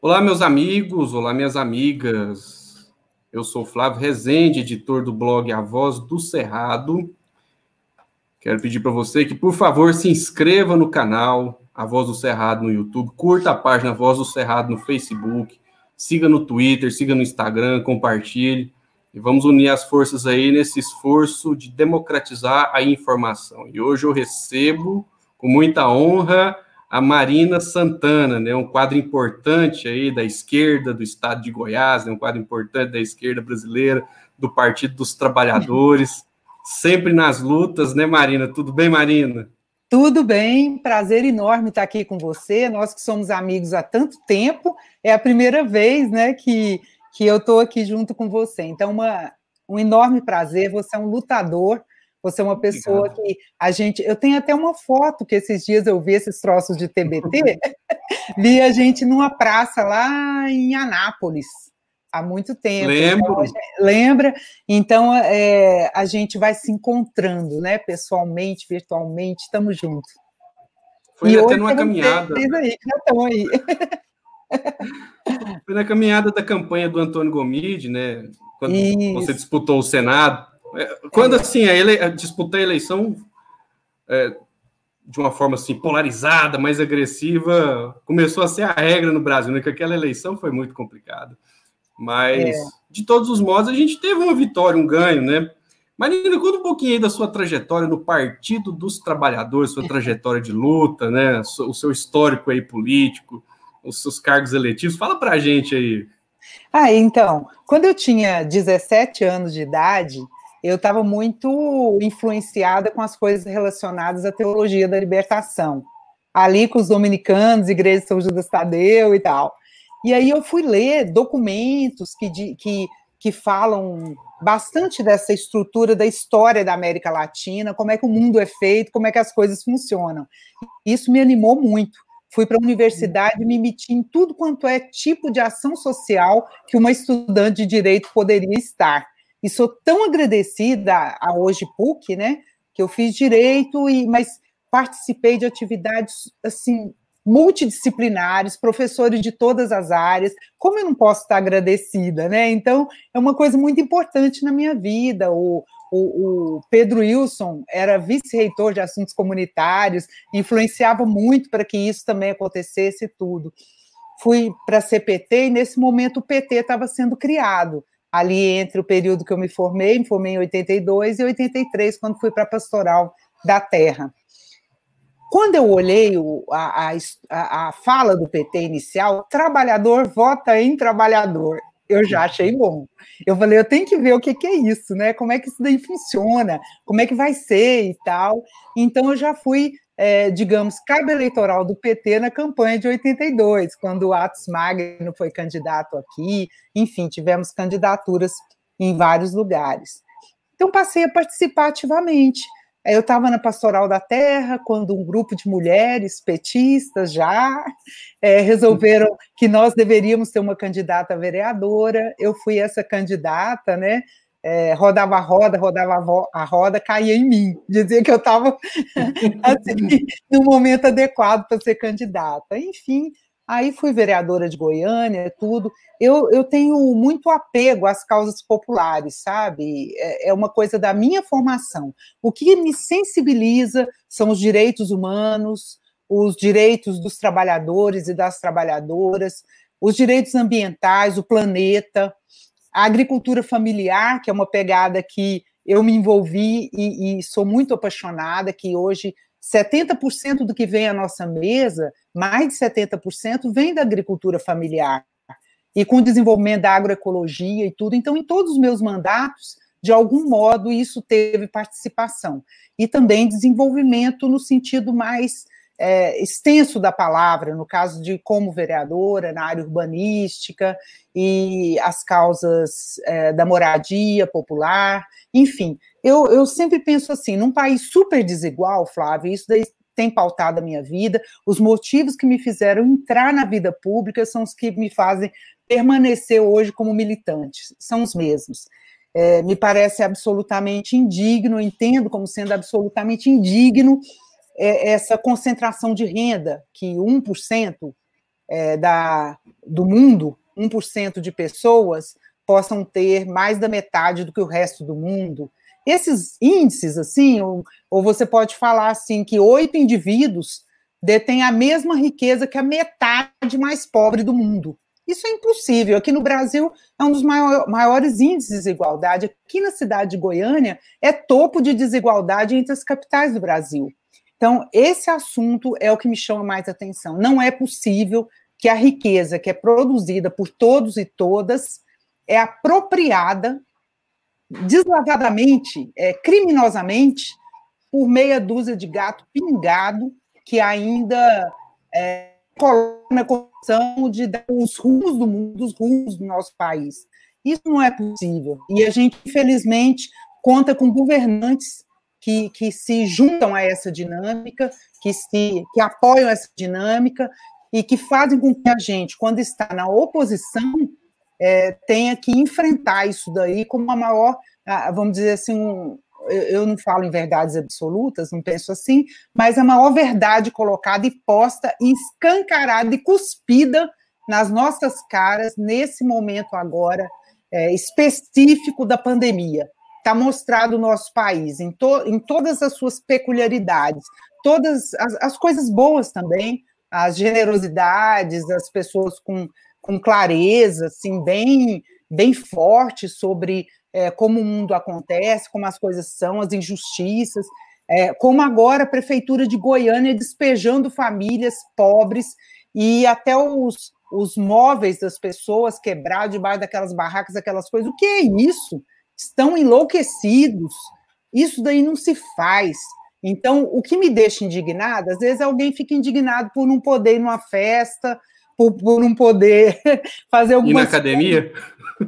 Olá, meus amigos, olá, minhas amigas. Eu sou Flávio Rezende, editor do blog A Voz do Cerrado. Quero pedir para você que, por favor, se inscreva no canal A Voz do Cerrado no YouTube, curta a página Voz do Cerrado no Facebook, siga no Twitter, siga no Instagram, compartilhe. E vamos unir as forças aí nesse esforço de democratizar a informação. E hoje eu recebo, com muita honra, a Marina Santana, né, um quadro importante aí da esquerda do estado de Goiás, né, um quadro importante da esquerda brasileira, do Partido dos Trabalhadores, sempre nas lutas, né, Marina? Tudo bem, Marina? Tudo bem, prazer enorme estar aqui com você. Nós que somos amigos há tanto tempo, é a primeira vez, né, que, que eu estou aqui junto com você. Então, uma, um enorme prazer. Você é um lutador você é uma pessoa Obrigado. que a gente. Eu tenho até uma foto que esses dias eu vi esses troços de TBT, vi a gente numa praça lá em Anápolis há muito tempo. Lembro. Então, lembra? Então é, a gente vai se encontrando, né? Pessoalmente, virtualmente, estamos juntos. Foi e até numa caminhada. Vocês aí, já estão aí. Foi na caminhada da campanha do Antônio Gomide, né? Quando Isso. você disputou o Senado. É, quando assim a, ele, disputar a eleição é, de uma forma assim polarizada, mais agressiva, começou a ser a regra no Brasil, né? Que aquela eleição foi muito complicada. Mas é. de todos os modos a gente teve uma vitória, um ganho, né? Marina, conta um pouquinho aí da sua trajetória no Partido dos Trabalhadores, sua trajetória de luta, né? O seu histórico aí político, os seus cargos eletivos. Fala pra gente aí. Ah, então, quando eu tinha 17 anos de idade, eu estava muito influenciada com as coisas relacionadas à teologia da libertação, ali com os dominicanos, igreja de São Judas Tadeu e tal. E aí eu fui ler documentos que, que, que falam bastante dessa estrutura da história da América Latina, como é que o mundo é feito, como é que as coisas funcionam. Isso me animou muito. Fui para a universidade me meti em tudo quanto é tipo de ação social que uma estudante de direito poderia estar. E sou tão agradecida a hoje PUC, né? Que eu fiz direito, e mas participei de atividades assim multidisciplinares, professores de todas as áreas. Como eu não posso estar agradecida, né? Então é uma coisa muito importante na minha vida. O, o, o Pedro Wilson era vice-reitor de assuntos comunitários, influenciava muito para que isso também acontecesse tudo. Fui para a CPT e nesse momento o PT estava sendo criado ali entre o período que eu me formei, me formei em 82 e 83, quando fui para a Pastoral da Terra. Quando eu olhei o, a, a, a fala do PT inicial, trabalhador vota em trabalhador, eu já achei bom. Eu falei, eu tenho que ver o que, que, é isso, né? Como é que isso daí funciona, como é que vai ser e tal. Então eu já fui é, digamos, cabo eleitoral do PT na campanha de 82, quando o Atos Magno foi candidato aqui, enfim, tivemos candidaturas em vários lugares. Então, passei a participar ativamente. Eu estava na Pastoral da Terra, quando um grupo de mulheres petistas já é, resolveram que nós deveríamos ter uma candidata vereadora. Eu fui essa candidata, né? É, rodava a roda, rodava a roda, caía em mim. Dizia que eu estava assim, no momento adequado para ser candidata. Enfim, aí fui vereadora de Goiânia, tudo. Eu, eu tenho muito apego às causas populares, sabe? É, é uma coisa da minha formação. O que me sensibiliza são os direitos humanos, os direitos dos trabalhadores e das trabalhadoras, os direitos ambientais, o planeta a agricultura familiar, que é uma pegada que eu me envolvi e, e sou muito apaixonada, que hoje 70% do que vem à nossa mesa, mais de 70%, vem da agricultura familiar. E com o desenvolvimento da agroecologia e tudo. Então, em todos os meus mandatos, de algum modo, isso teve participação. E também desenvolvimento no sentido mais é, extenso da palavra, no caso de como vereadora, na área urbanística, e as causas é, da moradia popular, enfim. Eu, eu sempre penso assim, num país super desigual, Flávio, isso daí tem pautado a minha vida, os motivos que me fizeram entrar na vida pública são os que me fazem permanecer hoje como militante, são os mesmos. É, me parece absolutamente indigno, entendo como sendo absolutamente indigno é, essa concentração de renda que 1% é, da, do mundo, 1% de pessoas, possam ter mais da metade do que o resto do mundo. Esses índices, assim, ou, ou você pode falar assim, que oito indivíduos detêm a mesma riqueza que a metade mais pobre do mundo. Isso é impossível. Aqui no Brasil é um dos maiores índices de desigualdade. Aqui na cidade de Goiânia é topo de desigualdade entre as capitais do Brasil. Então, esse assunto é o que me chama mais atenção. Não é possível que a riqueza que é produzida por todos e todas é apropriada deslavadamente, é, criminosamente, por meia dúzia de gato pingado que ainda é, coloca na condição de dar os rumos do mundo, os rumos do nosso país. Isso não é possível. E a gente, infelizmente, conta com governantes que, que se juntam a essa dinâmica, que, se, que apoiam essa dinâmica e que fazem com que a gente, quando está na oposição, é, tenha que enfrentar isso daí como a maior, vamos dizer assim, um, eu não falo em verdades absolutas, não penso assim, mas a maior verdade colocada e posta, escancarada e cuspida nas nossas caras nesse momento agora é, específico da pandemia. Está mostrado o nosso país em, to, em todas as suas peculiaridades, todas as, as coisas boas também, as generosidades, as pessoas com, com clareza, assim, bem, bem forte sobre é, como o mundo acontece, como as coisas são, as injustiças, é, como agora a Prefeitura de Goiânia despejando famílias pobres e até os, os móveis das pessoas quebrados debaixo daquelas barracas, aquelas coisas. O que é isso? Estão enlouquecidos. Isso daí não se faz. Então, o que me deixa indignada, às vezes alguém fica indignado por não poder ir numa festa, por, por não poder fazer alguma. E na academia?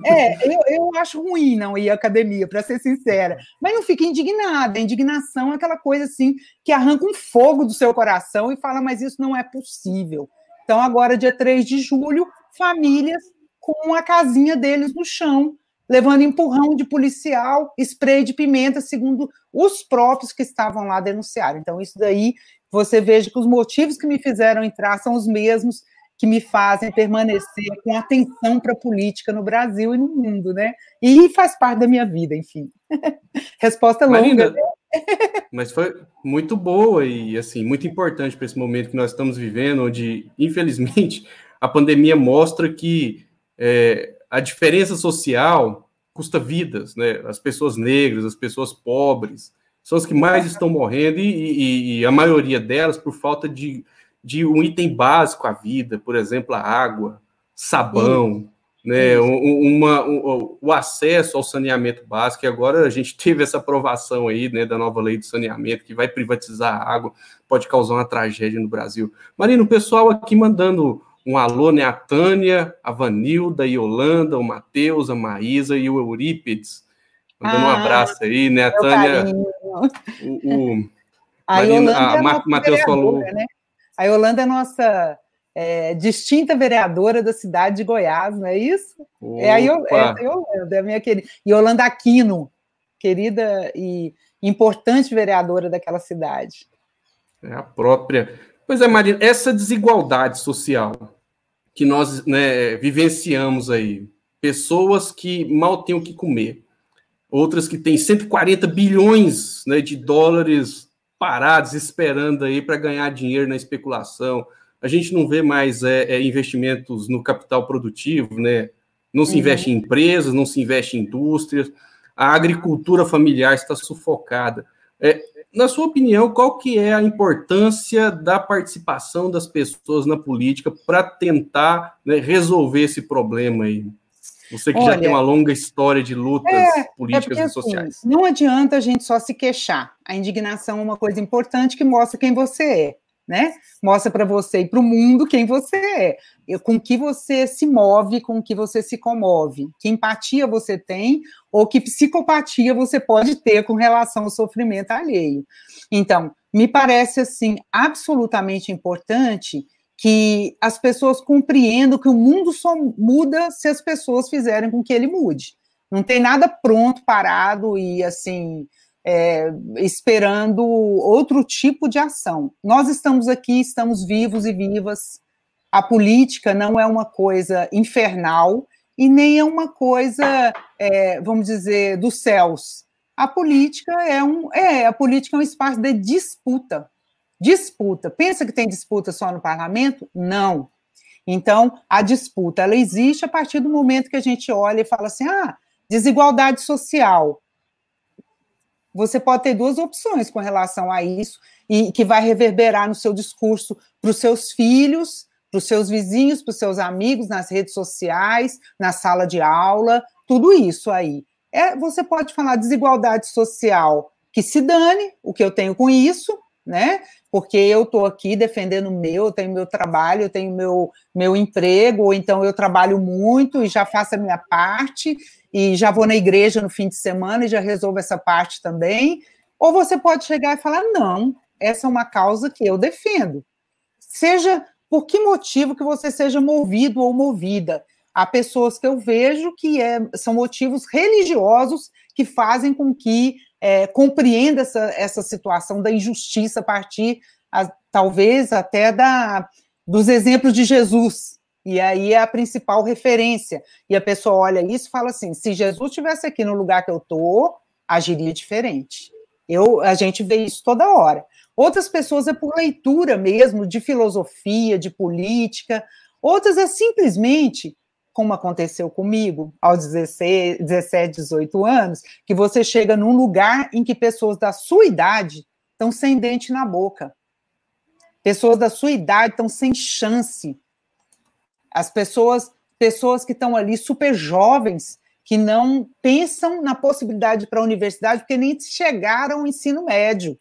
É, eu, eu acho ruim não ir à academia, para ser sincera. Mas não fica indignada. A indignação é aquela coisa assim que arranca um fogo do seu coração e fala, mas isso não é possível. Então, agora, dia 3 de julho, famílias com a casinha deles no chão, levando empurrão de policial, spray de pimenta, segundo os próprios que estavam lá denunciaram. Então, isso daí, você veja que os motivos que me fizeram entrar são os mesmos que me fazem permanecer com atenção para a política no Brasil e no mundo, né? E faz parte da minha vida, enfim. Resposta longa. Né? mas foi muito boa e assim muito importante para esse momento que nós estamos vivendo, onde infelizmente a pandemia mostra que é, a diferença social custa vidas, né? As pessoas negras, as pessoas pobres, são as que mais estão morrendo e, e, e, a maioria delas por falta de, de um item básico à vida, por exemplo, a água, sabão, né? Uma, um, o acesso ao saneamento básico. E agora a gente teve essa aprovação aí, né, da nova lei do saneamento que vai privatizar a água, pode causar uma tragédia no Brasil. Marina, o pessoal aqui mandando um alô, né? A Tânia, a Vanilda, a Yolanda, o Matheus, a Maísa e o Eurípides. Mandando ah, um abraço aí, né? A Tânia. O, o a Marina, a é Matheus falou. Né? A Yolanda é nossa é, distinta vereadora da cidade de Goiás, não é isso? Opa. É a, Yolanda, é a Yolanda, é a minha querida. Yolanda Aquino, querida e importante vereadora daquela cidade. É a própria. Pois é, Marina, essa desigualdade social que nós né, vivenciamos aí, pessoas que mal têm o que comer, outras que têm 140 bilhões né, de dólares parados, esperando aí para ganhar dinheiro na especulação. A gente não vê mais é, é, investimentos no capital produtivo, né? Não se uhum. investe em empresas, não se investe em indústrias. A agricultura familiar está sufocada. É, na sua opinião, qual que é a importância da participação das pessoas na política para tentar né, resolver esse problema aí? Você que Olha, já tem uma longa história de lutas é, é políticas é porque, e assim, sociais. Assim, não adianta a gente só se queixar. A indignação é uma coisa importante que mostra quem você é, né? Mostra para você e para o mundo quem você é, com que você se move, com que você se comove, que empatia você tem ou que psicopatia você pode ter com relação ao sofrimento alheio. Então, me parece assim absolutamente importante que as pessoas compreendam que o mundo só muda se as pessoas fizerem com que ele mude. Não tem nada pronto, parado e assim é, esperando outro tipo de ação. Nós estamos aqui, estamos vivos e vivas a política não é uma coisa infernal e nem é uma coisa, é, vamos dizer, dos céus. A política é um, é, a política é um espaço de disputa. Disputa. Pensa que tem disputa só no parlamento? Não. Então, a disputa ela existe a partir do momento que a gente olha e fala assim: ah, desigualdade social. Você pode ter duas opções com relação a isso, e que vai reverberar no seu discurso para os seus filhos, para os seus vizinhos, para os seus amigos, nas redes sociais, na sala de aula, tudo isso aí. É, você pode falar desigualdade social, que se dane o que eu tenho com isso, né? Porque eu estou aqui defendendo o meu, eu tenho meu trabalho, eu tenho meu, meu emprego, ou então eu trabalho muito e já faço a minha parte, e já vou na igreja no fim de semana e já resolvo essa parte também. Ou você pode chegar e falar: não, essa é uma causa que eu defendo. Seja por que motivo que você seja movido ou movida. Há pessoas que eu vejo que é, são motivos religiosos que fazem com que é, compreenda essa, essa situação da injustiça a partir, a, talvez, até da, dos exemplos de Jesus. E aí é a principal referência. E a pessoa olha isso e fala assim: se Jesus estivesse aqui no lugar que eu estou, agiria diferente. Eu, a gente vê isso toda hora. Outras pessoas é por leitura mesmo, de filosofia, de política. Outras é simplesmente, como aconteceu comigo, aos 16, 17, 18 anos, que você chega num lugar em que pessoas da sua idade estão sem dente na boca. Pessoas da sua idade estão sem chance. As pessoas, pessoas que estão ali super jovens, que não pensam na possibilidade para a universidade, porque nem chegaram ao ensino médio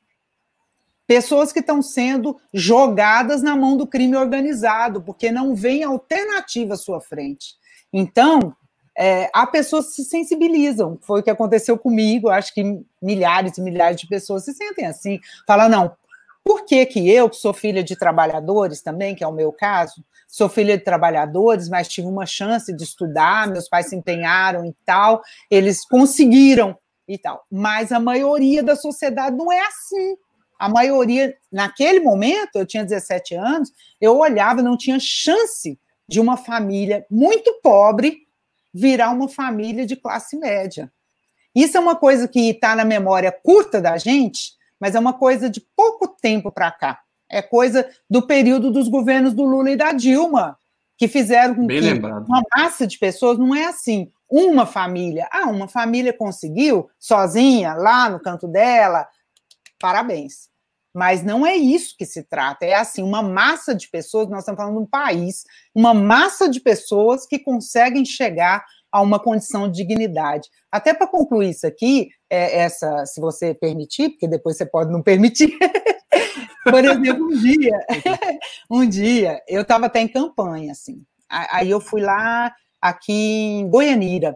pessoas que estão sendo jogadas na mão do crime organizado, porque não vem alternativa à sua frente. Então, é, há pessoas que se sensibilizam. Foi o que aconteceu comigo. Acho que milhares e milhares de pessoas se sentem assim. Fala, não, por que, que eu, que sou filha de trabalhadores também, que é o meu caso, sou filha de trabalhadores, mas tive uma chance de estudar, meus pais se empenharam e tal, eles conseguiram e tal. Mas a maioria da sociedade não é assim a maioria, naquele momento, eu tinha 17 anos, eu olhava, não tinha chance de uma família muito pobre virar uma família de classe média. Isso é uma coisa que está na memória curta da gente, mas é uma coisa de pouco tempo para cá. É coisa do período dos governos do Lula e da Dilma, que fizeram com Bem que lembrado. uma massa de pessoas não é assim, uma família. Ah, uma família conseguiu sozinha lá no canto dela, parabéns. Mas não é isso que se trata. É assim, uma massa de pessoas, nós estamos falando de um país, uma massa de pessoas que conseguem chegar a uma condição de dignidade. Até para concluir isso aqui, é, essa, se você permitir, porque depois você pode não permitir. Por exemplo, um dia, um dia, eu estava até em campanha, assim. Aí eu fui lá aqui em Goianira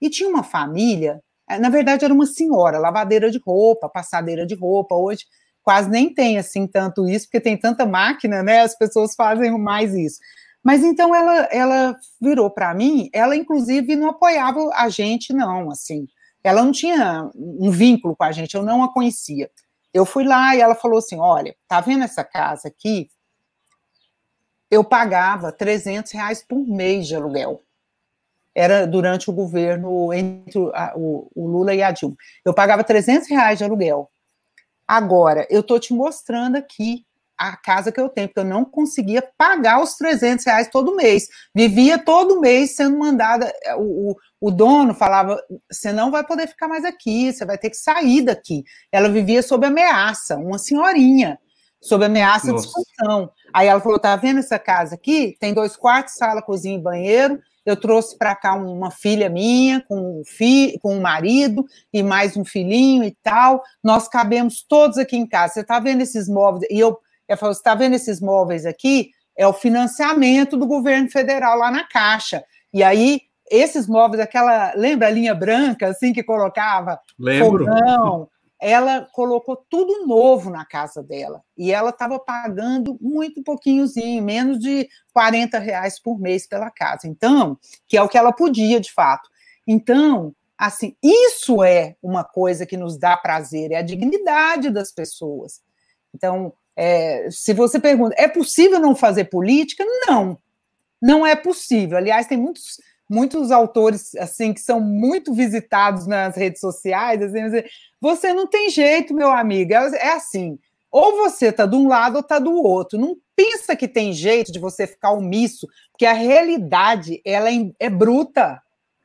e tinha uma família é, na verdade, era uma senhora, lavadeira de roupa, passadeira de roupa. Hoje quase nem tem assim tanto isso, porque tem tanta máquina, né? As pessoas fazem mais isso. Mas então ela, ela virou para mim, ela inclusive não apoiava a gente, não, assim. Ela não tinha um vínculo com a gente, eu não a conhecia. Eu fui lá e ela falou assim: olha, tá vendo essa casa aqui? Eu pagava 300 reais por mês de aluguel era durante o governo entre o, o, Lula e a Dilma. Eu pagava 300 reais de aluguel. Agora, eu estou te mostrando aqui a casa que eu tenho, porque eu não conseguia pagar os 300 reais todo mês. Vivia todo mês sendo mandada. O, o, o dono falava: você não vai poder ficar mais aqui, você vai ter que sair daqui. Ela vivia sob ameaça, uma senhorinha, sob ameaça Nossa. de expulsão. Aí ela falou: tá vendo essa casa aqui? Tem dois quartos, sala, cozinha e banheiro eu trouxe para cá uma filha minha, com um, fi, com um marido e mais um filhinho e tal. Nós cabemos todos aqui em casa. Você está vendo esses móveis? E eu, eu falo, você está vendo esses móveis aqui? É o financiamento do governo federal lá na Caixa. E aí, esses móveis, aquela, lembra a linha branca, assim, que colocava Lembro. fogão, ela colocou tudo novo na casa dela e ela estava pagando muito pouquinhozinho, menos de 40 reais por mês pela casa. Então, que é o que ela podia de fato. Então, assim, isso é uma coisa que nos dá prazer, é a dignidade das pessoas. Então, É, se você pergunta, é possível não fazer política? Não, não é possível. Aliás, tem muitos, muitos autores assim que são muito visitados nas redes sociais. Assim, você não tem jeito, meu amigo. É, é assim, ou você está de um lado ou está do outro. Não pensa que tem jeito de você ficar omisso, porque a realidade ela é, é bruta.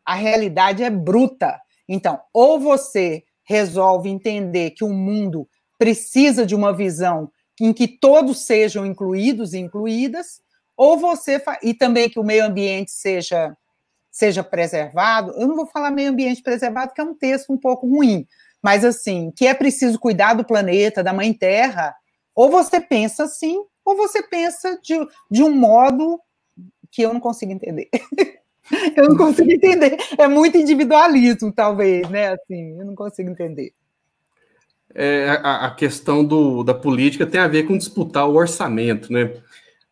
A realidade é bruta. Então, ou você resolve entender que o mundo precisa de uma visão em que todos sejam incluídos e incluídas, ou você e também que o meio ambiente seja seja preservado. Eu não vou falar meio ambiente preservado, que é um texto um pouco ruim, mas assim, que é preciso cuidar do planeta, da mãe terra, ou você pensa assim, ou você pensa de, de um modo que eu não consigo entender. eu não consigo entender. É muito individualismo, talvez, né? Assim, eu não consigo entender. É, a, a, questão do, da política tem a ver com disputar o orçamento, né?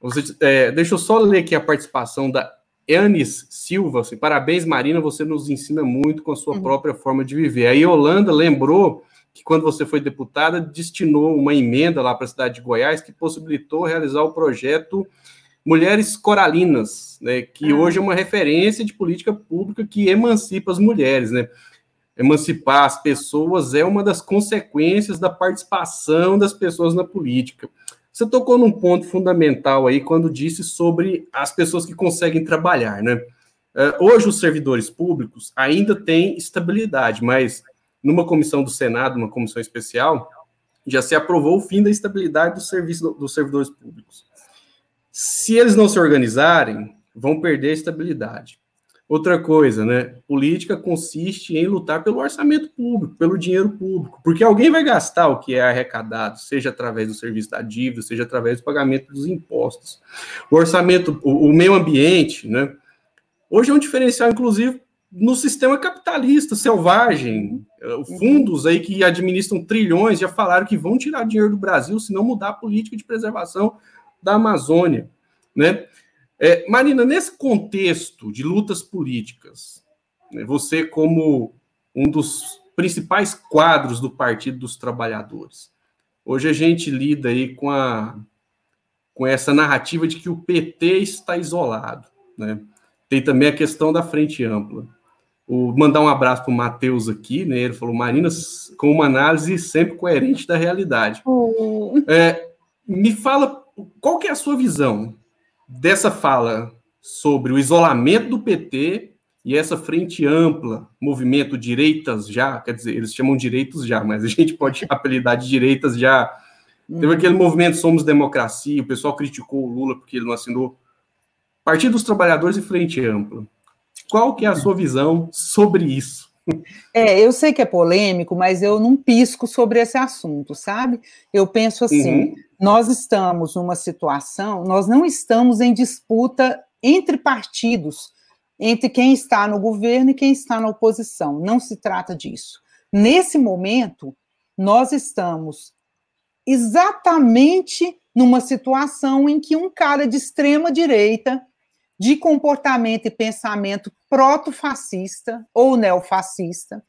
Você, é, deixa eu só ler aqui a participação da Anis Silva. Assim, Parabéns, Marina, você nos ensina muito com a sua uhum. própria forma de viver. Aí Holanda lembrou que quando você foi deputada, destinou uma emenda lá para a cidade de Goiás que possibilitou realizar o projeto Mulheres Coralinas, né, que uhum. hoje é uma referência de política pública que emancipa as mulheres, né? Emancipar as pessoas é uma das consequências da participação das pessoas na política. Você tocou num ponto fundamental aí quando disse sobre as pessoas que conseguem trabalhar, né? Uh, hoje os servidores públicos ainda têm estabilidade, mas numa comissão do Senado, uma comissão especial, já se aprovou o fim da estabilidade do serviço dos servidores públicos. Se eles não se organizarem, vão perder a estabilidade. Outra coisa, né? Política consiste em lutar pelo orçamento público, pelo dinheiro público, porque alguém vai gastar o que é arrecadado, seja através do serviço da dívida, seja através do pagamento dos impostos. O orçamento, o, o meio ambiente, né? Hoje é um diferencial, inclusive, no sistema capitalista selvagem. Fundos aí que administram trilhões já falaram que vão tirar dinheiro do Brasil se não mudar a política de preservação da Amazônia, né? É, Marina, nesse contexto de lutas políticas, né, você como um dos principais quadros do Partido dos Trabalhadores, hoje a gente lida aí com a com essa narrativa de que o PT está isolado, né? Tem também a questão da frente ampla. O, mandar um abraço para o Matheus aqui, né? Ele falou, Marina, com uma análise sempre coerente da realidade. Oh. É, me fala, qual que é a sua visão dessa fala sobre o isolamento do PT e essa frente ampla, movimento direitas já, quer dizer, eles chamam direitos já, mas a gente pode apelidar de direitas já. Teve uhum. aquele movimento Somos Democracia, o pessoal criticou o Lula porque ele não assinou. Partido dos Trabalhadores e Frente Ampla. Qual que é a sua visão sobre isso? É, eu sei que é polêmico, mas eu não pisco sobre esse assunto, sabe? Eu penso assim, uhum nós estamos numa situação, nós não estamos em disputa entre partidos, entre quem está no governo e quem está na oposição. Não se trata disso. Nesse momento, nós estamos exatamente numa situação em que um cara de extrema direita, de comportamento e pensamento proto-fascista ou neofascista,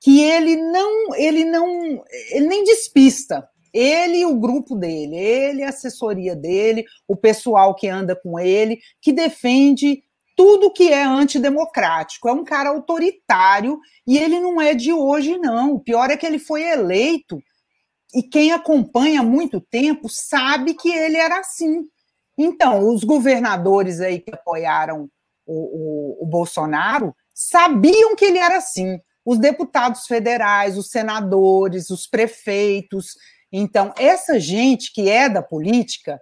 que ele não, ele não, ele nem despista ele e o grupo dele, ele, a assessoria dele, o pessoal que anda com ele, que defende tudo que é antidemocrático. É um cara autoritário e ele não é de hoje, não. O pior é que ele foi eleito e quem acompanha há muito tempo sabe que ele era assim. Então, os governadores aí que apoiaram o, o, o Bolsonaro sabiam que ele era assim. Os deputados federais, os senadores, os prefeitos, então, essa gente que é da política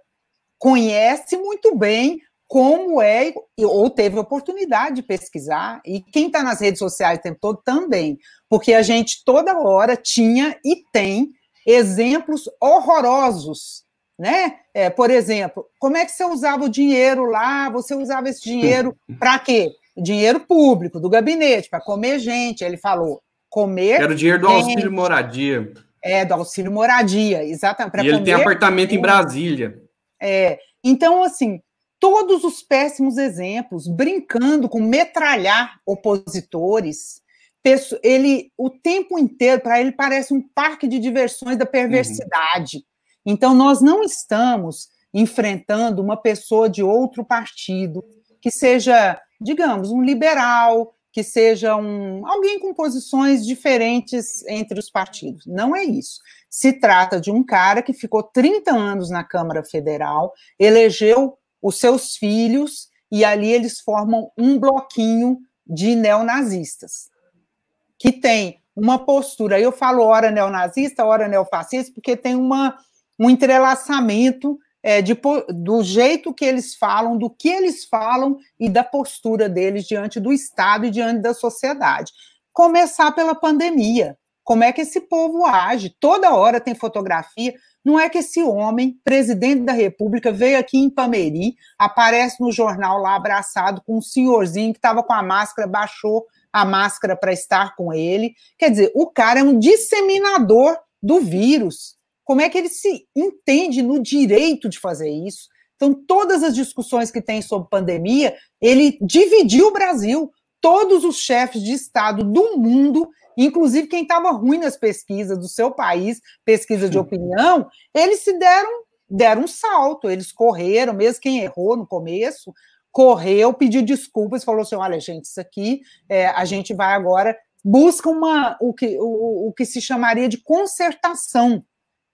conhece muito bem como é, ou teve oportunidade de pesquisar, e quem está nas redes sociais o tempo todo também, porque a gente toda hora tinha e tem exemplos horrorosos, né? É, por exemplo, como é que você usava o dinheiro lá? Você usava esse dinheiro para quê? Dinheiro público, do gabinete, para comer gente. Ele falou, comer. Era o dinheiro do auxílio moradia. É, do auxílio moradia, exatamente. E ele tem apartamento em Brasília. É, então, assim, todos os péssimos exemplos, brincando com metralhar opositores, ele o tempo inteiro, para ele, parece um parque de diversões da perversidade. Uhum. Então, nós não estamos enfrentando uma pessoa de outro partido, que seja, digamos, um liberal, que seja um, alguém com posições diferentes entre os partidos. Não é isso. Se trata de um cara que ficou 30 anos na Câmara Federal, elegeu os seus filhos e ali eles formam um bloquinho de neonazistas, que tem uma postura, eu falo hora neonazista, hora neofascista, porque tem uma, um entrelaçamento é, de, do jeito que eles falam, do que eles falam e da postura deles diante do Estado e diante da sociedade. Começar pela pandemia. Como é que esse povo age? Toda hora tem fotografia. Não é que esse homem, presidente da República, veio aqui em Pameri, aparece no jornal lá abraçado com um senhorzinho que estava com a máscara, baixou a máscara para estar com ele. Quer dizer, o cara é um disseminador do vírus. Como é que ele se entende no direito de fazer isso? Então, todas as discussões que tem sobre pandemia, ele dividiu o Brasil. Todos os chefes de Estado do mundo, inclusive quem estava ruim nas pesquisas do seu país, pesquisa de opinião, eles se deram, deram um salto, eles correram, mesmo quem errou no começo, correu, pediu desculpas, falou assim: olha, gente, isso aqui é, a gente vai agora busca uma o que, o, o que se chamaria de concertação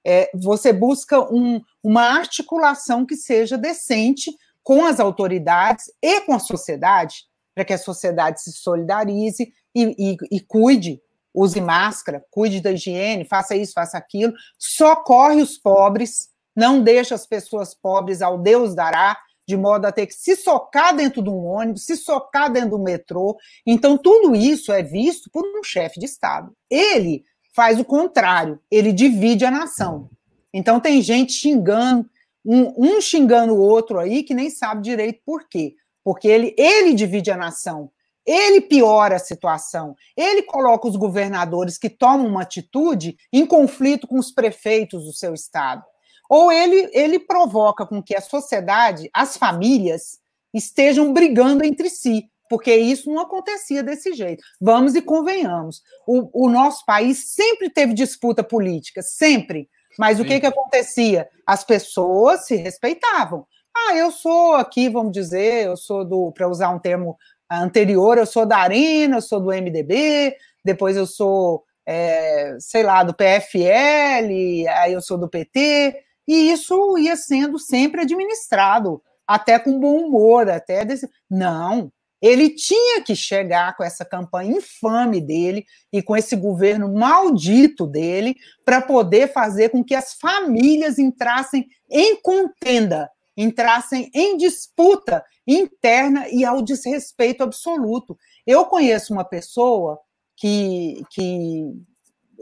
é, você busca um, uma articulação que seja decente com as autoridades e com a sociedade, para que a sociedade se solidarize e, e, e cuide, use máscara, cuide da higiene, faça isso, faça aquilo, socorre os pobres, não deixa as pessoas pobres ao Deus dará, de modo a ter que se socar dentro de um ônibus, se socar dentro do metrô. Então, tudo isso é visto por um chefe de Estado. Ele faz o contrário, ele divide a nação. Então tem gente xingando, um, um, xingando o outro aí que nem sabe direito por quê. Porque ele, ele divide a nação, ele piora a situação, ele coloca os governadores que tomam uma atitude em conflito com os prefeitos do seu estado. Ou ele, ele provoca com que a sociedade, as famílias, estejam brigando entre si porque isso não acontecia desse jeito. Vamos e convenhamos. O, o nosso país sempre teve disputa política, sempre. Mas Sim. o que, que acontecia? As pessoas se respeitavam. Ah, eu sou aqui, vamos dizer, eu sou do, para usar um termo anterior, eu sou da Arena, eu sou do MDB, depois eu sou, é, sei lá, do PFL, aí eu sou do PT, e isso ia sendo sempre administrado, até com bom humor, até desse. Não, ele tinha que chegar com essa campanha infame dele e com esse governo maldito dele para poder fazer com que as famílias entrassem em contenda, entrassem em disputa interna e ao desrespeito absoluto. Eu conheço uma pessoa que, que,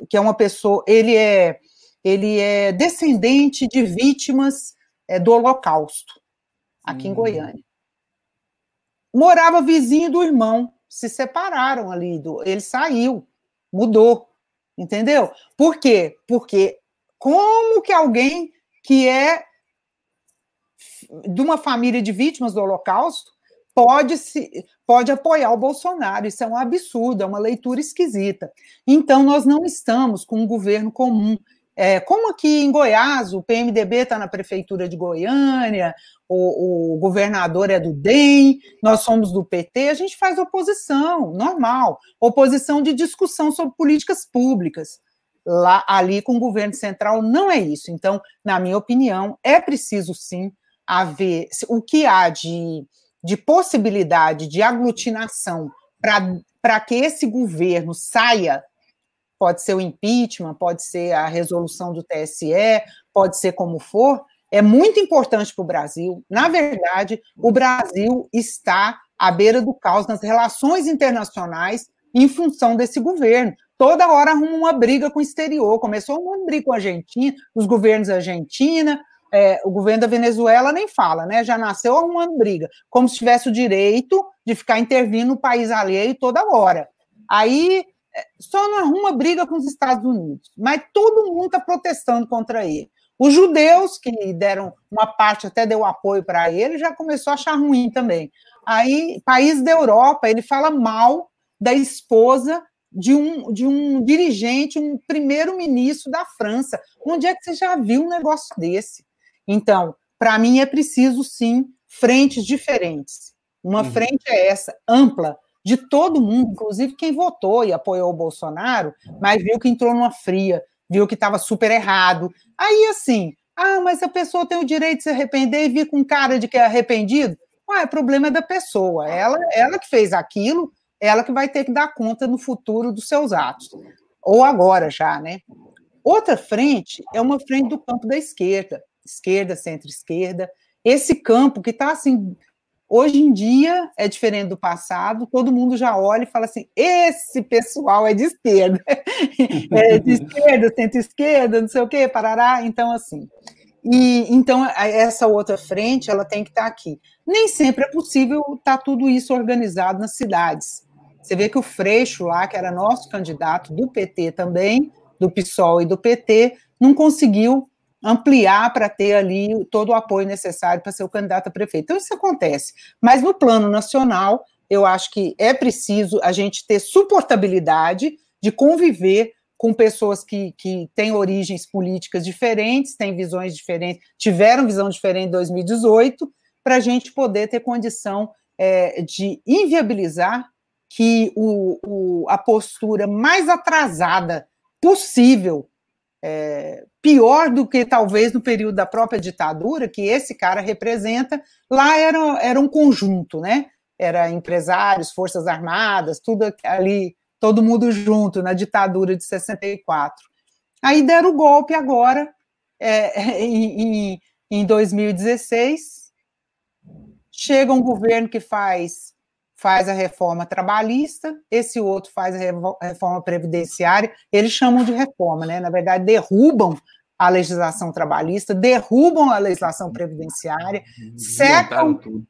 que é uma pessoa, ele é, ele é descendente de vítimas é, do Holocausto, aqui hum. em Goiânia morava vizinho do irmão, se separaram ali, do, ele saiu, mudou, entendeu? Por quê? Porque como que alguém que é de uma família de vítimas do Holocausto pode se pode apoiar o Bolsonaro. Isso é um absurdo, é uma leitura esquisita. Então, nós não estamos com um governo comum. É, como aqui em Goiás, o PMDB está na prefeitura de Goiânia, o, o, governador é do DEM, nós somos do PT, a gente faz oposição, normal. Oposição de discussão sobre políticas públicas. Lá, ali com o governo central, não é isso. Então, na minha opinião, é preciso sim haver o que há de, de possibilidade de aglutinação para que esse governo saia pode ser o impeachment, pode ser a resolução do TSE, pode ser como for, é muito importante para o Brasil. Na verdade, o Brasil está à beira do caos nas relações internacionais em função desse governo. Toda hora arruma uma briga com o exterior. Começou uma briga com a Argentina, os governos da Argentina, é, o governo da Venezuela nem fala, né? Já nasceu arrumando briga, como se tivesse o direito de ficar intervindo no país alheio toda hora. Aí só não arruma briga com os Estados Unidos, mas todo mundo está protestando contra ele. Os judeus, que deram uma parte, até deu apoio para ele, já começou a achar ruim também. Aí, país da Europa, ele fala mal da esposa de um, de um dirigente, um primeiro-ministro da França. Onde é que você já viu um negócio desse? Então, para mim, é preciso, sim, frentes diferentes. Uma uhum. frente é essa, ampla, de todo mundo, inclusive quem votou e apoiou o Bolsonaro, mas viu que entrou numa fria, viu que estava super errado. Aí, assim, ah, mas a pessoa tem o direito de se arrepender e vir com cara de que é arrependido? Ué, o problema é da pessoa. Ela, ela que fez aquilo, ela que vai ter que dar conta no futuro dos seus atos. Ou agora já, né? Outra frente é uma frente do campo da esquerda, esquerda, centro-esquerda. Esse campo que está assim, hoje em dia é diferente do passado, todo mundo já olha e fala assim: esse pessoal é de esquerda, é de esquerda, centro-esquerda, não sei o quê, parará. Então, assim. E então essa outra frente ela tem que estar tá aqui. Nem sempre é possível estar tá tudo isso organizado nas cidades. Você vê que o Freixo lá, que era nosso candidato do PT também, do PSOL e do PT, não conseguiu ampliar para ter ali todo o apoio necessário para ser o candidato a prefeito. Então, isso acontece. Mas no plano nacional, eu acho que é preciso a gente ter suportabilidade de conviver com pessoas que, que têm origens políticas diferentes, têm visões diferentes, tiveram visão diferente em 2018, para a gente poder ter condição é, de inviabilizar que o, o, a postura mais atrasada possível, é, pior do que talvez no período da própria ditadura, que esse cara representa, lá era, era um conjunto, né? Era empresários, forças armadas, tudo ali, todo mundo junto na ditadura de 64. Aí deram o golpe agora, é, em, em 2016, chega um governo que faz faz a reforma trabalhista, esse outro faz a reforma previdenciária, eles chamam de reforma, né? Na verdade, derrubam a legislação trabalhista, derrubam a legislação previdenciária, secam, tudo.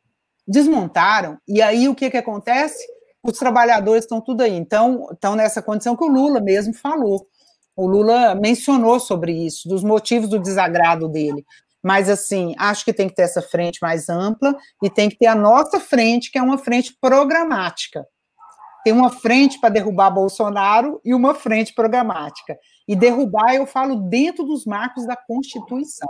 desmontaram, e aí o que, que acontece? Os trabalhadores estão tudo aí, então estão nessa condição que o Lula mesmo falou. O Lula mencionou sobre isso, dos motivos do desagrado dele. Mas, assim, acho que tem que ter essa frente mais ampla e tem que ter a nossa frente, que é uma frente programática. Tem uma frente para derrubar Bolsonaro e uma frente programática. E derrubar, eu falo, dentro dos marcos da Constituição.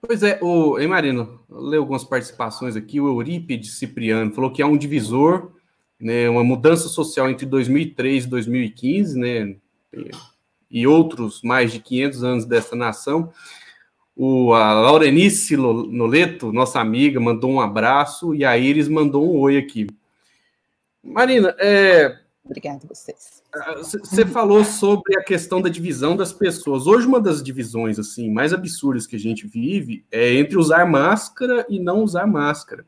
Pois é, o, hein, Marino? Leu algumas participações aqui. O Eurípides Cipriano falou que há um divisor, né, uma mudança social entre 2003 e 2015, né, e outros mais de 500 anos dessa nação. O, a Laurenice Noleto, nossa amiga, mandou um abraço e a Iris mandou um oi aqui. Marina, é, Obrigada a vocês. Você falou sobre a questão da divisão das pessoas. Hoje, uma das divisões assim mais absurdas que a gente vive é entre usar máscara e não usar máscara.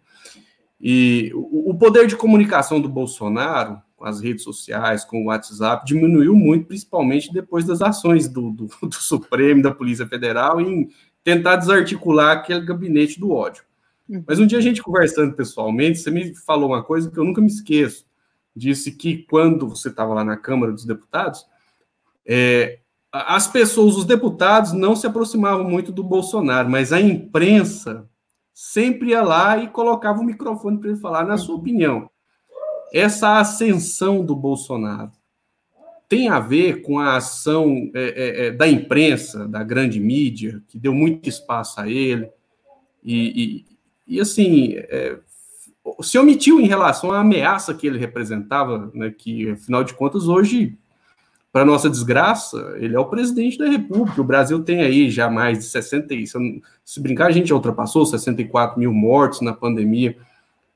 E o poder de comunicação do Bolsonaro, com as redes sociais, com o WhatsApp, diminuiu muito, principalmente depois das ações do, do, do Supremo, da Polícia Federal, em tentar desarticular aquele gabinete do ódio. Uhum. Mas um dia a gente conversando pessoalmente, você me falou uma coisa que eu nunca me esqueço. Disse que quando você estava lá na Câmara dos Deputados, é, as pessoas, os deputados, não se aproximavam muito do Bolsonaro, mas a imprensa sempre ia lá e colocava o microfone para ele falar, na sua opinião, essa ascensão do Bolsonaro tem a ver com a ação é, é, é, da imprensa, da grande mídia, que deu muito espaço a ele, e, e, e assim, é, se omitiu em relação à ameaça que ele representava, né, que, afinal de contas, hoje, para nossa desgraça, ele é o presidente da República. O Brasil tem aí já mais de 60, se brincar, a gente já ultrapassou 64 mil mortos na pandemia,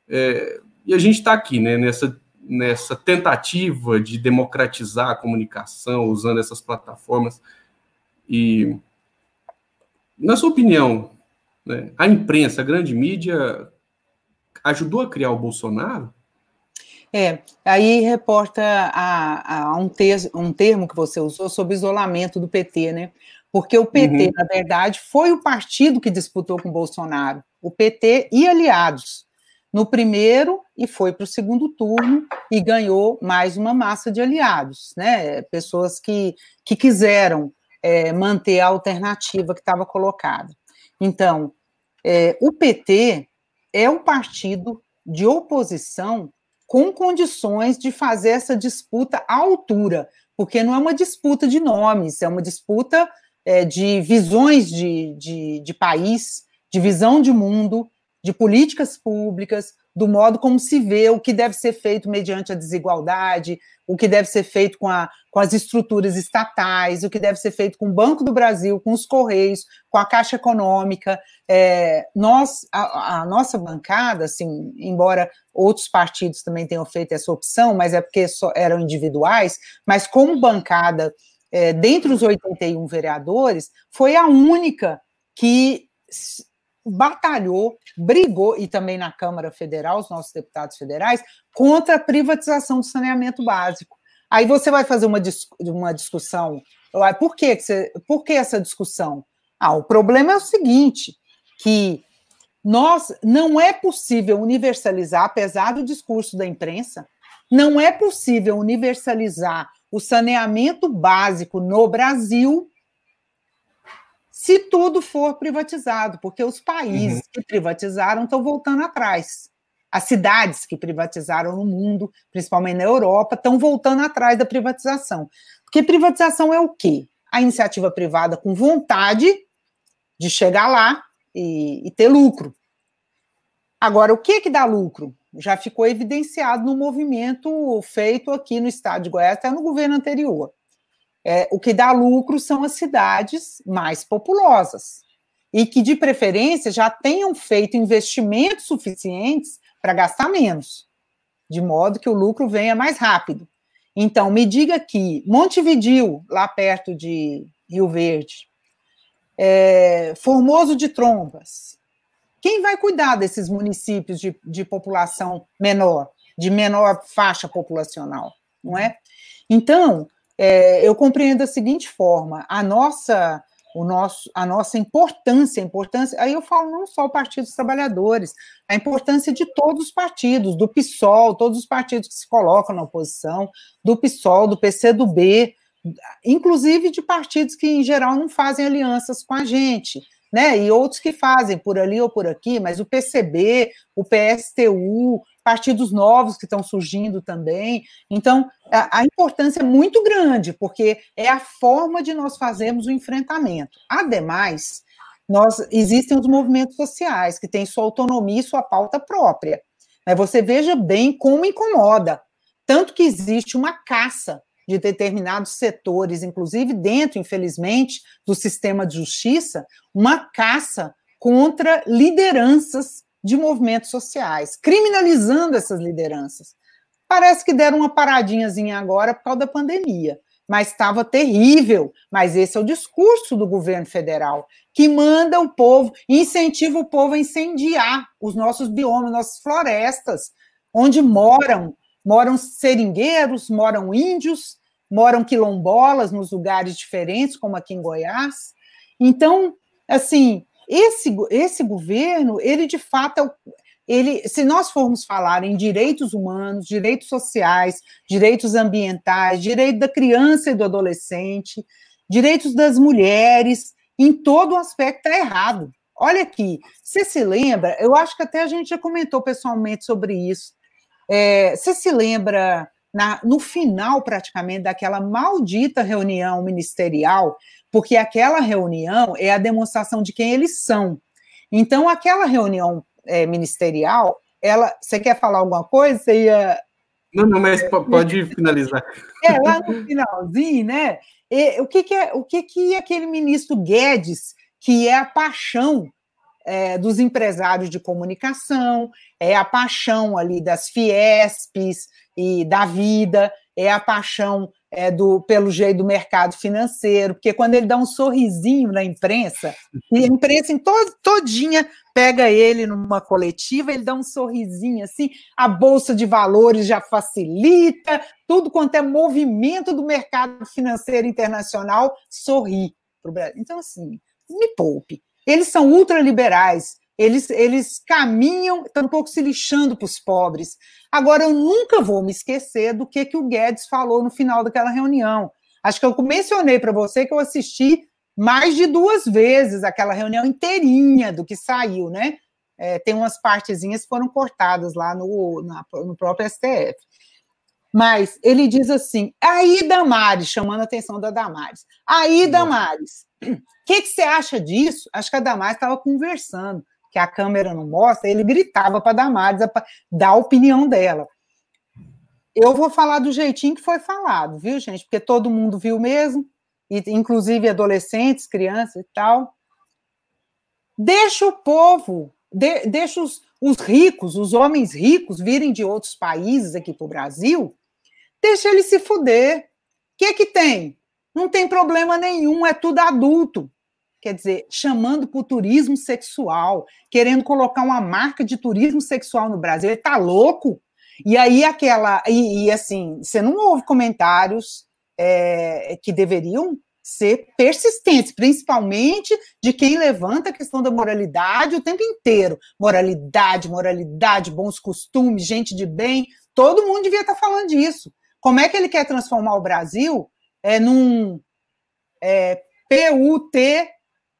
é, e a gente está aqui, né, nessa nessa tentativa de democratizar a comunicação usando essas plataformas. E, na sua opinião, né, a imprensa, a grande mídia, ajudou a criar o Bolsonaro? É, aí reporta a, a um, ter, um termo que você usou sobre isolamento do PT, né? Porque o PT, uhum. na verdade, foi o partido que disputou com o Bolsonaro, o PT e aliados no primeiro e foi para o segundo turno e ganhou mais uma massa de aliados, né? Pessoas que, que quiseram é, manter a alternativa que estava colocada. Então, é, o PT é o partido de oposição com condições de fazer essa disputa à altura, porque não é uma disputa de nomes, é uma disputa é, de visões de, de, de país, de visão de mundo, de políticas públicas, do modo como se vê o que deve ser feito mediante a desigualdade, o que deve ser feito com, a, com as estruturas estatais, o que deve ser feito com o Banco do Brasil, com os Correios, com a Caixa Econômica. É, nós, a, a, nossa bancada, assim, embora outros partidos também tenham feito essa opção, mas é porque eram individuais, mas como bancada, é, dentre os 81 vereadores, foi a única que batalhou, brigou, e também na Câmara Federal, os nossos deputados federais, contra a privatização do saneamento básico. Aí você vai fazer uma, uma discussão. Por que, você, por que essa discussão? Ah, o problema é o seguinte: que nós não é possível universalizar, apesar do discurso da imprensa, não é possível universalizar o saneamento básico no Brasil se tudo for privatizado, porque os países uhum. que privatizaram estão voltando atrás. As cidades que privatizaram no mundo, principalmente na Europa, estão voltando atrás da privatização. Porque privatização é o quê? A iniciativa privada com vontade de chegar lá e, e ter lucro. Agora, o que que dá lucro? Já ficou evidenciado no movimento feito aqui no estado de Goiás, até no governo anterior. É, o que dá lucro são as cidades mais populosas e que, de preferência, já tenham feito investimentos suficientes para gastar menos, de modo que o lucro venha mais rápido. Então, me diga que Montevidil, lá perto de Rio Verde, é, Formoso de Trombas, quem vai cuidar desses municípios de, de população menor, de menor faixa populacional, não é? Então, é, eu compreendo da seguinte forma: a nossa, o nosso, a nossa importância, a importância, aí eu falo não só o Partido dos Trabalhadores, a importância de todos os partidos, do PSOL, todos os partidos que se colocam na oposição, do PSOL, do PCdoB, inclusive de partidos que, em geral, não fazem alianças com a gente. Né, e outros que fazem por ali ou por aqui, mas o PCB, o PSTU, partidos novos que estão surgindo também. Então, a, a, importância é muito grande, porque é a forma de nós fazermos o enfrentamento. Ademais, nós existem os movimentos sociais, que têm sua autonomia e sua pauta própria. Mas você veja bem como incomoda. Tanto que existe uma caça de determinados setores, inclusive dentro, infelizmente, do sistema de justiça, uma caça contra lideranças de movimentos sociais, criminalizando essas lideranças. Parece que deram uma paradinhazinha agora por causa da pandemia, mas estava terrível. Mas esse é o discurso do governo federal, que manda o povo, incentiva o povo a incendiar os nossos biomas, nossas florestas, onde moram, moram seringueiros, moram índios, moram quilombolas nos lugares diferentes, como aqui em Goiás. Então, assim, esse, esse governo, ele de fato, é ele, se nós formos falar em direitos humanos, direitos sociais, direitos ambientais, direito da criança e do adolescente, direitos das mulheres, em todo o aspecto está errado. Olha aqui, você se lembra? Eu acho que até a gente já comentou pessoalmente sobre isso. É, você se lembra na, no final, praticamente, daquela maldita reunião ministerial porque aquela reunião é a demonstração de quem eles são. Então, aquela reunião é, ministerial, ela, você quer falar alguma coisa? Você ia... Não, não, mas pode finalizar. É, lá no finalzinho, né? E, o que, que é o que, que aquele ministro Guedes, que é a paixão é, dos empresários de comunicação, é a paixão ali das Fiespes e da vida, é a paixão é, do, pelo jeito do mercado financeiro, porque quando ele dá um sorrisinho na imprensa, e a imprensa em todo, todinha pega ele numa coletiva, ele dá um sorrisinho assim, a bolsa de valores já facilita, tudo quanto é movimento do mercado financeiro internacional sorri para o Brasil. Então, assim, me poupe. Eles são ultraliberais, eles, eles caminham, estão um pouco se lixando para os pobres. Agora, eu nunca vou me esquecer do que, que o Guedes falou no final daquela reunião. Acho que eu mencionei para você que eu assisti mais de duas vezes aquela reunião inteirinha do que saiu, né? é, tem umas partezinhas que foram cortadas lá no, na, no próprio STF. Mas ele diz assim: aí, Damares, chamando a atenção da Damares. Aí, Damares, o que, que você acha disso? Acho que a Damares estava conversando, que a câmera não mostra, ele gritava para a Damares dar a opinião dela. Eu vou falar do jeitinho que foi falado, viu, gente? Porque todo mundo viu mesmo, inclusive adolescentes, crianças e tal. Deixa o povo, de, deixa os, os ricos, os homens ricos, virem de outros países aqui para o Brasil Deixa ele se fuder. O que que tem? Não tem problema nenhum, é tudo adulto. Quer dizer, chamando para o turismo sexual, querendo colocar uma marca de turismo sexual no Brasil. Ele tá louco? E aí aquela. E, e assim, você não ouve comentários é, que deveriam ser persistentes, principalmente de quem levanta a questão da moralidade o tempo inteiro. Moralidade, moralidade, bons costumes, gente de bem. Todo mundo devia estar tá falando disso. Como é que ele quer transformar o Brasil é, num é, PUT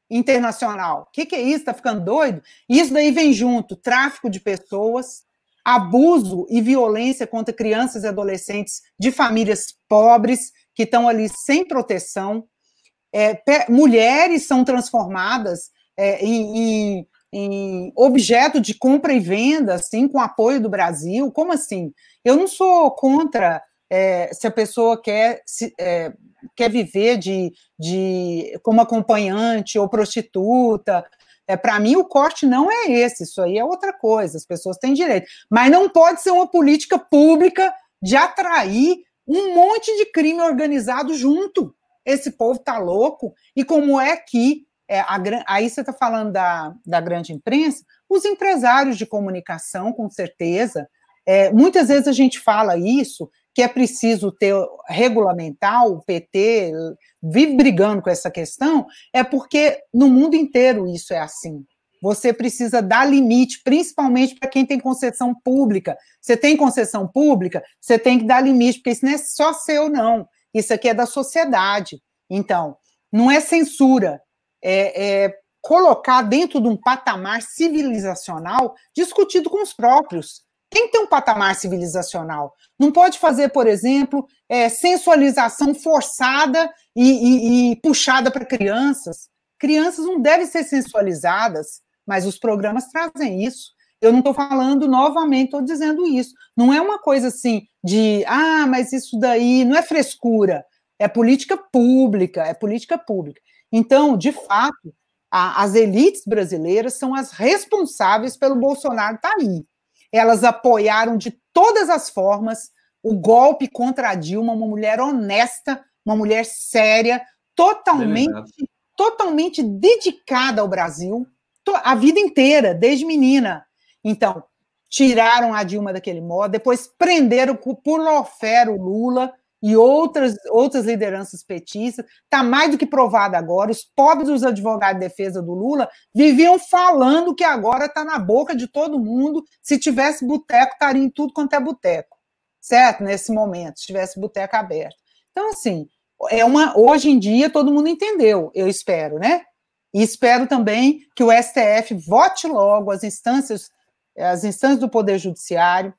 internacional? O que, que é isso? Está ficando doido? Isso daí vem junto tráfico de pessoas, abuso e violência contra crianças e adolescentes de famílias pobres que estão ali sem proteção. É, mulheres são transformadas é, em, em, em, objeto de compra e venda, assim, com apoio do Brasil. Como assim? Eu não sou contra é, se a pessoa quer, se, é, quer viver de, de como acompanhante ou prostituta. É, Para mim, o corte não é esse, isso aí é outra coisa, as pessoas têm direito. Mas não pode ser uma política pública de atrair um monte de crime organizado junto. Esse povo tá louco. E como é que. É, a, aí você está falando da, da grande imprensa, os empresários de comunicação, com certeza. É, muitas vezes a gente fala isso, que é preciso ter regulamentar, o PT vive brigando com essa questão, é porque no mundo inteiro isso é assim. Você precisa dar limite, principalmente para quem tem concessão pública. Você tem concessão pública, você tem que dar limite, porque isso não é só seu, não. Isso aqui é da sociedade. Então, não é censura, é, é colocar dentro de um patamar civilizacional discutido com os próprios. Tem que ter um patamar civilizacional. Não pode fazer, por exemplo, é, sensualização forçada e, e, e puxada para crianças. Crianças não devem ser sensualizadas, mas os programas trazem isso. Eu não estou falando novamente, estou dizendo isso. Não é uma coisa assim de, ah, mas isso daí não é frescura, é política pública, é política pública. Então, de fato, a, as elites brasileiras são as responsáveis pelo Bolsonaro estar tá aí elas apoiaram de todas as formas o golpe contra a Dilma, uma mulher honesta, uma mulher séria, totalmente, totalmente dedicada ao Brasil, a vida inteira, desde menina. Então, tiraram a Dilma daquele modo, depois prenderam por lawfare o Lula, e outras, outras lideranças petistas, está mais do que provado agora. Os pobres dos advogados de defesa do Lula viviam falando que agora está na boca de todo mundo. Se tivesse boteco, estaria em tudo quanto é boteco, certo? Nesse momento, se tivesse boteco aberto. Então, assim, é uma, hoje em dia todo mundo entendeu, eu espero, né? E espero também que o STF vote logo as instâncias, as instâncias do Poder Judiciário,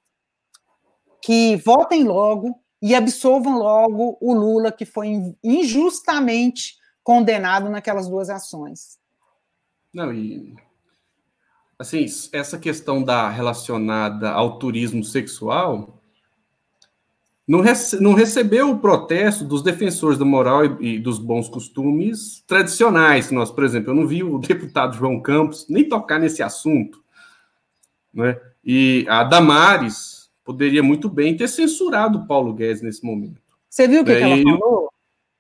que votem logo e absolvam logo o Lula, que foi injustamente condenado naquelas duas ações. Não, e assim, essa questão da relacionada ao turismo sexual não, rece não recebeu o protesto dos defensores da moral e, e, dos bons costumes tradicionais. Nós, por exemplo, eu não vi o deputado João Campos nem tocar nesse assunto, né? E a Damares poderia muito bem ter censurado o Paulo Guedes nesse momento. Você viu o que, é, que ela falou?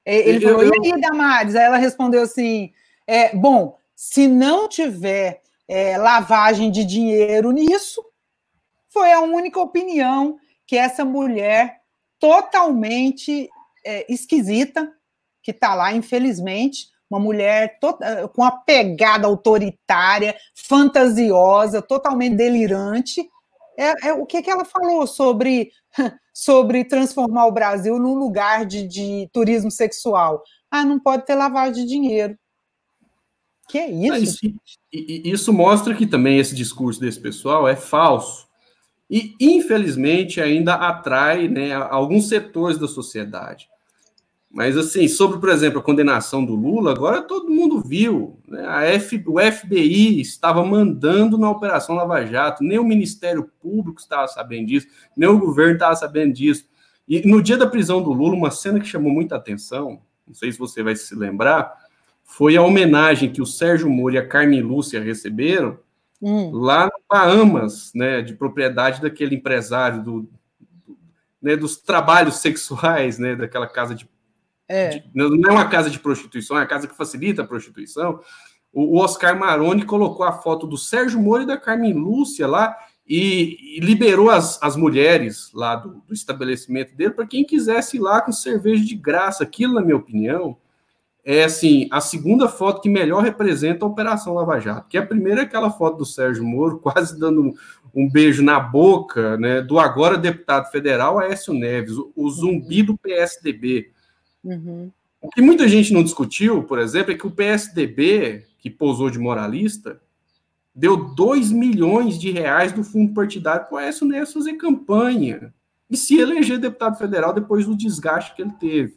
Ele eu, falou, eu, e aí, Damares? Aí ela respondeu assim: é, bom, se não tiver é, lavagem de dinheiro nisso, foi a única opinião que essa mulher totalmente é, esquisita, que está lá, infelizmente, uma mulher com a pegada autoritária, fantasiosa, totalmente delirante, é, é o que, que ela falou sobre, sobre transformar o Brasil num lugar de, de turismo sexual. Ah, não pode ter lavagem de dinheiro. Que é isso? isso, isso mostra que também esse discurso desse pessoal é falso. E, infelizmente, ainda atrai né, alguns setores da sociedade. Mas, assim, sobre, por exemplo, a condenação do Lula, agora todo mundo viu. Né? A F, o FBI estava mandando na Operação Lava Jato, nem o Ministério Público estava sabendo disso, nem o governo estava sabendo disso. E no dia da prisão do Lula, uma cena que chamou muita atenção, não sei se você vai se lembrar, foi a homenagem que o Sérgio Moro e a Carmen Lúcia receberam hum. lá no Bahamas, né, de propriedade daquele empresário do, né, dos trabalhos sexuais, né, daquela casa de é. Não é uma casa de prostituição, é uma casa que facilita a prostituição. O, Oscar Maroni colocou a foto do Sérgio Moro e da Carmen Lúcia lá e, e liberou as, as mulheres lá do, do estabelecimento dele para quem quisesse ir lá com cerveja de graça. Aquilo, na minha opinião, é assim a segunda foto que melhor representa a Operação Lava Jato. Que a primeira é aquela foto do Sérgio Moro quase dando um, um beijo na boca né, do agora deputado federal Aécio Neves, o, o zumbi do PSDB. Uhum. O que muita gente não discutiu, por exemplo, é que o PSDB, que posou de moralista, deu 2 milhões de reais do fundo partidário para o Aécio Neves fazer campanha e se eleger deputado federal depois do desgaste que ele teve.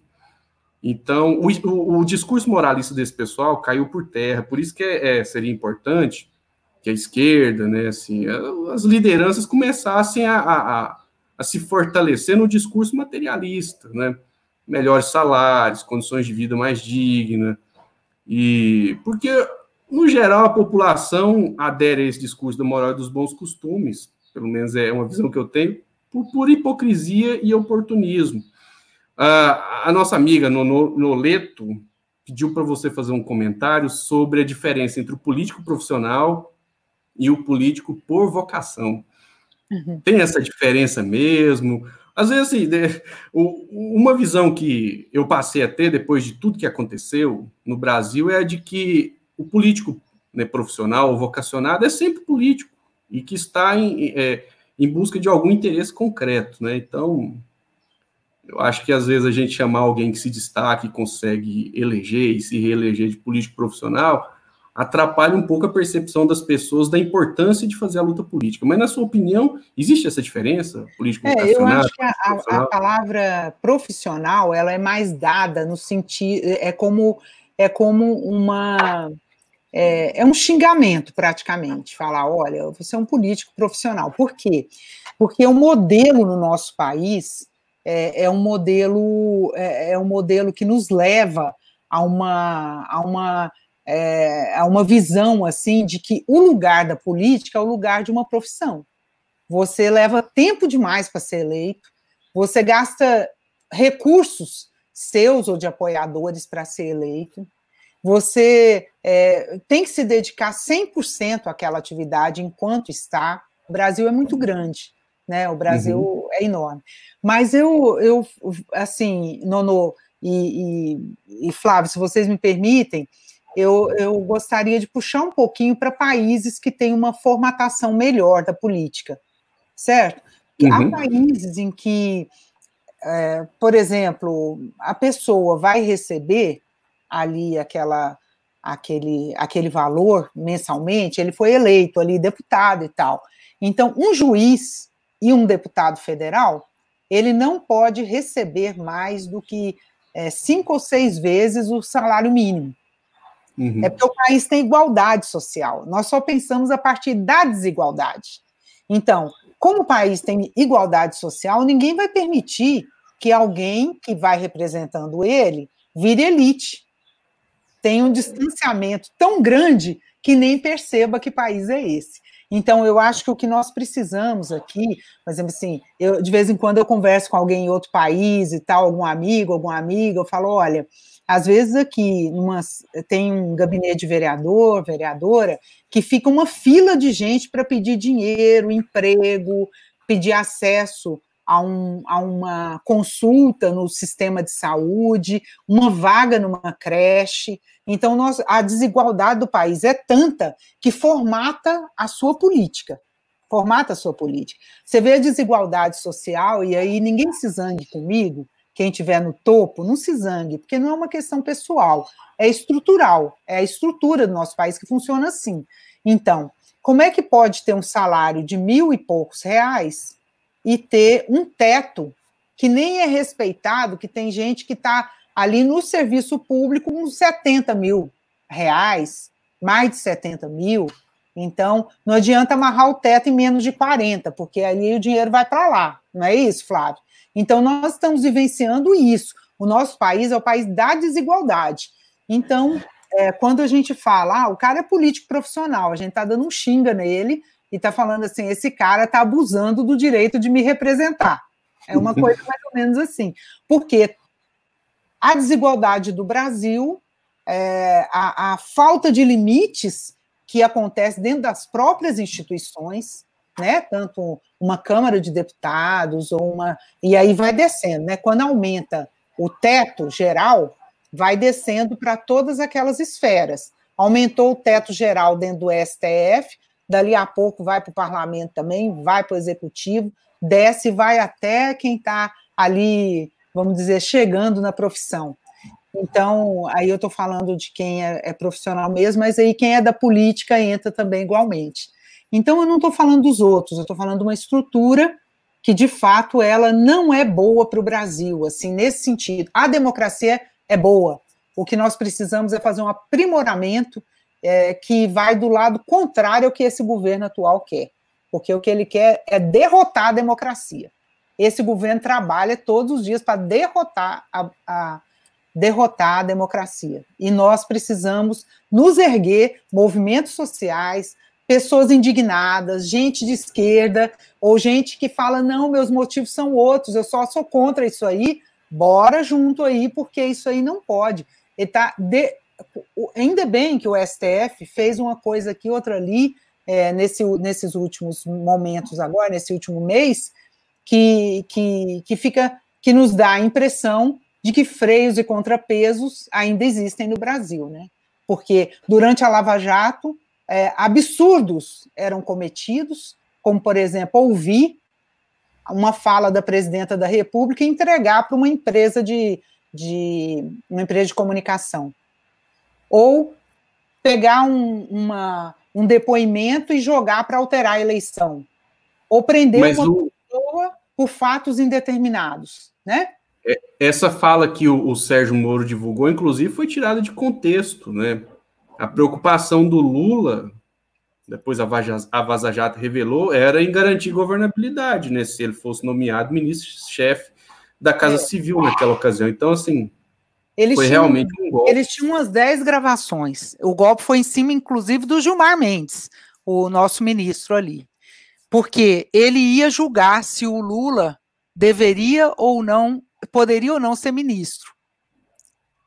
Então, o, o, o discurso moralista desse pessoal caiu por terra, por isso que é, é, seria importante que a esquerda, né, assim, as lideranças começassem a, a, a se fortalecer no discurso materialista, né? Melhores salários, condições de vida mais dignas. E porque, no geral, a população adere a esse discurso da moral e dos bons costumes, pelo menos é uma visão que eu tenho, por, por hipocrisia e oportunismo. Uh, a nossa amiga Noleto pediu para você fazer um comentário sobre a diferença entre o político profissional e o político por vocação. Uhum. Tem essa diferença mesmo? Às vezes, assim, uma visão que eu passei a ter depois de tudo que aconteceu no Brasil é a de que o político né, profissional ou vocacionado é sempre político e que está em, é, em busca de algum interesse concreto, né? Então, eu acho que às vezes a gente chamar alguém que se destaque, consegue eleger e se reeleger de político profissional, atrapalha um pouco a percepção das pessoas da importância de fazer a luta política. Mas, na sua opinião, existe essa diferença político É, eu acho que a, a, palavra profissional ela é mais dada no sentido é como é como uma é, é, um xingamento praticamente falar, olha, você é um político profissional. Por quê? Porque o modelo no nosso país é, é um modelo é, é um modelo que nos leva a uma a uma é, uma visão assim de que o lugar da política é o lugar de uma profissão. Você leva tempo demais para ser eleito, você gasta recursos seus ou de apoiadores para ser eleito, você é, tem que se dedicar 100% àquela atividade enquanto está. O Brasil é muito grande, né? O Brasil uhum. é enorme. Mas eu, eu assim, Nono e, e, e Flávio, se vocês me permitem, eu, eu gostaria de puxar um pouquinho para países que têm uma formatação melhor da política, certo? Uhum. Há países em que, é, por exemplo, a pessoa vai receber ali aquela, aquele, aquele valor mensalmente, ele foi eleito ali deputado e tal. Então, um juiz e um deputado federal, ele não pode receber mais do que é, cinco ou seis vezes o salário mínimo. Uhum. É porque o país tem igualdade social. Nós só pensamos a partir da desigualdade. Então, como o país tem igualdade social, ninguém vai permitir que alguém que vai representando ele vire elite. Tem um distanciamento tão grande que nem perceba que país é esse. Então, eu acho que o que nós precisamos aqui, por exemplo, assim, eu, de vez em quando eu converso com alguém em outro país e tal, algum amigo, alguma amiga, eu falo, olha, às vezes aqui tem um gabinete de vereador, vereadora, que fica uma fila de gente para pedir dinheiro, emprego, pedir acesso a, um, a, uma consulta no sistema de saúde, uma vaga numa creche. Então, nós, a desigualdade do país é tanta que formata a sua política. Formata a sua política. Você vê a desigualdade social, e aí ninguém se zangue comigo, quem tiver no topo, não se zangue, porque não é uma questão pessoal, é estrutural, é a estrutura do nosso país que funciona assim. Então, como é que pode ter um salário de mil e poucos reais e ter um teto que nem é respeitado, que tem gente que está ali no serviço público com 70 mil reais, mais de 70 mil. Então, não adianta amarrar o teto em menos de 40, porque ali o dinheiro vai para lá, não é isso, Flávio? Então, nós estamos vivenciando isso. O nosso país é o país da desigualdade. Então, é, quando a gente fala, ah, o cara é político profissional, a gente está dando um xinga nele e está falando assim: esse cara está abusando do direito de me representar. É uma coisa mais ou menos assim. Porque a desigualdade do Brasil, é, a, a falta de limites que acontece dentro das próprias instituições, né? Tanto uma Câmara de Deputados ou uma. E aí vai descendo, né? Quando aumenta o teto geral, vai descendo para todas aquelas esferas. Aumentou o teto geral dentro do STF, dali a pouco vai para o parlamento também, vai para o executivo, desce e vai até quem está ali, vamos dizer, chegando na profissão. Então, aí eu estou falando de quem é, é, profissional mesmo, mas aí quem é da política entra também igualmente. Então, eu não estou falando dos outros, eu estou falando de uma estrutura que, de fato, ela não é boa para o Brasil, assim, nesse sentido. A democracia é boa. O que nós precisamos é fazer um aprimoramento é, que vai do lado contrário ao que esse governo atual quer. Porque o que ele quer é derrotar a democracia. Esse governo trabalha todos os dias para derrotar a, a derrotar a democracia. E nós precisamos nos erguer, movimentos sociais, pessoas indignadas, gente de esquerda, ou gente que fala: não, meus motivos são outros, eu só sou contra isso aí, bora junto aí, porque isso aí não pode. Ele tá de... Ainda bem que o STF fez uma coisa aqui, outra ali, é, nesse, nesses últimos momentos agora, nesse último mês, que, que, que fica que nos dá a impressão de que freios e contrapesos ainda existem no Brasil, né? Porque durante a Lava Jato, é, absurdos eram cometidos, como, por exemplo, ouvir uma fala da presidenta da República e entregar para uma empresa de, de uma empresa de comunicação. Ou pegar um, uma, um depoimento e jogar para alterar a eleição. Ou prender Mas uma o... pessoa por fatos indeterminados, né? É, essa fala que o, o Sérgio Moro divulgou, inclusive, foi tirada de contexto, né? A preocupação do Lula depois a Vaza Jato revelou, era em garantir governabilidade, né? Se ele fosse nomeado ministro-chefe da Casa é. Civil naquela ocasião. Então, assim, eles foi tinham, realmente um golpe. Eles tinham umas 10 gravações. O golpe foi em cima, inclusive, do Gilmar Mendes, o nosso ministro ali. Porque ele ia julgar se o Lula deveria ou não, poderia ou não ser ministro.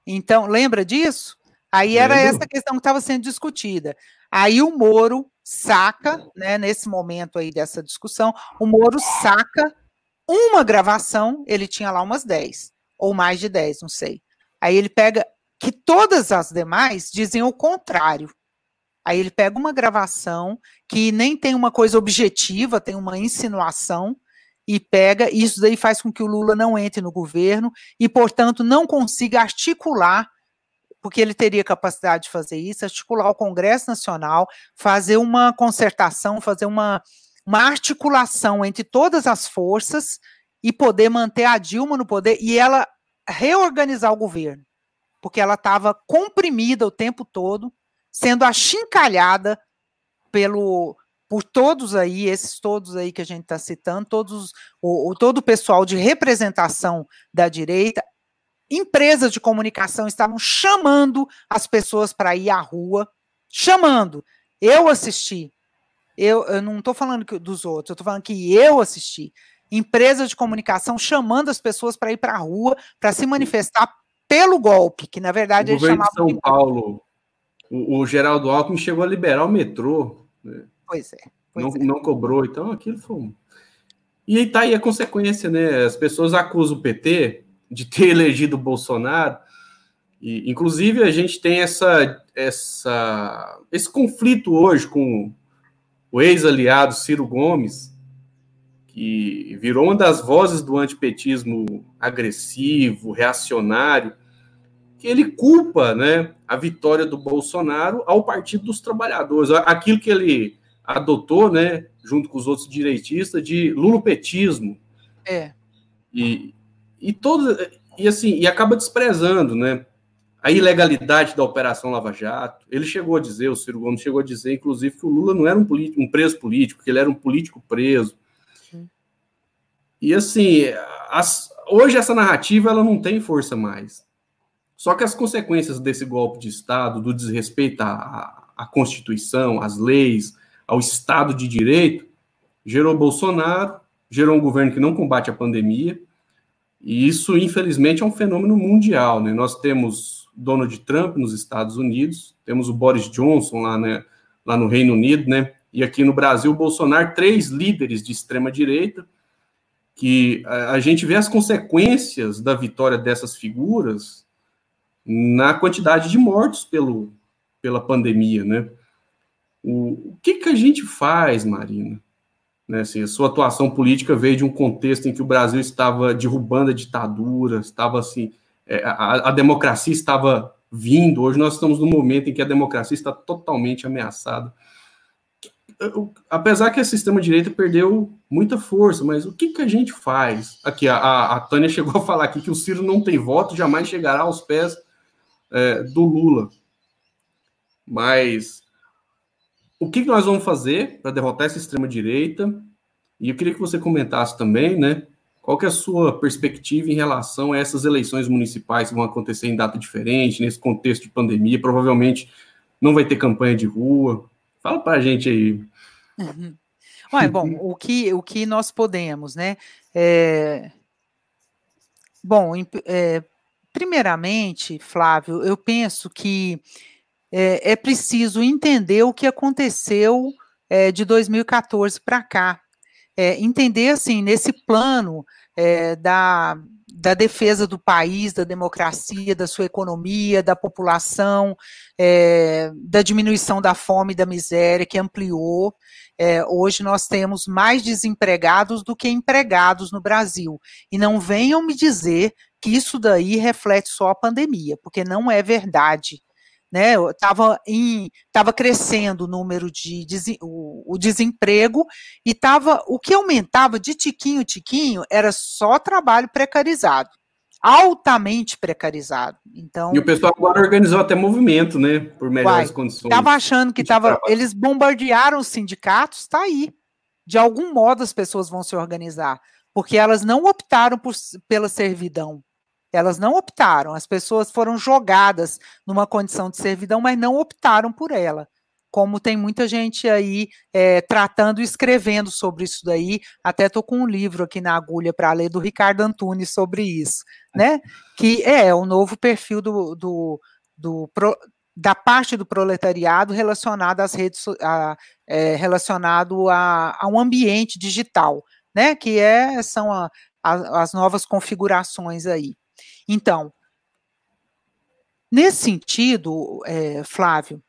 Então, lembra disso? Aí era essa questão que estava sendo discutida. Aí o Moro saca, né, nesse momento aí dessa discussão, o Moro saca uma gravação, ele tinha lá umas 10, ou mais de 10, não sei. Aí ele pega que todas as demais dizem o contrário. Aí ele pega uma gravação que nem tem uma coisa objetiva, tem uma insinuação, e pega, e isso daí faz com que o Lula não entre no governo e, portanto, não consiga articular porque ele teria capacidade de fazer isso, articular o Congresso Nacional, fazer uma concertação, fazer uma, uma articulação entre todas as forças e poder manter a Dilma no poder e ela reorganizar o governo, porque ela estava comprimida o tempo todo, sendo achincalhada pelo por todos aí, esses todos aí que a gente está citando, todos o, o, todo o pessoal de representação da direita, empresas de comunicação estavam chamando as pessoas para ir à rua, chamando. Eu assisti. Eu, eu não estou falando que, dos outros, eu estou falando que eu assisti. Empresas de comunicação chamando as pessoas para ir para a rua, para se manifestar pelo golpe, que na verdade o governo de São Paulo, o, o, Geraldo Alckmin chegou a liberar o metrô. Né? Pois é. Pois não, é. não cobrou, então aquilo foi um... E aí tá aí a consequência, né? As pessoas acusam o PT de ter elegido o Bolsonaro. E, inclusive, a gente tem essa, essa, esse conflito hoje com o ex-aliado Ciro Gomes, que virou uma das vozes do antipetismo agressivo, reacionário, que ele culpa né, a vitória do Bolsonaro ao Partido dos Trabalhadores, aquilo que ele adotou, né, junto com os outros direitistas, de lulopetismo. É. E, e todo, e assim, e acaba desprezando, né, a ilegalidade da Operação Lava Jato. Ele chegou a dizer, o Ciro Gomes chegou a dizer, inclusive, que o Lula não era um, político, um preso político, que ele era um político preso. E assim, as, hoje essa narrativa ela não tem força mais. Só que as consequências desse golpe de Estado, do desrespeito à, à Constituição, às leis, ao Estado de Direito, gerou Bolsonaro, gerou um governo que não combate a pandemia, e isso, infelizmente, é um fenômeno mundial. Né? Nós temos Donald Trump nos Estados Unidos, temos o Boris Johnson lá, né, lá no Reino Unido, né? e aqui no Brasil, Bolsonaro, três líderes de extrema-direita, que a, a gente vê as consequências da vitória dessas figuras na quantidade de mortos pelo, pela pandemia, né? O, o que, que a gente faz, Marina? Né, assim, sua atuação política veio de um contexto em que o Brasil estava derrubando a ditadura, estava assim, é, a, a, democracia estava vindo. Hoje nós estamos num momento em que a democracia está totalmente ameaçada. Apesar que o sistema direita perdeu muita força, mas o que, que a gente faz? Aqui, a, a Tânia chegou a falar aqui que o Ciro não tem voto, jamais chegará aos pés é, do Lula. Mas o que nós vamos fazer para derrotar essa extrema-direita? E eu queria que você comentasse também, né? Qual que é a sua perspectiva em relação a essas eleições municipais que vão acontecer em data diferente, nesse contexto de pandemia? Provavelmente não vai ter campanha de rua. Fala para a gente aí. Uhum. Ué, bom, o que, o que nós podemos, né? É... Bom, é... primeiramente, Flávio, eu penso que é, é preciso entender o que aconteceu é, de 2014 para cá. É, entender, assim, nesse plano é, da, da defesa do país, da democracia, da sua economia, da população, é, da diminuição da fome e da miséria, que ampliou. É, hoje nós temos mais desempregados do que empregados no Brasil. E não venham me dizer que isso daí reflete só a pandemia, porque não é verdade né? Estava em estava crescendo o número de o, o desemprego e estava o que aumentava de tiquinho tiquinho era só trabalho precarizado altamente precarizado. Então, e o pessoal agora organizou até movimento, né, por melhores uai, condições. Estava achando que tava, eles bombardearam os sindicatos, está aí. De algum modo as pessoas vão se organizar, porque elas não optaram por, pela servidão. Elas não optaram, as pessoas foram jogadas numa condição de servidão, mas não optaram por ela. Como tem muita gente aí é, tratando e escrevendo sobre isso daí, até estou com um livro aqui na agulha para ler do Ricardo Antunes sobre isso, né? Que é o novo perfil do, do, do pro, da parte do proletariado relacionado às redes a, é, relacionado a, a, um ambiente digital, né? Que é, são a, as novas configurações aí. Então, nesse sentido, é, Flávio,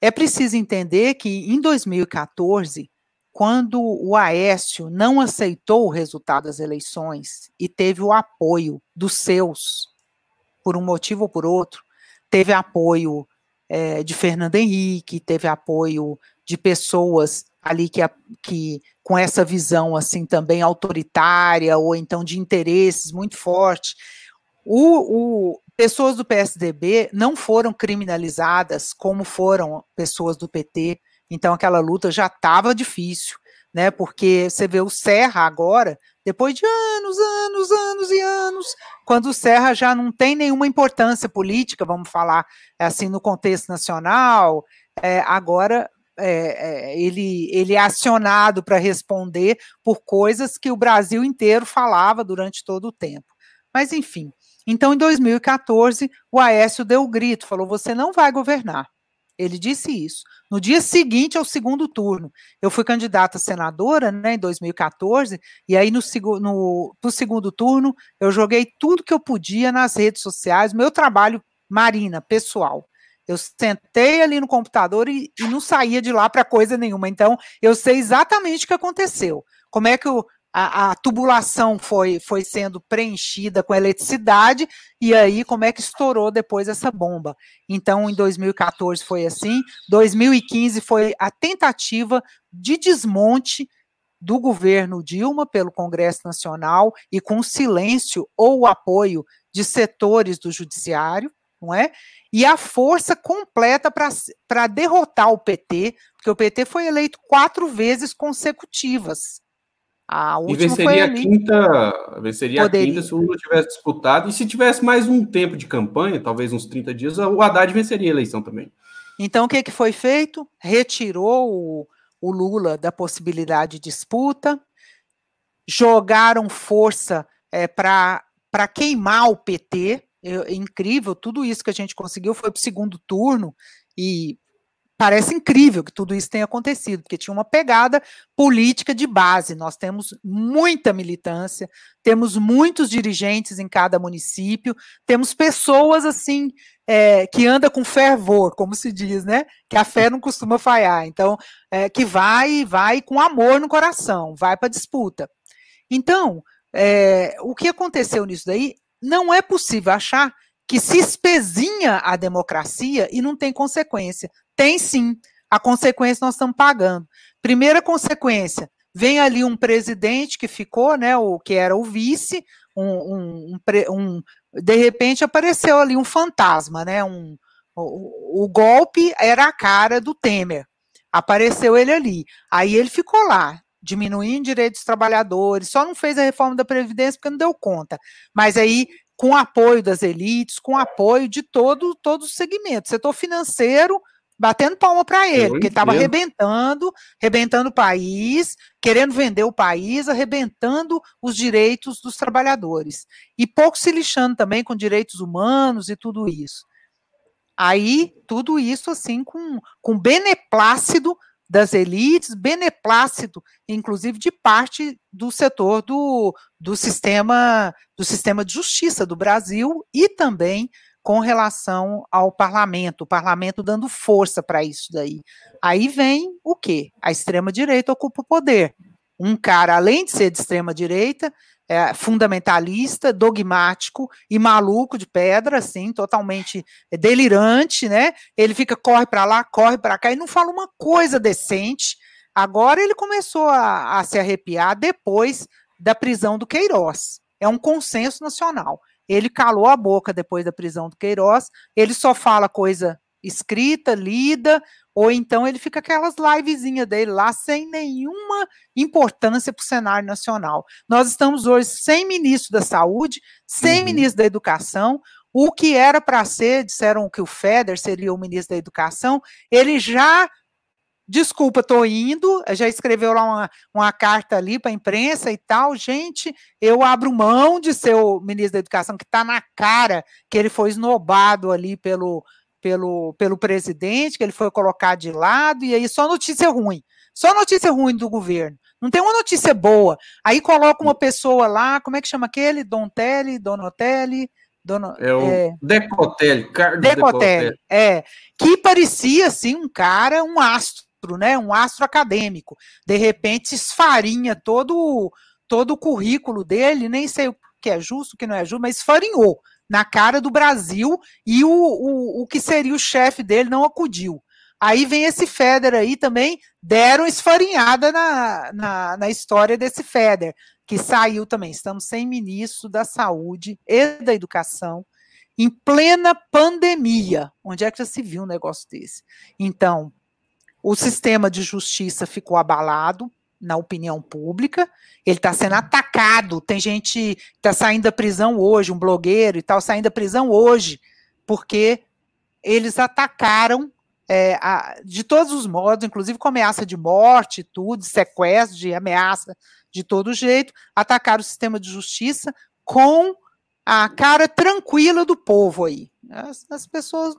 é preciso entender que em 2014, quando o Aécio não aceitou o resultado das eleições e teve o apoio dos seus, por um motivo ou por outro, teve apoio é, de Fernando Henrique, teve apoio de pessoas ali que, que com essa visão assim também autoritária ou então de interesses muito fortes o, o, pessoas do PSDB não foram criminalizadas como foram pessoas do PT, então aquela luta já estava difícil, né? Porque você vê o Serra agora, depois de anos, anos, anos e anos, quando o Serra já não tem nenhuma importância política, vamos falar assim no contexto nacional, é, agora é, é, ele, ele é acionado para responder por coisas que o Brasil inteiro falava durante todo o tempo. Mas, enfim, então, em 2014, o Aécio deu o grito, falou: você não vai governar. Ele disse isso. No dia seguinte ao segundo turno, eu fui candidata a senadora, né, em 2014, e aí no, no, no segundo turno eu joguei tudo que eu podia nas redes sociais, meu trabalho, Marina, pessoal. Eu sentei ali no computador e, e não saía de lá para coisa nenhuma. Então, eu sei exatamente o que aconteceu. Como é que o, a, a, tubulação foi, foi sendo preenchida com eletricidade, e aí como é que estourou depois essa bomba? Então, em 2014 foi assim, 2015 foi a tentativa de desmonte do governo Dilma pelo Congresso Nacional e com silêncio ou apoio de setores do judiciário, não é? E a força completa para derrotar o PT, porque o PT foi eleito quatro vezes consecutivas. A e venceria a quinta, venceria Poderia. a quinta se o Lula tivesse disputado. E se tivesse mais um tempo de campanha, talvez uns 30 dias, o Haddad venceria a eleição também. Então, o que, que foi feito? Retirou o, o Lula da possibilidade de disputa, jogaram força é, para queimar o PT. É, incrível, tudo isso que a gente conseguiu foi para o segundo turno, e parece incrível que tudo isso tenha acontecido, porque tinha uma pegada política de base. Nós temos muita militância, temos muitos dirigentes em cada município, temos pessoas assim é, que anda com fervor, como se diz, né? Que a fé não costuma falhar. Então, é, que vai, vai com amor no coração, vai para a disputa. Então, é, o que aconteceu nisso daí? Não é possível achar que se espezinha a democracia e não tem consequência. Tem sim. A consequência nós estamos pagando. Primeira consequência, vem ali um presidente que ficou, né, o que era o vice, um, um, um, um de repente apareceu ali um fantasma, né, um, o, o, golpe era a cara do Temer, apareceu ele ali, aí ele ficou lá, diminuindo direitos dos trabalhadores, só não fez a reforma da Previdência porque não deu conta, mas aí com apoio das elites, com apoio de todo, todo o segmento, setor financeiro, batendo palma para ele, porque estava arrebentando, arrebentando o país, querendo vender o país, arrebentando os direitos dos trabalhadores. E pouco se lixando também com direitos humanos e tudo isso. Aí, tudo isso assim com, com beneplácito das elites, beneplácito, inclusive, de parte do setor do, do sistema do sistema de justiça do Brasil e também com relação ao parlamento, o parlamento dando força para isso daí. Aí vem o quê? A extrema-direita ocupa o poder. Um cara, além de ser de extrema-direita, é, fundamentalista, dogmático e maluco de pedra, assim, totalmente delirante, né? Ele fica, corre para lá, corre para cá e não fala uma coisa decente. Agora ele começou a, a se arrepiar depois da prisão do Queiroz. É um consenso nacional. Ele calou a boca depois da prisão do Queiroz, ele só fala coisa escrita, lida, ou então ele fica aquelas livezinhas dele lá sem nenhuma importância para o cenário nacional. Nós estamos hoje sem ministro da Saúde, sem uhum. ministro da Educação, o que era para ser, disseram que o Feder seria o ministro da Educação, ele já desculpa, estou indo, já escreveu lá uma, uma carta ali para a imprensa e tal, gente, eu abro mão de ser o ministro da Educação, que está na cara que ele foi esnobado ali pelo, pelo, pelo presidente, que ele foi colocado de lado, e aí só notícia ruim, só notícia ruim do governo, não tem uma notícia boa, aí coloca uma pessoa lá, como é que chama aquele? Dontelli, Donotelli, Dono, é o é, Decotelli, Carlos Decotelli, Decotelli, é, que parecia assim um cara, um astro, astro, né? Um astro acadêmico. De repente esfarinha todo todo o currículo dele, nem sei o que é justo, o que não é justo, mas esfarinhou na cara do Brasil e o, o, o que seria o chefe dele não acudiu. Aí vem esse Feder aí também, deram esfarinhada na, na, na história desse Feder, que saiu também. Estamos sem ministro da Saúde e da Educação em plena pandemia. Onde é que já se viu um negócio desse? Então, o sistema de justiça ficou abalado na opinião pública, ele está sendo atacado. Tem gente que está saindo da prisão hoje, um blogueiro e tal, saindo da prisão hoje, porque eles atacaram é, a, de todos os modos, inclusive com ameaça de morte, tudo, sequestro, de ameaça de todo jeito, atacaram o sistema de justiça com a cara tranquila do povo aí. As, as, pessoas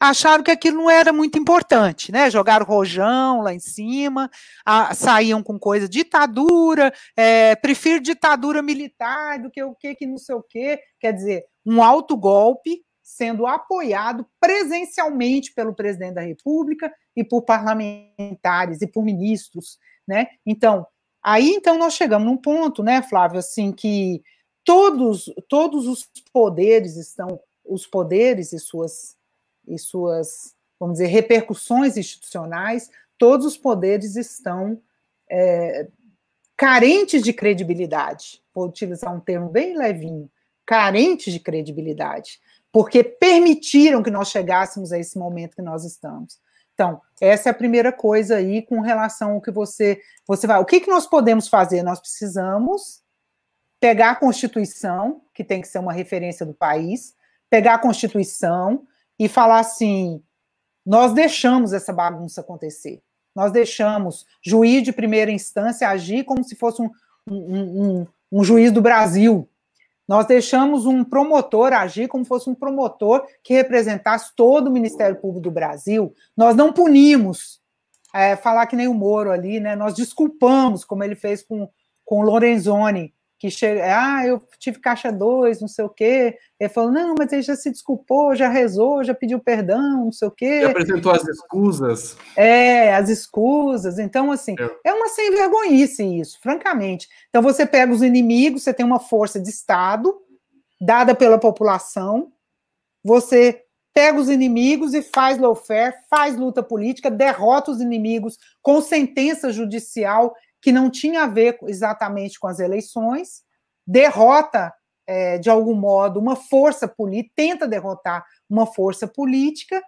acharam que aquilo não era muito importante, né? Jogaram rojão lá em cima, a, saíam com coisa ditadura, é, prefiro ditadura militar do que o que, que não sei o quê. Quer dizer, um alto golpe sendo apoiado presencialmente pelo presidente da República e por parlamentares e por ministros, né? Então, Aí então nós chegamos num ponto, né, Flávio, assim que todos todos os poderes estão os poderes e suas e suas vamos dizer repercussões institucionais, todos os poderes estão é, carentes de credibilidade. Vou utilizar um termo bem levinho, carentes de credibilidade, porque permitiram que nós chegássemos a esse momento que nós estamos. Então, essa é a primeira coisa aí com relação ao que você você vai. O que, que nós podemos fazer? Nós precisamos pegar a Constituição, que tem que ser uma referência do país, pegar a Constituição e falar assim: nós deixamos essa bagunça acontecer. Nós deixamos juiz de primeira instância agir como se fosse um, um, um, um juiz do Brasil, nós deixamos um promotor agir como fosse um promotor que representasse todo o Ministério Público do Brasil. Nós não punimos, é, falar que nem o Moro ali, né? Nós desculpamos, como ele fez com, com o Lorenzoni, que chega, ah, eu tive caixa 2, não sei o quê. Ele falou, não, mas ele já se desculpou, já rezou, já pediu perdão, não sei o quê. E apresentou as escusas. É, as escusas. Então, assim, é, é uma sem vergonhice isso, francamente. Então, você pega os inimigos, você tem uma força de Estado dada pela população, você pega os inimigos e faz lawfare, faz luta política, derrota os inimigos com sentença judicial que não tinha a ver exatamente com as eleições, derrota, é, de algum modo, uma força política, tenta derrotar uma força política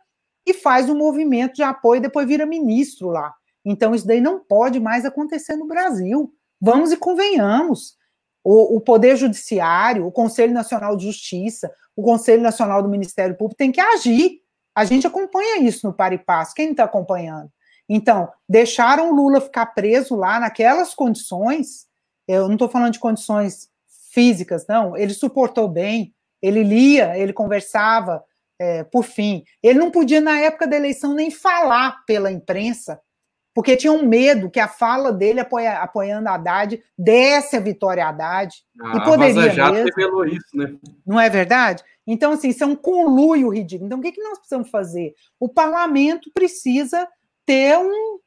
e faz um movimento de apoio e depois vira ministro lá. Então, isso daí não pode mais acontecer no Brasil. Vamos e convenhamos. O, o Poder Judiciário, o Conselho Nacional de Justiça, o Conselho Nacional do Ministério Público tem que agir. A gente acompanha isso no Par e Passo. Quem está acompanhando? Então, deixaram o Lula ficar preso lá naquelas condições. Eu não estou falando de condições físicas, não. Ele suportou bem, ele lia, ele conversava, é, por fim. Ele não podia, na época da eleição, nem falar pela imprensa, porque tinham um medo que a fala dele apoia, apoiando a Haddad desse a vitória a Haddad. Ah, e poderia já revelou isso, né? Não é verdade? Então, assim, isso é um conluio ridículo. Então, o que, que nós precisamos fazer? O parlamento precisa ter um.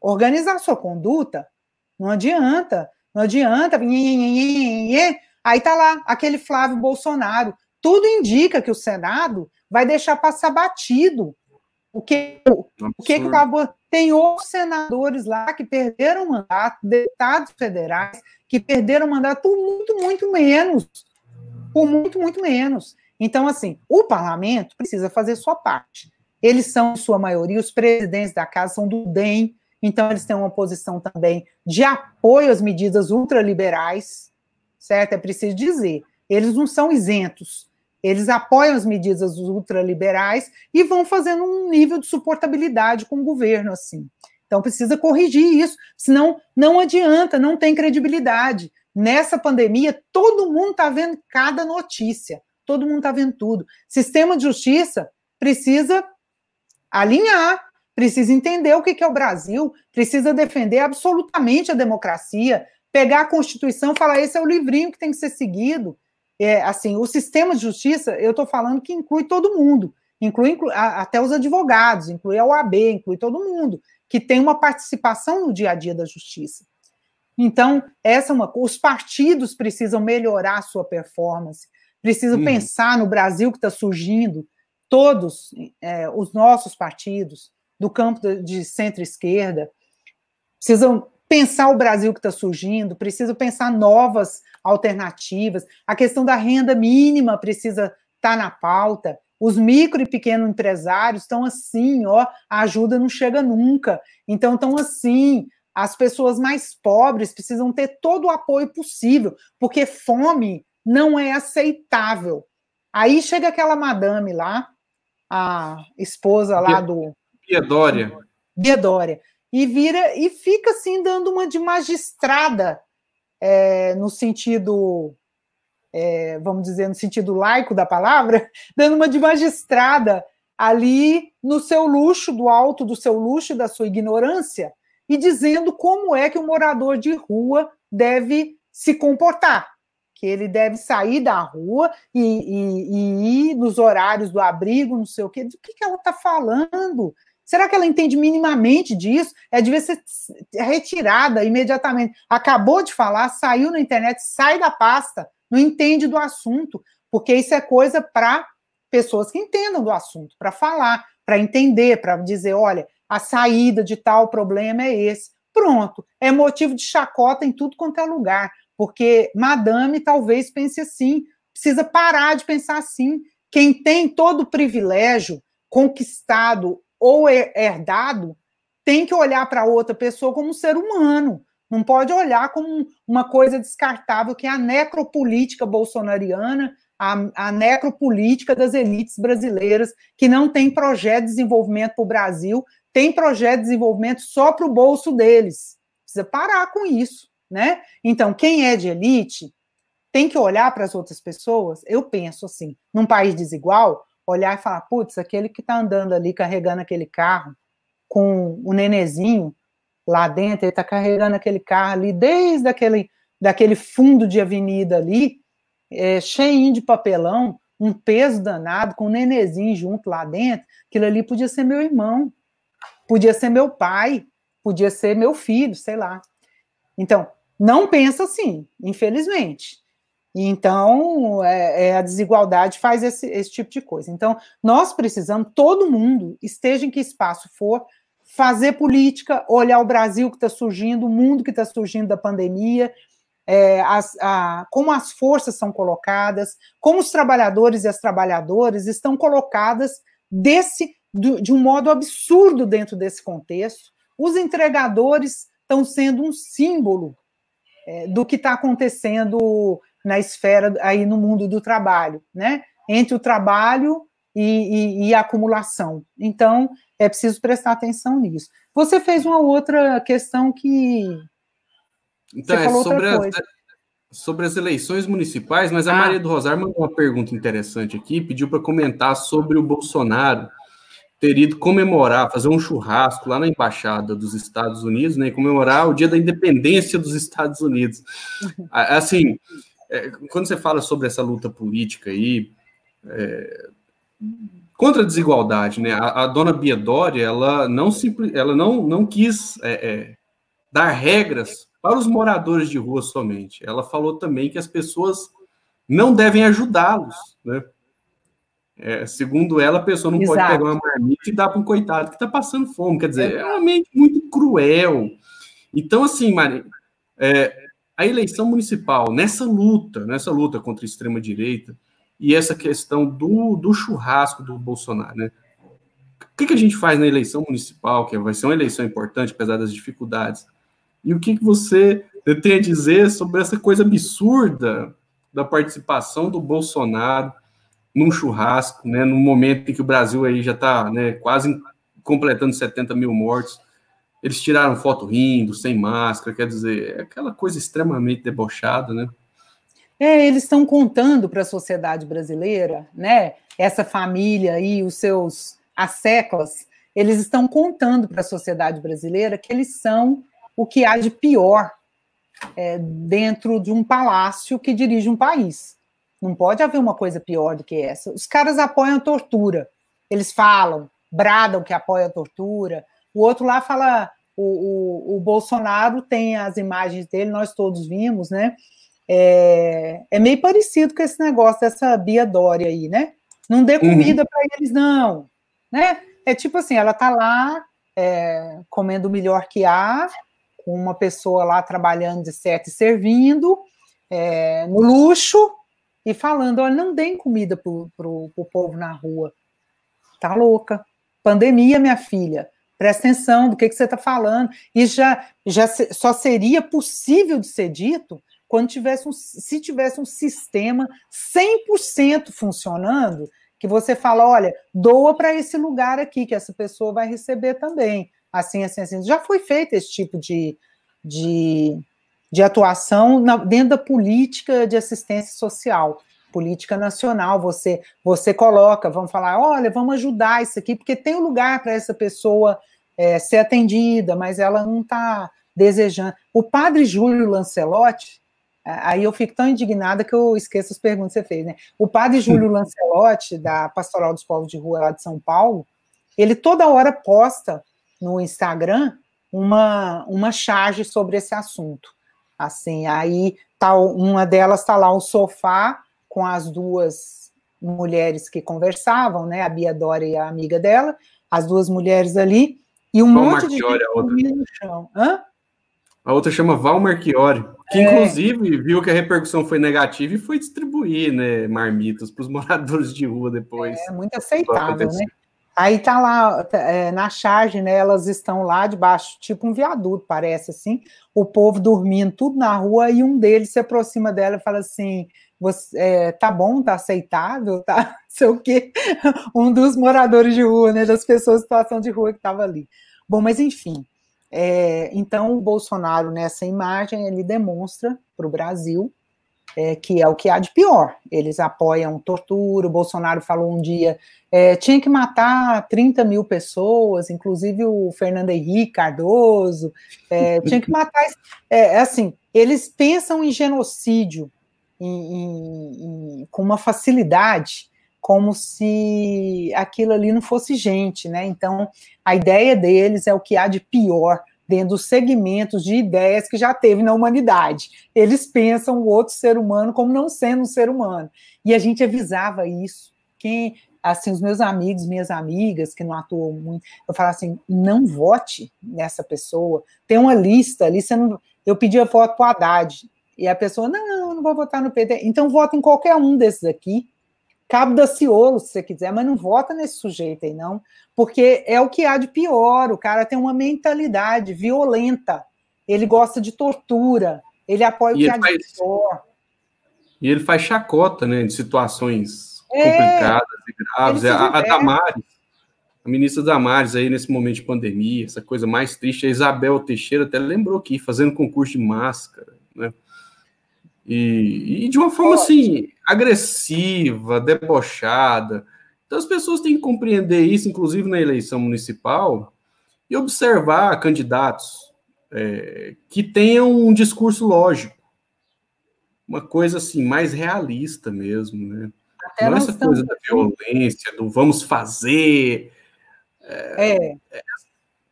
organizar sua conduta. Não adianta. Não adianta. Aí tá lá aquele Flávio Bolsonaro. Tudo indica que o Senado vai deixar passar batido. O que o que, que acabou? Tem outros senadores lá que perderam mandato, deputados federais que perderam mandato por muito, muito menos. Por muito, muito menos. Então, assim, o parlamento precisa fazer sua parte. Eles são, em sua maioria, os presidentes da casa são do DEM, então eles têm uma posição também de apoio às medidas ultraliberais, certo? É preciso dizer. Eles não são isentos. Eles apoiam as medidas ultraliberais e vão fazendo um nível de suportabilidade com o governo, assim. Então precisa corrigir isso, senão não adianta, não tem credibilidade. Nessa pandemia, todo mundo está vendo cada notícia, todo mundo está vendo tudo. Sistema de justiça precisa alinhar, precisa entender o que é o Brasil, precisa defender absolutamente a democracia, pegar a Constituição e falar: esse é o livrinho que tem que ser seguido. É, assim, o sistema de justiça, eu estou falando que inclui todo mundo, inclui, inclui a, até os advogados, inclui a OAB, inclui todo mundo, que tem uma participação no dia a dia da justiça. Então, essa é uma os partidos precisam melhorar a sua performance, precisam uhum. pensar no Brasil que está surgindo, todos é, os nossos partidos do campo de centro-esquerda precisam pensar o Brasil que está surgindo, precisam pensar novas alternativas. A questão da renda mínima precisa estar tá na pauta. Os micro e pequeno empresários estão assim, ó, a ajuda não chega nunca. Então estão assim, as pessoas mais pobres precisam ter todo o apoio possível, porque fome não é aceitável. Aí chega aquela madame lá, a esposa lá do. Bia Dória. Bia Dória. E vira e fica assim dando uma de magistrada é, no sentido, é, vamos dizer, no sentido laico da palavra, dando uma de magistrada ali no seu luxo, do alto do seu luxo, da sua ignorância, e dizendo como é que o morador de rua deve se comportar que ele deve sair da rua e, e, e ir nos horários do abrigo, não sei o quê. Do que, que ela está falando? Será que ela entende minimamente disso? É devia ser retirada imediatamente. Acabou de falar, saiu na internet, sai da pasta, não entende do assunto, porque isso é coisa para pessoas que entendam do assunto, para falar, para entender, para dizer, olha, a saída de tal problema é esse. Pronto, é motivo de chacota em tudo quanto é lugar, porque madame talvez pense assim, precisa parar de pensar assim. Quem tem todo o privilégio conquistado ou herdado tem que olhar para outra pessoa como um ser humano. Não pode olhar como uma coisa descartável, que é a necropolítica bolsonariana, a, a necropolítica das elites brasileiras, que não tem projeto de desenvolvimento para o Brasil, tem projeto de desenvolvimento só para o bolso deles. Precisa parar com isso, né? Então, quem é de elite tem que olhar para as outras pessoas. Eu penso assim, num país desigual, olhar e falar, putz, aquele que está andando ali carregando aquele carro com o nenezinho lá dentro, ele está carregando aquele carro ali desde aquele, daquele fundo de avenida ali, é, cheinho de papelão, um peso danado, com o nenezinho junto lá dentro, aquilo ali podia ser meu irmão, podia ser meu pai, podia ser meu filho, sei lá. Então, não pensa assim, infelizmente. Então, é, é, a desigualdade faz esse, esse tipo de coisa. Então, nós precisamos, todo mundo, esteja em que espaço for, fazer política, olhar o Brasil que está surgindo, o mundo que está surgindo da pandemia, é, as, a, como as forças são colocadas, como os trabalhadores e as trabalhadoras estão colocadas desse, do, de um modo absurdo dentro desse contexto. Os entregadores estão sendo um símbolo é, do que está acontecendo na esfera aí no mundo do trabalho, né? Entre o trabalho e, e, e, a acumulação. Então, é preciso prestar atenção nisso. Você fez uma outra questão que. Então, é sobre as, sobre as eleições municipais, mas a ah. Maria do Rosário mandou uma pergunta interessante aqui, pediu para comentar sobre o Bolsonaro ter ido comemorar, fazer um churrasco lá na embaixada dos Estados Unidos, né, comemorar o dia da independência dos Estados Unidos. Assim, é, quando você fala sobre essa luta política aí, é, contra a desigualdade, né? A, a dona Bia Dória, ela não, simples, ela não, não quis é, é, dar regras para os moradores de rua somente. Ela falou também que as pessoas não devem ajudá-los, né? É, segundo ela, a pessoa não Exato. pode pegar uma marmita e dar para um coitado que está passando fome. Quer dizer, é realmente muito cruel. Então, assim, Maria, é, a eleição municipal, nessa luta, nessa luta contra a extrema-direita, e essa questão do, do churrasco do Bolsonaro, né? O que, que a gente faz na eleição municipal, que vai ser uma eleição importante, apesar das dificuldades? E o que, que você tem a dizer sobre essa coisa absurda da participação do Bolsonaro num churrasco, né, num momento em que o Brasil aí já está né, quase completando 70 mil mortos, eles tiraram foto rindo, sem máscara, quer dizer, é aquela coisa extremamente debochada, né? É, eles estão contando para a sociedade brasileira, né? Essa família aí, os seus asseclas, eles estão contando para a sociedade brasileira que eles são o que há de pior é, dentro de um palácio que dirige um país. Não pode haver uma coisa pior do que essa. Os caras apoiam a tortura. Eles falam, bradam que apoiam a tortura. O outro lá fala o, o, o, Bolsonaro tem as imagens dele, nós todos vimos, né? É, é, meio parecido com esse negócio dessa Bia Dória aí, né? Não dê uhum. comida uhum. para eles, não. Né? É tipo assim, ela tá lá é, comendo o melhor que há, com uma pessoa lá trabalhando de certo e servindo, é, no luxo, e falando: olha, não deem comida pro, pro, povo na rua. Tá louca. Pandemia, minha filha presta atenção do que, que você está falando. E já, já só seria possível de ser dito quando tivesse um, se tivesse um sistema 100% funcionando, que você fala, olha, doa para esse lugar aqui, que essa pessoa vai receber também. Assim, assim, assim. Já foi feito esse tipo de, de, de atuação na, dentro da política de assistência social política nacional, você você coloca, vamos falar, olha, vamos ajudar isso aqui, porque tem um lugar para essa pessoa é, ser atendida, mas ela não está desejando. O padre Júlio Lancelotti, aí eu fico tão indignada que eu esqueço as perguntas que você fez, né? O padre Júlio Lancelotti, da Pastoral dos Povos de Rua lá de São Paulo, ele toda hora posta no Instagram uma, uma charge sobre esse assunto. Assim, aí tá, uma delas está lá o sofá com as duas mulheres que conversavam, né? A Bia Dora e a amiga dela, as duas mulheres ali, e um Val monte de Marchiori, gente a outra. dormindo no chão. Hã? A outra chama Val Marchiori, que É. inclusive viu que a repercussão foi negativa e foi distribuir né, marmitas para os moradores de rua depois. É muito aceitável, né? Aí tá lá tá, é, na charge, né? Elas estão lá debaixo, tipo um viaduto, parece assim. O povo dormindo tudo na rua e um deles se aproxima dela e fala assim: você, é, tá bom, tá aceitável, tá? Não sei o quê. Um dos moradores de rua, né? Das pessoas em situação de rua que estava ali. Bom, mas enfim. é, então o Bolsonaro nessa imagem ele demonstra para o Brasil é, que é o que há de pior. Eles apoiam tortura. O Bolsonaro falou um dia é, tinha que matar 30 mil pessoas, inclusive o Fernando Henrique Cardoso, é, tinha que matar. É, é assim, eles pensam em genocídio em- em- em- com uma facilidade, como se aquilo ali não fosse gente, né? Então, a ideia deles é o que há de pior dentro dos segmentos de ideias que já teve na humanidade. Eles pensam o outro ser humano como não sendo um ser humano. E a gente avisava isso. Quem, assim, os meus amigos, minhas amigas que não atuam muito, eu falava assim, não vote nessa pessoa. Tem uma lista ali, você não, eu pedia voto para o Haddad, e a pessoa, não, eu não vou votar no PT. Então vota em qualquer um desses aqui. Cabo da Ciolo, se você quiser, mas não vota nesse sujeito aí, não, porque é o que há de pior. O cara tem uma mentalidade violenta, ele gosta de tortura, ele apoia o E que ele há de faz- pior. E ele faz chacota, né, de situações É, complicadas e graves. se A, a. Damares, a ministra Damares, aí nesse momento de pandemia, essa coisa mais triste, a Isabel Teixeira até lembrou aqui, fazendo concurso de máscara, né? E, e de uma forma assim, agressiva, debochada. Então as pessoas têm que compreender isso, inclusive na eleição municipal, e observar candidatos é, que tenham um discurso lógico uma coisa assim mais realista mesmo, né? Até Não nós essa coisa da violência, do vamos fazer. É, O,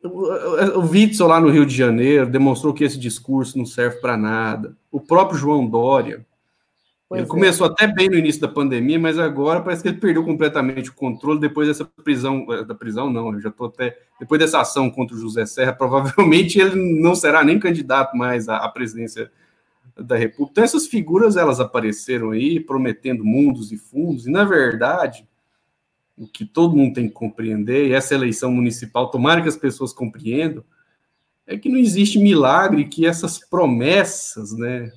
o, Witzel lá no Rio de Janeiro demonstrou que esse discurso não serve para nada. O próprio João Dória. pois ele é. começou até bem no início da pandemia, mas agora parece que ele perdeu completamente o controle depois dessa prisão, eh, da prisão não, eu já estou até depois dessa ação contra o José Serra, provavelmente ele não será nem candidato mais à, à presidência da República. Então essas figuras elas apareceram aí prometendo mundos e fundos e na verdade o que todo mundo tem que compreender, e essa eleição municipal, tomara que as pessoas compreendam, é que não existe milagre que essas promessas, né,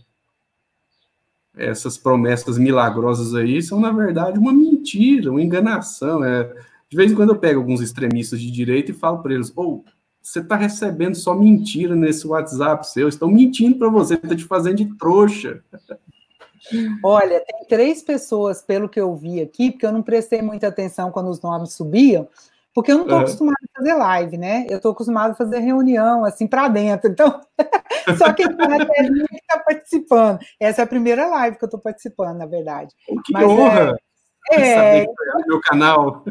essas promessas milagrosas aí são, na verdade, uma mentira, uma enganação. É, de vez em quando eu pego alguns extremistas de direita e falo para eles: ou oh, você está recebendo só mentira nesse WhatsApp seu, estão mentindo para você, está te fazendo de trouxa. Olha, tem três pessoas, pelo que eu vi aqui, porque eu não prestei muita atenção quando os nomes subiam, porque eu não estou Uhum. acostumada a fazer live, né? Eu estou acostumada a fazer reunião, assim, para dentro. Então, só quem está na telinha que está participando. Essa é a primeira live que eu estou participando, na verdade. Oh, que Mas honra! É, saber que foi no meu canal.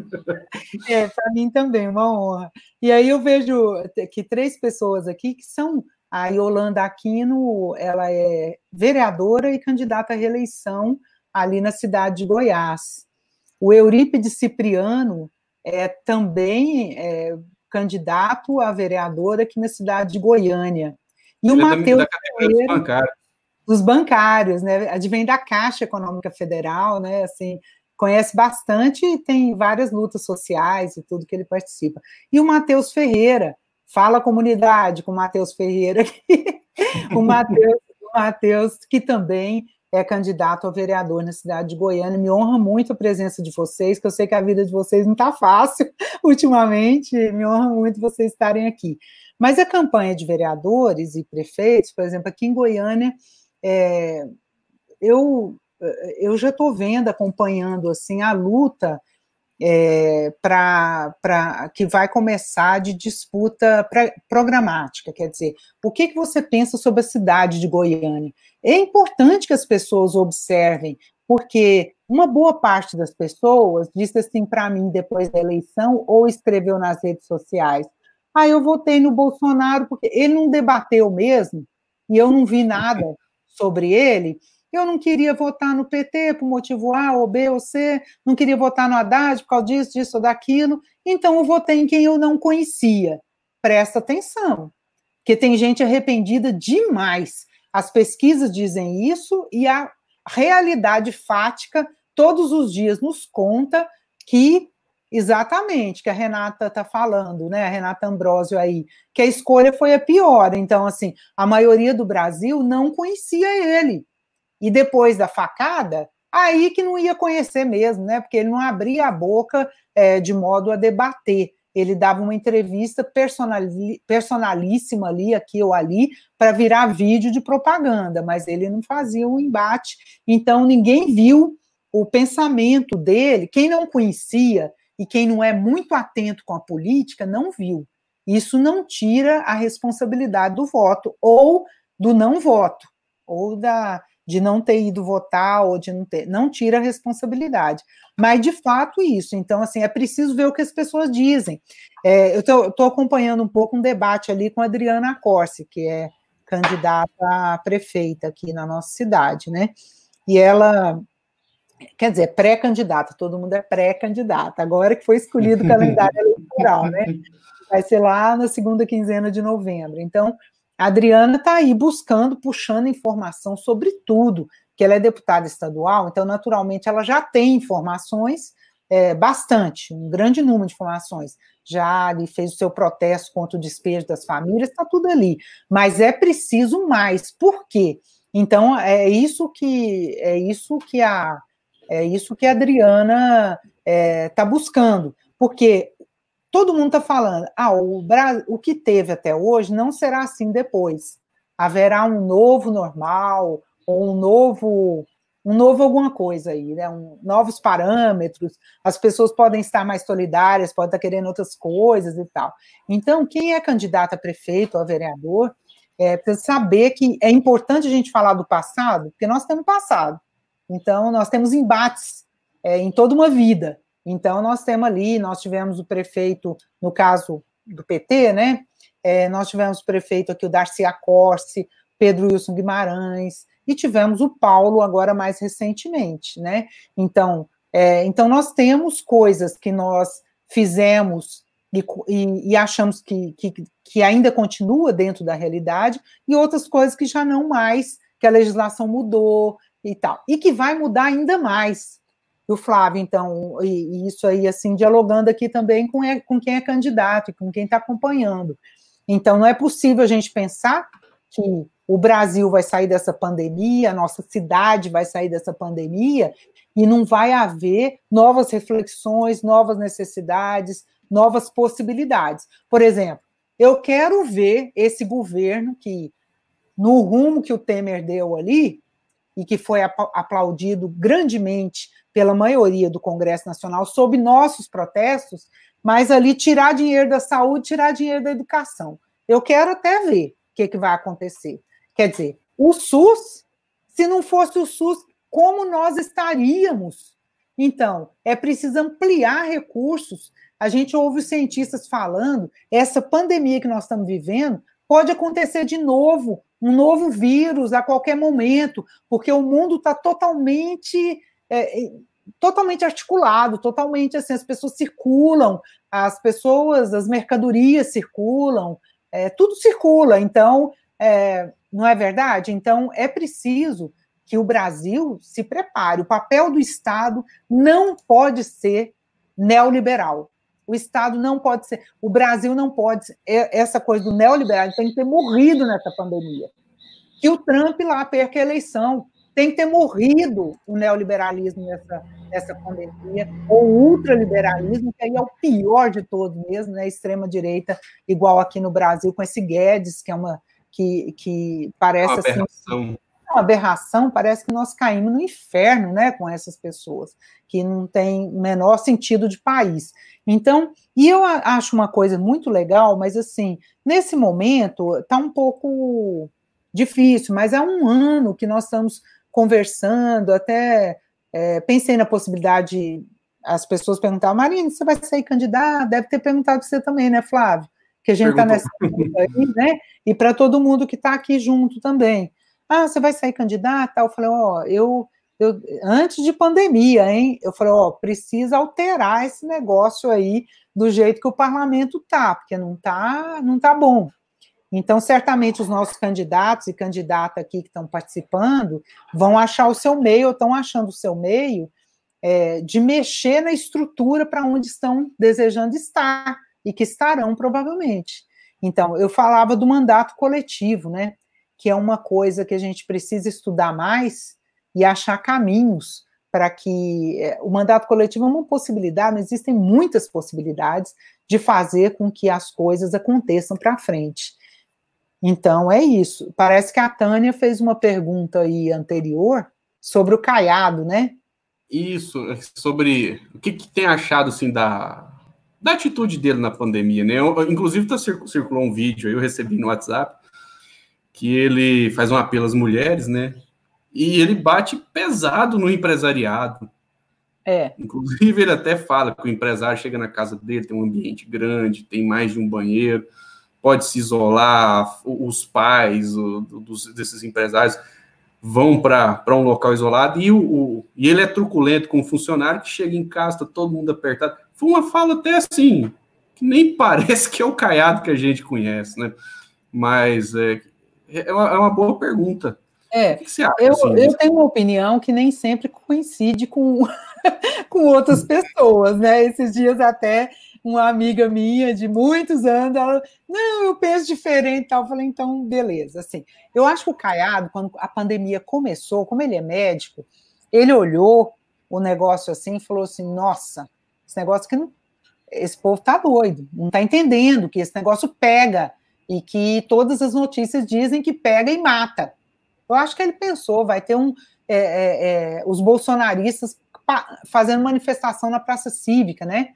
É, para mim também, uma honra. E aí eu vejo que três pessoas aqui que são a Yolanda Aquino, ela é vereadora e candidata à reeleição ali na cidade de Goiás. O Eurípides Cipriano é também é, candidato a vereador aqui na cidade de Goiânia. E o Ele é Matheus dos Ferreira, bancários. dos bancários, né? Advém da Caixa Econômica Federal, né? Assim, conhece bastante e tem várias lutas sociais e tudo que ele participa. E o Matheus Ferreira, fala comunidade com o Matheus Ferreira aqui. o Matheus, o Matheus, que também é candidato a vereador na cidade de Goiânia. Me honra muito a presença de vocês, que eu sei que a vida de vocês não está fácil ultimamente, me honra muito vocês estarem aqui. Mas a campanha de vereadores e prefeitos, por exemplo, aqui em Goiânia, é, eu, eu já estou vendo, acompanhando assim a luta é, para que vai começar de disputa pra, programática, quer dizer, o que, que você pensa sobre a cidade de Goiânia? É importante que as pessoas observem, porque uma boa parte das pessoas disse assim para mim depois da eleição ou escreveu nas redes sociais: "Ah, eu votei no Bolsonaro porque ele não debateu mesmo e eu não vi nada sobre ele". Eu não queria votar no PT por motivo A ou B ou C, não queria votar no Haddad por causa disso, disso ou daquilo, então eu votei em quem eu não conhecia. Presta atenção, porque tem gente arrependida demais. As pesquisas dizem isso e a realidade fática todos os dias nos conta que exatamente que a Renata está falando, né? A Renata Ambrosio aí, que a escolha foi a pior. Então, assim, a maioria do Brasil não conhecia ele. E depois da facada, aí que não ia conhecer mesmo, né? Porque ele não abria a boca é, de modo a debater. Ele dava uma entrevista personalíssima ali, aqui ou ali, para virar vídeo de propaganda, mas ele não fazia um embate. Então, ninguém viu o pensamento dele. Quem não conhecia e quem não é muito atento com a política, não viu. Isso não tira a responsabilidade do voto, ou do não voto, ou da, de não ter ido votar ou de não ter, não tira a responsabilidade. Mas de fato isso. Então assim é preciso ver o que as pessoas dizem. É, eu estou acompanhando um pouco um debate ali com a Adriana Corsi, que é candidata a prefeita aqui na nossa cidade, né? E ela quer dizer, pré-candidata, todo mundo é pré-candidata, agora que foi escolhido o calendário eleitoral, né? Vai ser lá na segunda quinzena de novembro. Então, a Adriana está aí buscando, puxando informação sobre tudo, que ela é deputada estadual, então, naturalmente, ela já tem informações, é, bastante, um grande número de informações. Já ali fez o seu protesto contra o despejo das famílias, está tudo ali. Mas é preciso mais. Por quê? Então, é isso que é isso que a é isso que a Adriana está é, tá buscando. Porque todo mundo está falando, ah, o, Brasil, o que teve até hoje não será assim depois. Haverá um novo normal, ou um novo, um novo alguma coisa aí, né? Um, novos parâmetros, as pessoas podem estar mais solidárias, podem estar querendo outras coisas e tal. Então, quem é candidato a prefeito ou a vereador, é, precisa saber que é importante a gente falar do passado, porque nós temos passado. Então, nós temos embates é, em toda uma vida. Então, nós temos ali, nós tivemos o prefeito, no caso do PT, né? É, nós tivemos o prefeito aqui, o Darcy Acorce, Pedro Wilson Guimarães, e tivemos o Paulo agora mais recentemente, né? Então, é, então nós temos coisas que nós fizemos e, e, e achamos que, que, que ainda continua dentro da realidade, e outras coisas que já não mais, que a legislação mudou e tal, e que vai mudar ainda mais o Flávio, então, e, e, isso aí, assim, dialogando aqui também com, é, com quem é candidato e com quem está acompanhando. Então, não é possível a gente pensar que o Brasil vai sair dessa pandemia, a nossa cidade vai sair dessa pandemia, e não vai haver novas reflexões, novas necessidades, novas possibilidades. Por exemplo, eu quero ver esse governo que, no rumo que o Temer deu ali, e que foi aplaudido grandemente pela maioria do Congresso Nacional sob nossos protestos, mas ali tirar dinheiro da saúde, tirar dinheiro da educação. Eu quero até ver o que, que vai acontecer. Quer dizer, o SUS, se não fosse o SUS, como nós estaríamos? Então, é preciso ampliar recursos. A gente ouve os cientistas falando, essa pandemia que nós estamos vivendo pode acontecer de novo, um novo vírus a qualquer momento, porque o mundo está totalmente é, é, totalmente articulado, totalmente assim, as pessoas circulam, as pessoas, as mercadorias circulam, é, tudo circula, então, é, não é verdade? Então, é preciso que o Brasil se prepare. O papel do Estado não pode ser neoliberal. O Estado não pode ser, o Brasil não pode ser, é, essa coisa do neoliberal tem que ter morrido nessa pandemia. Que o Trump lá perca a eleição, tem que ter morrido o neoliberalismo nessa, nessa pandemia, ou o ultraliberalismo, que aí é o pior de todos mesmo, né? Extrema-direita, igual aqui no Brasil, com esse Guedes, que é uma que, que parece uma. Assim, uma aberração, parece que nós caímos no inferno, né, com essas pessoas, que não tem o menor sentido de país. Então, e eu acho uma coisa muito legal, mas assim, nesse momento está um pouco difícil, mas há um ano que nós estamos conversando, até é, pensei na possibilidade, as pessoas perguntavam, Marina, você vai sair candidata? Deve ter perguntado para você também, né, Flávio? Que a gente está nessa aí, né? E para todo mundo que está aqui junto também. Ah, você vai sair candidata? Eu falei, ó, oh, eu, eu, antes de pandemia, hein? Eu falei, ó, oh, precisa alterar esse negócio aí do jeito que o parlamento tá, porque não tá, não tá bom. Então, certamente os nossos candidatos e candidatas aqui que estão participando vão achar o seu meio, ou estão achando o seu meio é, de mexer na estrutura para onde estão desejando estar e que estarão provavelmente. Então, eu falava do mandato coletivo, né? Que é uma coisa que a gente precisa estudar mais e achar caminhos para que é, o mandato coletivo é uma possibilidade, mas existem muitas possibilidades de fazer com que as coisas aconteçam para frente. Então, é isso. Parece que a Tânia fez uma pergunta aí anterior sobre o Caiado, né? Isso, é sobre o que, que tem achado, assim, da, da atitude dele na pandemia, né? Eu, inclusive, tá, circulou um vídeo aí, eu recebi no WhatsApp, que ele faz um apelo às mulheres, né? E ele bate pesado no empresariado. É. Inclusive, ele até fala que o empresário chega na casa dele, tem um ambiente grande, tem mais de um banheiro pode se isolar, os pais o, dos, desses empresários vão para um local isolado e, o, o, e ele é truculento com o funcionário que chega em casa, tá todo mundo apertado. Foi uma fala até assim, que nem parece que é o caiado que a gente conhece, né? Mas é, é, uma, é uma boa pergunta. É, o que você acha? Eu, assim, eu tenho uma opinião que nem sempre coincide com, com outras pessoas, né? Esses dias até uma amiga minha de muitos anos, ela, não, eu penso diferente e tal. Eu falei, então, beleza. Assim, eu acho que o Caiado, quando a pandemia começou, como ele é médico, ele olhou o negócio assim e falou assim: nossa, esse negócio que não. Esse povo tá doido, não tá entendendo que esse negócio pega e que todas as notícias dizem que pega e mata. Eu acho que ele pensou, vai ter um. É, é, é, os bolsonaristas fazendo manifestação na Praça Cívica, né?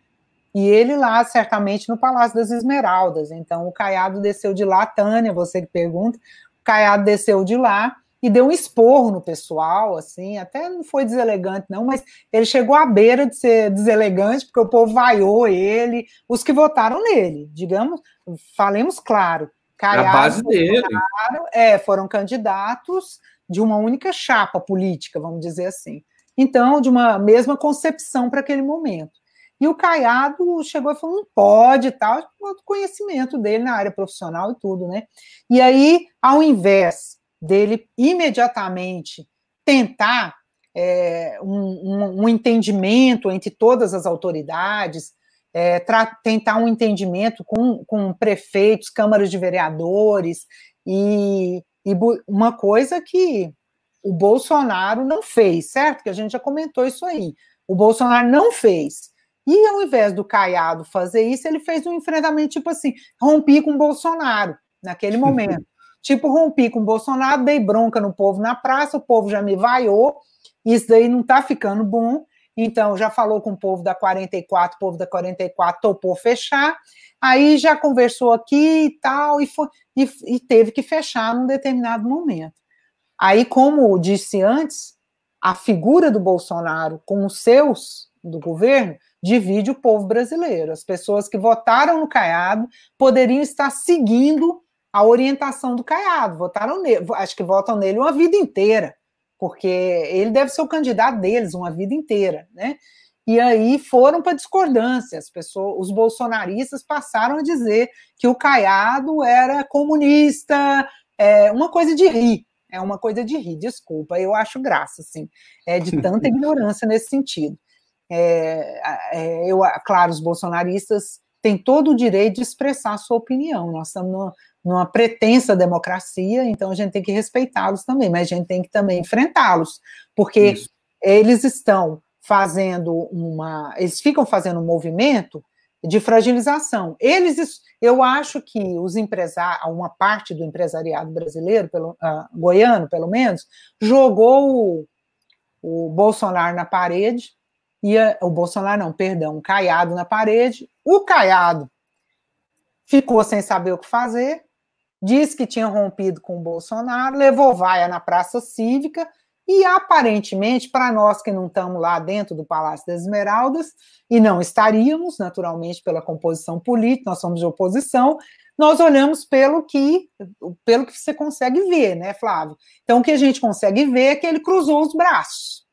E ele lá, certamente, no Palácio das Esmeraldas. Então, o Caiado desceu de lá, Tânia, você que pergunta, o Caiado desceu de lá e deu um esporro no pessoal, assim, até não foi deselegante, não, mas ele chegou à beira de ser deselegante, porque o povo vaiou ele, os que votaram nele, digamos, falemos claro. Caiado, a base dele. É, foram candidatos de uma única chapa política, vamos dizer assim. Então, de uma mesma concepção para aquele momento. E o Caiado chegou e falou: não pode e tal, o conhecimento dele na área profissional e tudo, né? E aí, ao invés dele imediatamente tentar é, um, um, um, entendimento entre todas as autoridades, é, tentar um entendimento com, com prefeitos, câmaras de vereadores, e, e uma coisa que o Bolsonaro não fez, certo? Que a gente já comentou isso aí. O Bolsonaro não fez. E ao invés do Caiado fazer isso, ele fez um enfrentamento tipo assim: rompi com o Bolsonaro naquele momento. Tipo, rompi com o Bolsonaro, dei bronca no povo na praça, o povo já me vaiou, isso daí não tá ficando bom. Então, já falou com o povo da 44, o povo da 44 topou fechar, aí já conversou aqui e tal, e, foi, e, e teve que fechar num determinado momento. Aí, como disse antes, a figura do Bolsonaro com os seus do governo divide o povo brasileiro. As pessoas que votaram no Caiado poderiam estar seguindo a orientação do Caiado, votaram nele, acho que votam nele uma vida inteira, porque ele deve ser o candidato deles uma vida inteira, né? E aí foram para discordância, as pessoas, os bolsonaristas passaram a dizer que o Caiado era comunista, é uma coisa de rir, é uma coisa de rir, desculpa, eu acho graça, assim, é de tanta ignorância nesse sentido. É, é, eu, claro, os bolsonaristas têm todo o direito de expressar a sua opinião. Nós estamos numa, numa pretensa democracia, então a gente tem que respeitá-los também, mas a gente tem que também enfrentá-los, porque Isso. eles estão fazendo uma. Eles ficam fazendo um movimento de fragilização. Eles, eu acho que os empresários, uma parte do empresariado brasileiro, pelo, uh, goiano, pelo menos, jogou o, o Bolsonaro na parede ia, o Bolsonaro não, perdão, o Caiado na parede. O Caiado ficou sem saber o que fazer, disse que tinha rompido com o Bolsonaro, levou vaia na Praça Cívica E aparentemente, para nós que não estamos lá dentro do Palácio das Esmeraldas, e não estaríamos, naturalmente, pela composição política, nós somos de oposição, nós olhamos pelo que pelo que você consegue ver, né, Flávio? Então, o que a gente consegue ver é que ele cruzou os braços.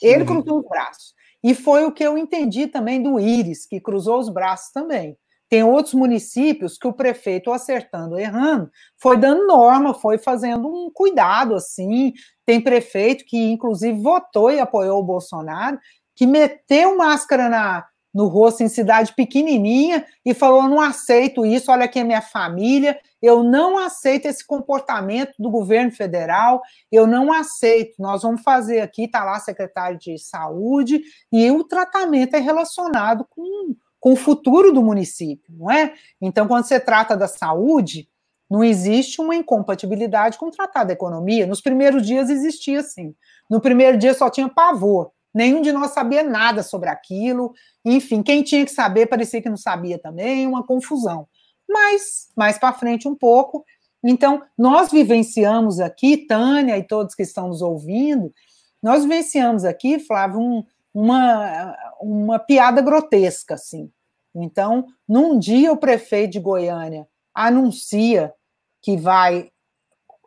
Ele uhum. cruzou os braços. E foi o que eu entendi também do Íris, que cruzou os braços também. Tem outros municípios que o prefeito, acertando, errando, foi dando norma, foi fazendo um cuidado assim. Tem prefeito que, inclusive, votou e apoiou o Bolsonaro, que meteu máscara na, no rosto em cidade pequenininha e falou: não aceito isso, olha aqui a minha família, eu não aceito esse comportamento do governo federal, eu não aceito. Nós vamos fazer aqui, está lá secretário de saúde, e o tratamento é relacionado com com o futuro do município, não é? Então, quando você trata da saúde, não existe uma incompatibilidade com o tratado da economia. Nos primeiros dias existia sim. No primeiro dia só tinha pavor. Nenhum de nós sabia nada sobre aquilo. Enfim, quem tinha que saber parecia que não sabia também, uma confusão. Mas, mais para frente um pouco. Então, nós vivenciamos aqui, Tânia e todos que estão nos ouvindo, nós vivenciamos aqui, Flávio, um, uma, uma piada grotesca, assim. Então, num dia, o prefeito de Goiânia anuncia que vai,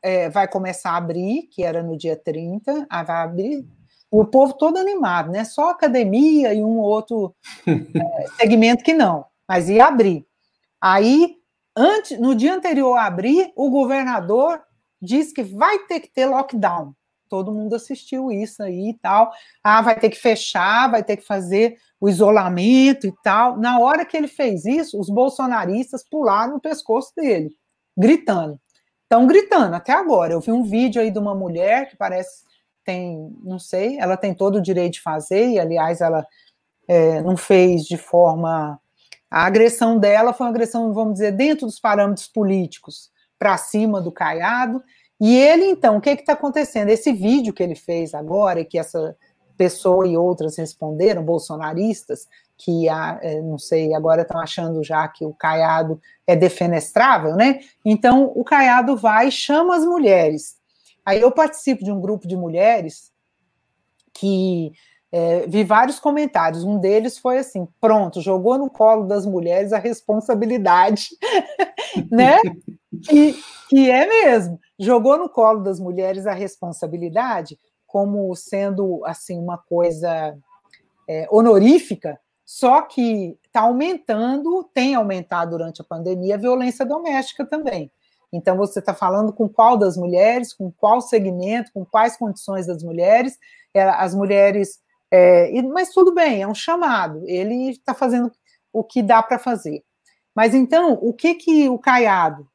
é, vai começar a abrir, que era no dia 30, ah, vai abrir, o povo todo animado, né? Só academia e um outro é, segmento que não, mas ia abrir. Aí, antes, no dia anterior a abrir, o governador diz que vai ter que ter lockdown todo mundo assistiu isso aí e tal. Ah, vai ter que fechar, vai ter que fazer o isolamento e tal. Na hora que ele fez isso, os bolsonaristas pularam no pescoço dele, gritando. Estão gritando até agora. Eu vi um vídeo aí de uma mulher que parece tem, não sei, ela tem todo o direito de fazer, e aliás, ela é, não fez de forma. A agressão dela foi uma agressão, vamos dizer, dentro dos parâmetros políticos, para cima do Caiado, e ele, então, o que está acontecendo? Esse vídeo que ele fez agora, e que essa pessoa e outras responderam, bolsonaristas, que, a, é, não sei, agora estão achando já que o Caiado é defenestrável, né? Então, o Caiado vai e chama as mulheres. Aí eu participo de um grupo de mulheres que é, vi vários comentários. Um deles foi assim: pronto, jogou no colo das mulheres a responsabilidade, né? que, que é mesmo, jogou no colo das mulheres a responsabilidade como sendo assim uma coisa é, honorífica, só que está aumentando, tem aumentado durante a pandemia a violência doméstica também. Então, você está falando com qual das mulheres, com qual segmento, com quais condições das mulheres. É, as mulheres. É, mas tudo bem, é um chamado, ele está fazendo o que dá para fazer. Mas então, o que, que o Caiado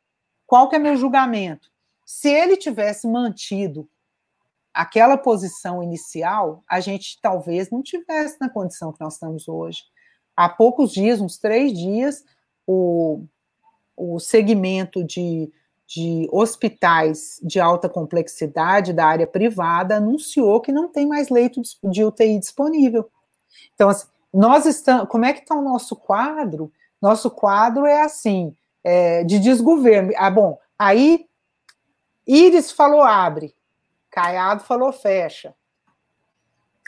qual que é meu julgamento? Se ele tivesse mantido aquela posição inicial, a gente talvez não tivesse na condição que nós estamos hoje. Há poucos dias, uns três dias, o, o segmento de, de hospitais de alta complexidade da área privada anunciou que não tem mais leito de UTI disponível. Então, assim, nós estamos. Como é que está o nosso quadro? Nosso quadro é assim: é, de desgoverno. Ah, bom, aí Iris falou abre, Caiado falou fecha.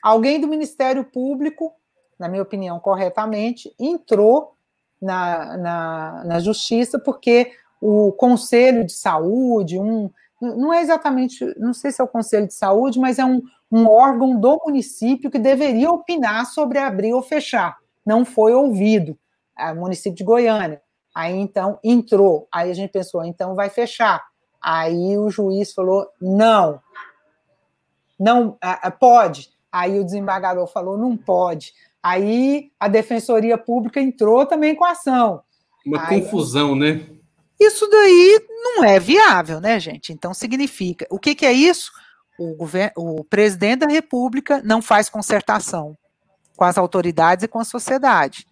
Alguém do Ministério Público, na minha opinião, corretamente, entrou na, na, na Justiça porque o Conselho de Saúde, um, não é exatamente, não sei se é o Conselho de Saúde, mas é um, um órgão do município que deveria opinar sobre abrir ou fechar. Não foi ouvido, é município de Goiânia. Aí então entrou. Aí a gente pensou, então vai fechar. Aí o juiz falou: não, não pode. Aí o desembargador falou: não pode. Aí a defensoria pública entrou também com a ação. Uma Aí, confusão, né? Isso daí não é viável, né, gente? Então significa. O que, que é isso? O, governo, o presidente da República não faz concertação com as autoridades e com a sociedade.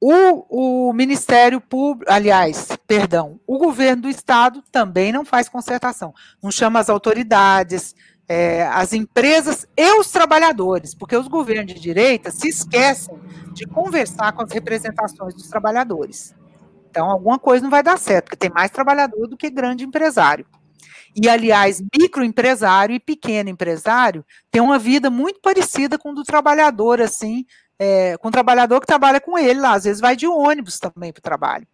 O, o, Ministério Público, aliás, perdão, o governo do Estado também não faz concertação. Não chama as autoridades, é, as empresas e os trabalhadores, porque os governos de direita se esquecem de conversar com as representações dos trabalhadores. Então, alguma coisa não vai dar certo, porque tem mais trabalhador do que grande empresário. E, aliás, microempresário e pequeno empresário têm uma vida muito parecida com o do trabalhador, assim, é, com o trabalhador que trabalha com ele lá, às vezes vai de ônibus também para o trabalho,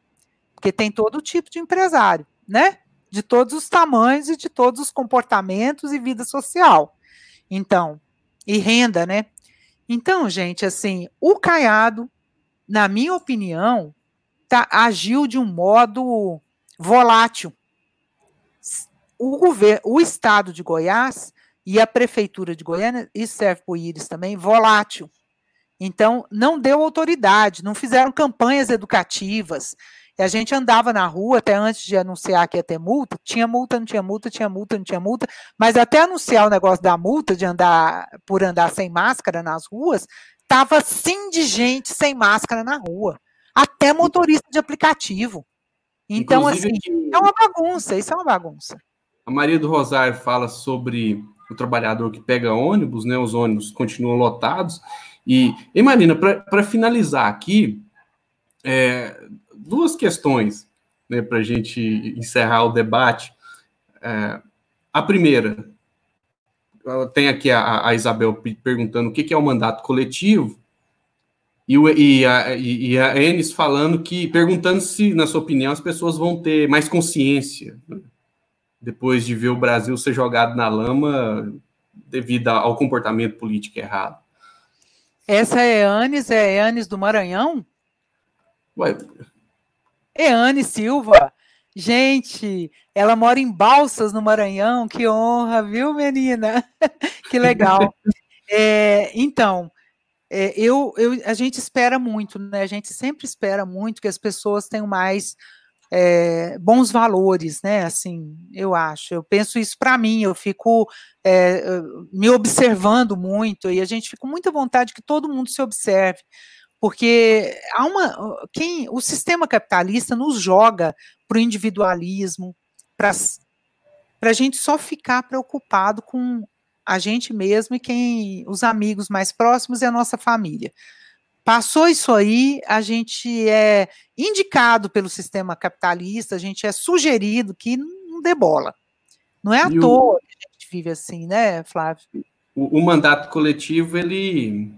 porque tem todo tipo de empresário, né? De todos os tamanhos e de todos os comportamentos e vida social. Então, e renda, né? Então, gente, assim, o Caiado, na minha opinião, tá, agiu de um modo volátil. O, governo, o estado de Goiás e a prefeitura de Goiânia, isso serve para o Íris também, volátil. Então, não deu autoridade, não fizeram campanhas educativas. E a gente andava na rua, até antes de anunciar que ia ter multa, tinha multa, não tinha multa, tinha multa, não tinha multa, mas até anunciar o negócio da multa, de andar por andar sem máscara nas ruas, estava sim de gente sem máscara na rua. Até motorista de aplicativo. Então, Inclusive, assim, é uma bagunça, isso é uma bagunça. A Maria do Rosário fala sobre o trabalhador que pega ônibus, né? Os ônibus continuam lotados. E, e Marina, para finalizar aqui, é, duas questões né, para a gente encerrar o debate. É, a primeira, tem aqui a, a, Isabel perguntando o que, que é o mandato coletivo, e, o, e, a, e a Enes falando que, perguntando se, na sua opinião, as pessoas vão ter mais consciência né, depois de ver o Brasil ser jogado na lama devido ao comportamento político errado. Essa é Anis, é Anis do Maranhão? Ué. Eane Silva. Gente, ela mora em Balsas, no Maranhão. Que honra, viu, menina? que legal. É, então, é, eu, eu, a gente espera muito, né? A gente sempre espera muito que as pessoas tenham mais é, bons valores, né? Assim, eu acho. Eu penso isso para mim. Eu fico é, me observando muito e a gente fica com muita vontade que todo mundo se observe porque há uma quem o sistema capitalista nos joga para o individualismo, para a gente só ficar preocupado com a gente mesmo e quem os amigos mais próximos e a nossa família. Passou isso aí, a gente é indicado pelo sistema capitalista, a gente é sugerido que não dê bola. Não é à e toa o, que a gente vive assim, né, Flávio? O, o mandato coletivo, ele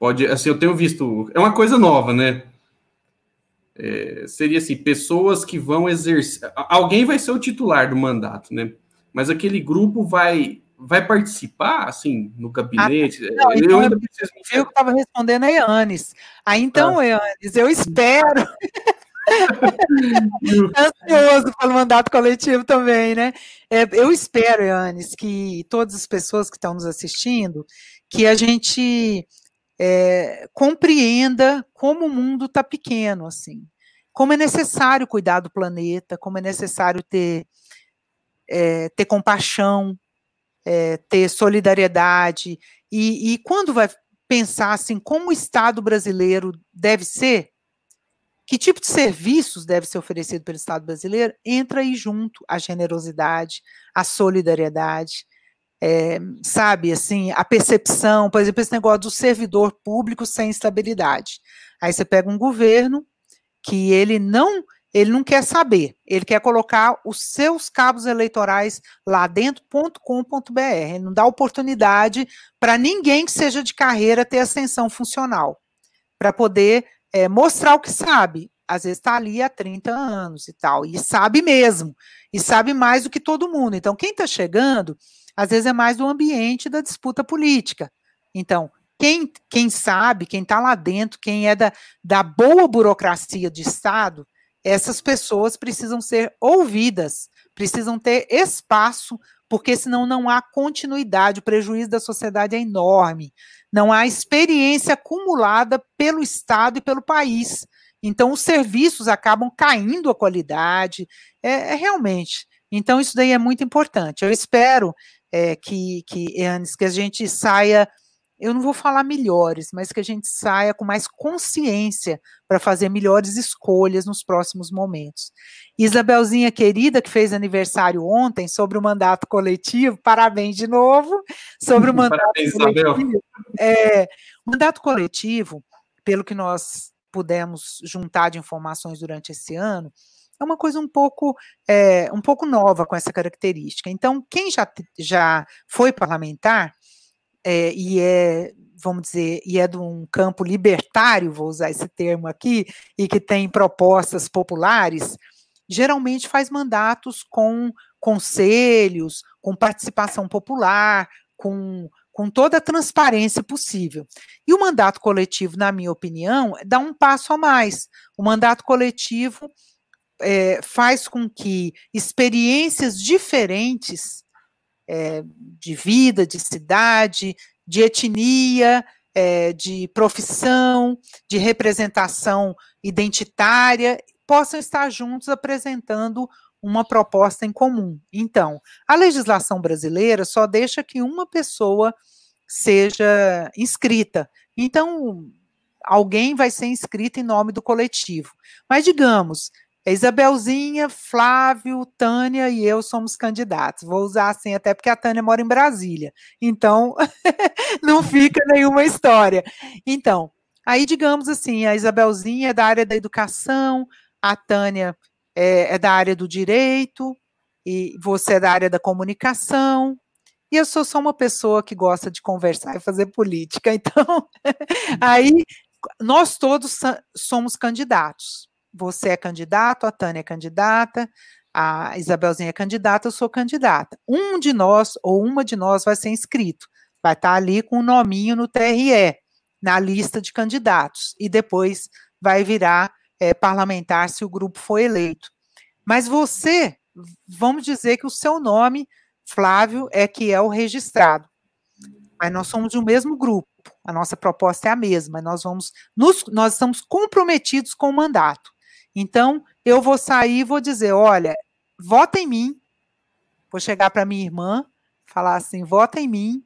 Pode, assim, eu tenho visto, é uma coisa nova, né? É, seria assim, pessoas que vão exercer, alguém vai ser o titular do mandato, né? Mas aquele grupo vai vai participar, assim, no gabinete? Ah, não, eu então ainda preciso... Eu estava respondendo a Eanes. Ah, então, ah. Eanes, eu espero... Ansioso pelo mandato coletivo também, né? É, eu espero, Eanes, que todas as pessoas que estão nos assistindo, que a gente é, compreenda como o mundo está pequeno, assim, como é necessário cuidar do planeta, como é necessário ter, é, ter compaixão, é, ter solidariedade, e, e quando vai pensar assim, como o Estado brasileiro deve ser, que tipo de serviços deve ser oferecido pelo Estado brasileiro, entra aí junto a generosidade, a solidariedade, é, sabe, assim, a percepção, por exemplo, esse negócio do servidor público sem estabilidade. Aí você pega um governo que ele não ele não quer saber, ele quer colocar os seus cabos eleitorais lá dentro, .com.br, ele não dá oportunidade para ninguém que seja de carreira ter ascensão funcional, para poder é, mostrar o que sabe. Às vezes está ali há 30 anos e tal, e sabe mesmo, e sabe mais do que todo mundo. Então, quem está chegando às vezes é mais do ambiente da disputa política. Então, quem, quem sabe, quem está lá dentro, quem é da, da boa burocracia de Estado, essas pessoas precisam ser ouvidas, precisam ter espaço, porque senão não há continuidade, o prejuízo da sociedade é enorme, não há experiência acumulada pelo Estado e pelo país. Então, os serviços acabam caindo a qualidade, é, é realmente. Então, isso daí é muito importante. Eu espero é, que, que, antes que a gente saia, eu não vou falar melhores, mas que a gente saia com mais consciência para fazer melhores escolhas nos próximos momentos. Isabelzinha querida, que fez aniversário ontem, sobre o mandato coletivo, parabéns de novo, sobre o mandato parabéns, coletivo. É, mandato coletivo, pelo que nós pudemos juntar de informações durante esse ano, é uma coisa um pouco, é, um pouco nova com essa característica. Então, quem já, já foi parlamentar é, e é, vamos dizer, e é de um campo libertário, vou usar esse termo aqui, e que tem propostas populares, geralmente faz mandatos com conselhos, com participação popular, com, com toda a transparência possível. E o mandato coletivo, na minha opinião, dá um passo a mais. O mandato coletivo é, faz com que experiências diferentes é, de vida, de cidade, de etnia, é, de profissão, de representação identitária, possam estar juntos apresentando uma proposta em comum. Então, a legislação brasileira só deixa que uma pessoa seja inscrita. Então, alguém vai ser inscrito em nome do coletivo. Mas, digamos, Isabelzinha, Flávio, Tânia e eu somos candidatos. Vou usar assim, até porque a Tânia mora em Brasília. Então, não fica nenhuma história. Então, aí, digamos assim, a Isabelzinha é da área da educação, a Tânia é, é da área do direito, e você é da área da comunicação, e eu sou só uma pessoa que gosta de conversar e fazer política. Então, aí nós todos somos candidatos. Você é candidato, a Tânia é candidata, a Isabelzinha é candidata, eu sou candidata. Um de nós ou uma de nós vai ser inscrito, vai estar ali com o um nominho no TRE, na lista de candidatos, e depois vai virar é, parlamentar se o grupo for eleito. Mas você, vamos dizer que o seu nome, Flávio, é que é o registrado. Mas nós somos do mesmo grupo. A nossa proposta é a mesma. Nós vamos, nos, nós estamos comprometidos com o mandato. Então, eu vou sair e vou dizer: olha, vota em mim. Vou chegar para minha irmã, falar assim: vota em mim.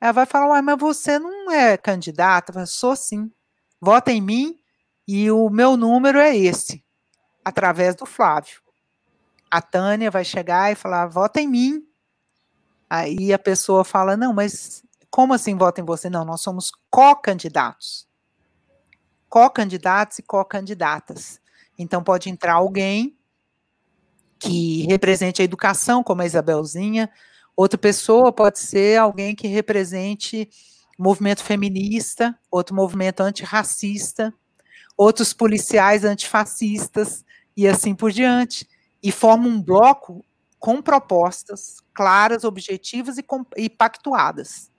Ela vai falar: Uai, mas você não é candidata? Eu sou sim. Vota em mim e o meu número é esse, através do Flávio. A Tânia vai chegar e falar: vota em mim. Aí a pessoa fala: não, mas como assim vota em você? Não, nós somos co-candidatos. Co-candidatos e co-candidatas. Então pode entrar alguém que represente a educação, como a Isabelzinha, outra pessoa pode ser alguém que represente movimento feminista, outro movimento antirracista, outros policiais antifascistas e assim por diante, e forma um bloco com propostas claras, objetivas e, e pactuadas,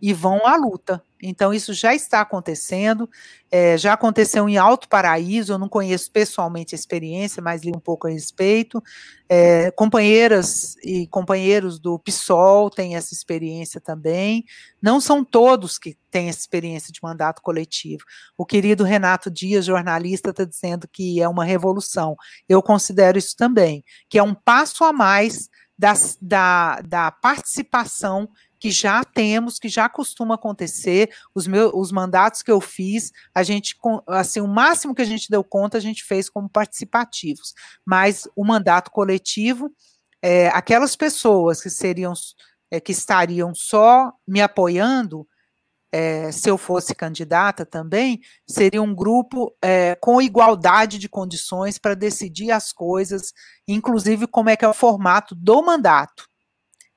e vão à luta. Então, isso já está acontecendo, é, já aconteceu em Alto Paraíso, eu não conheço pessoalmente a experiência, mas li um pouco a respeito. É, companheiras e companheiros do PSOL têm essa experiência também. Não são todos que têm essa experiência de mandato coletivo. O querido Renato Dias, jornalista, está dizendo que é uma revolução. Eu considero isso também, que é um passo a mais das, da, da participação que já temos, que já costuma acontecer, os meus os mandatos que eu fiz, a gente assim, o máximo que a gente deu conta, a gente fez como participativos. Mas o mandato coletivo, é, aquelas pessoas que seriam é, que estariam só me apoiando, é, se eu fosse candidata também, seria um grupo é, com igualdade de condições para decidir as coisas, inclusive como é que é o formato do mandato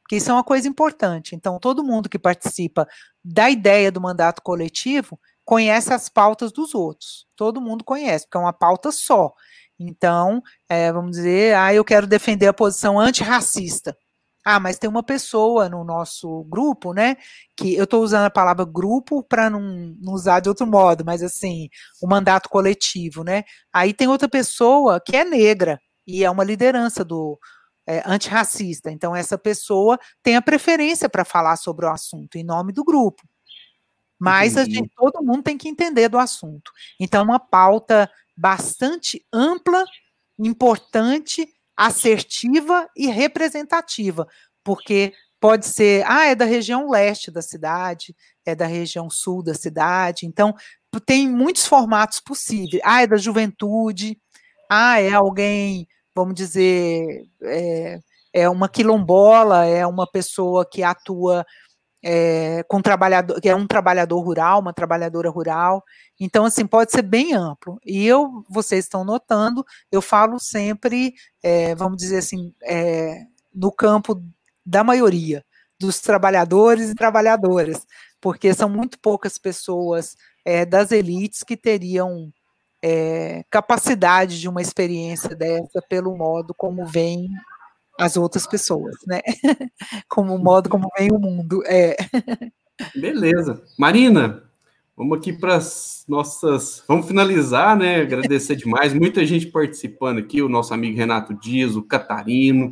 porque isso é uma coisa importante. Então, todo mundo que participa da ideia do mandato coletivo conhece as pautas dos outros. Todo mundo conhece, porque é uma pauta só. Então, é, vamos dizer, ah, eu quero defender a posição antirracista. Ah, mas tem uma pessoa no nosso grupo, né? Que eu estou usando a palavra grupo para não, não, usar de outro modo, mas assim, o mandato coletivo, né? Aí tem outra pessoa que é negra e é uma liderança do, é, antirracista. Então, essa pessoa tem a preferência para falar sobre o assunto em nome do grupo. Mas a gente, todo mundo tem que entender do assunto. Então, uma pauta bastante ampla, importante, assertiva e representativa, porque pode ser, ah, é da região leste da cidade, é da região sul da cidade, então tem muitos formatos possíveis. Ah, é da juventude, ah, é alguém vamos dizer, é, é uma quilombola, é uma pessoa que atua é, com trabalhador, que é um trabalhador rural, uma trabalhadora rural. Então, assim, pode ser bem amplo. E eu, vocês estão notando, eu falo sempre, é, vamos dizer assim, é, no campo da maioria dos trabalhadores e trabalhadoras, porque são muito poucas pessoas é, das elites que teriam é, capacidade de uma experiência dessa pelo modo como vem as outras pessoas, né? Como o modo como vem o mundo. É. Beleza. Marina, vamos aqui para as nossas. Vamos finalizar, né? Agradecer demais. Muita gente participando aqui, o nosso amigo Renato Dias, o Catarino,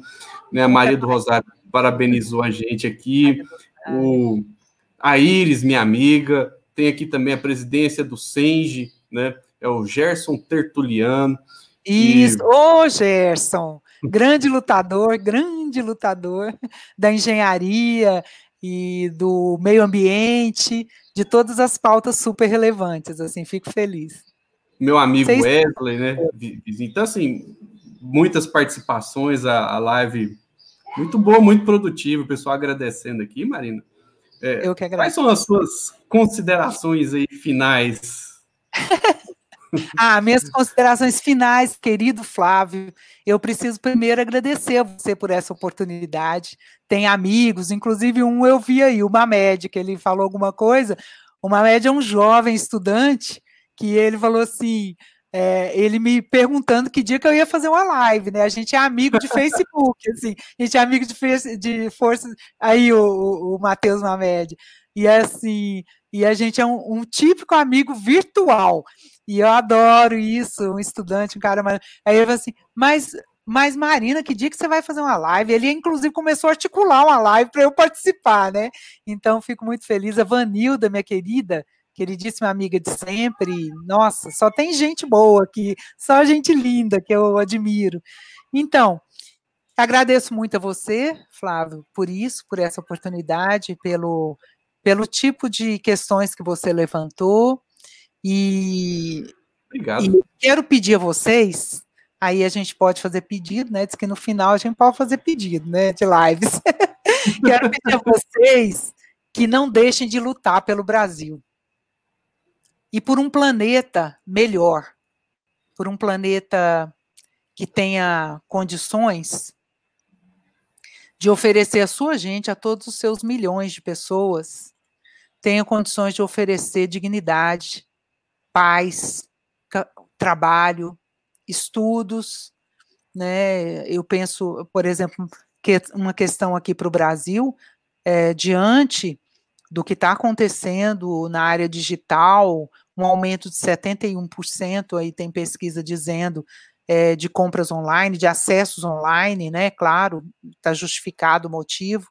né? A Maria do Rosário parabenizou a gente aqui. O, a Iris, minha amiga, tem aqui também a presidência do Senge, né? É o Gerson Tertuliano. Isso, ô Gerson, grande lutador, grande lutador da engenharia e do meio ambiente, de todas as pautas super relevantes, assim, fico feliz. Meu amigo Vocês... Wesley, né? Então, assim, muitas participações, a, a live muito boa, muito produtiva, o pessoal agradecendo aqui, Marina. É, Eu que agradeço. Quais são as suas considerações aí finais Ah, minhas considerações finais, querido Flávio. Eu preciso primeiro agradecer a você por essa oportunidade. Tem amigos, inclusive um eu vi aí, o Mamed, que ele falou alguma coisa. O Mamed é um jovem estudante que ele falou assim: é, ele me perguntando que dia que eu ia fazer uma live, né? A gente é amigo de Facebook, assim, a gente é amigo de, de força. Aí o, o, o Matheus Mamed. E assim, e a gente é um, um típico amigo virtual. E eu adoro isso, um estudante, um cara. Aí ele falou assim, mas, mas Marina, que dia que você vai fazer uma live? Ele, inclusive, começou a articular uma live para eu participar, né? Então, fico muito feliz. A Vanilda, minha querida, queridíssima amiga de sempre. Nossa, só tem gente boa aqui, só gente linda que eu admiro. Então, agradeço muito a você, Flávio, por isso, por essa oportunidade, pelo, pelo tipo de questões que você levantou. E, Obrigado. E quero pedir a vocês, aí a gente pode fazer pedido, né? Diz que no final a gente pode fazer pedido, né? De lives. quero pedir a vocês que não deixem de lutar pelo Brasil. E por um planeta melhor, por um planeta que tenha condições de oferecer a sua gente, a todos os seus milhões de pessoas, tenha condições de oferecer dignidade, paz, trabalho, estudos, né? Eu penso, por exemplo, que uma questão aqui para o Brasil, é, diante do que está acontecendo na área digital, um aumento de 71%, aí tem pesquisa dizendo, é, de compras online, de acessos online, né? Claro, está justificado o motivo,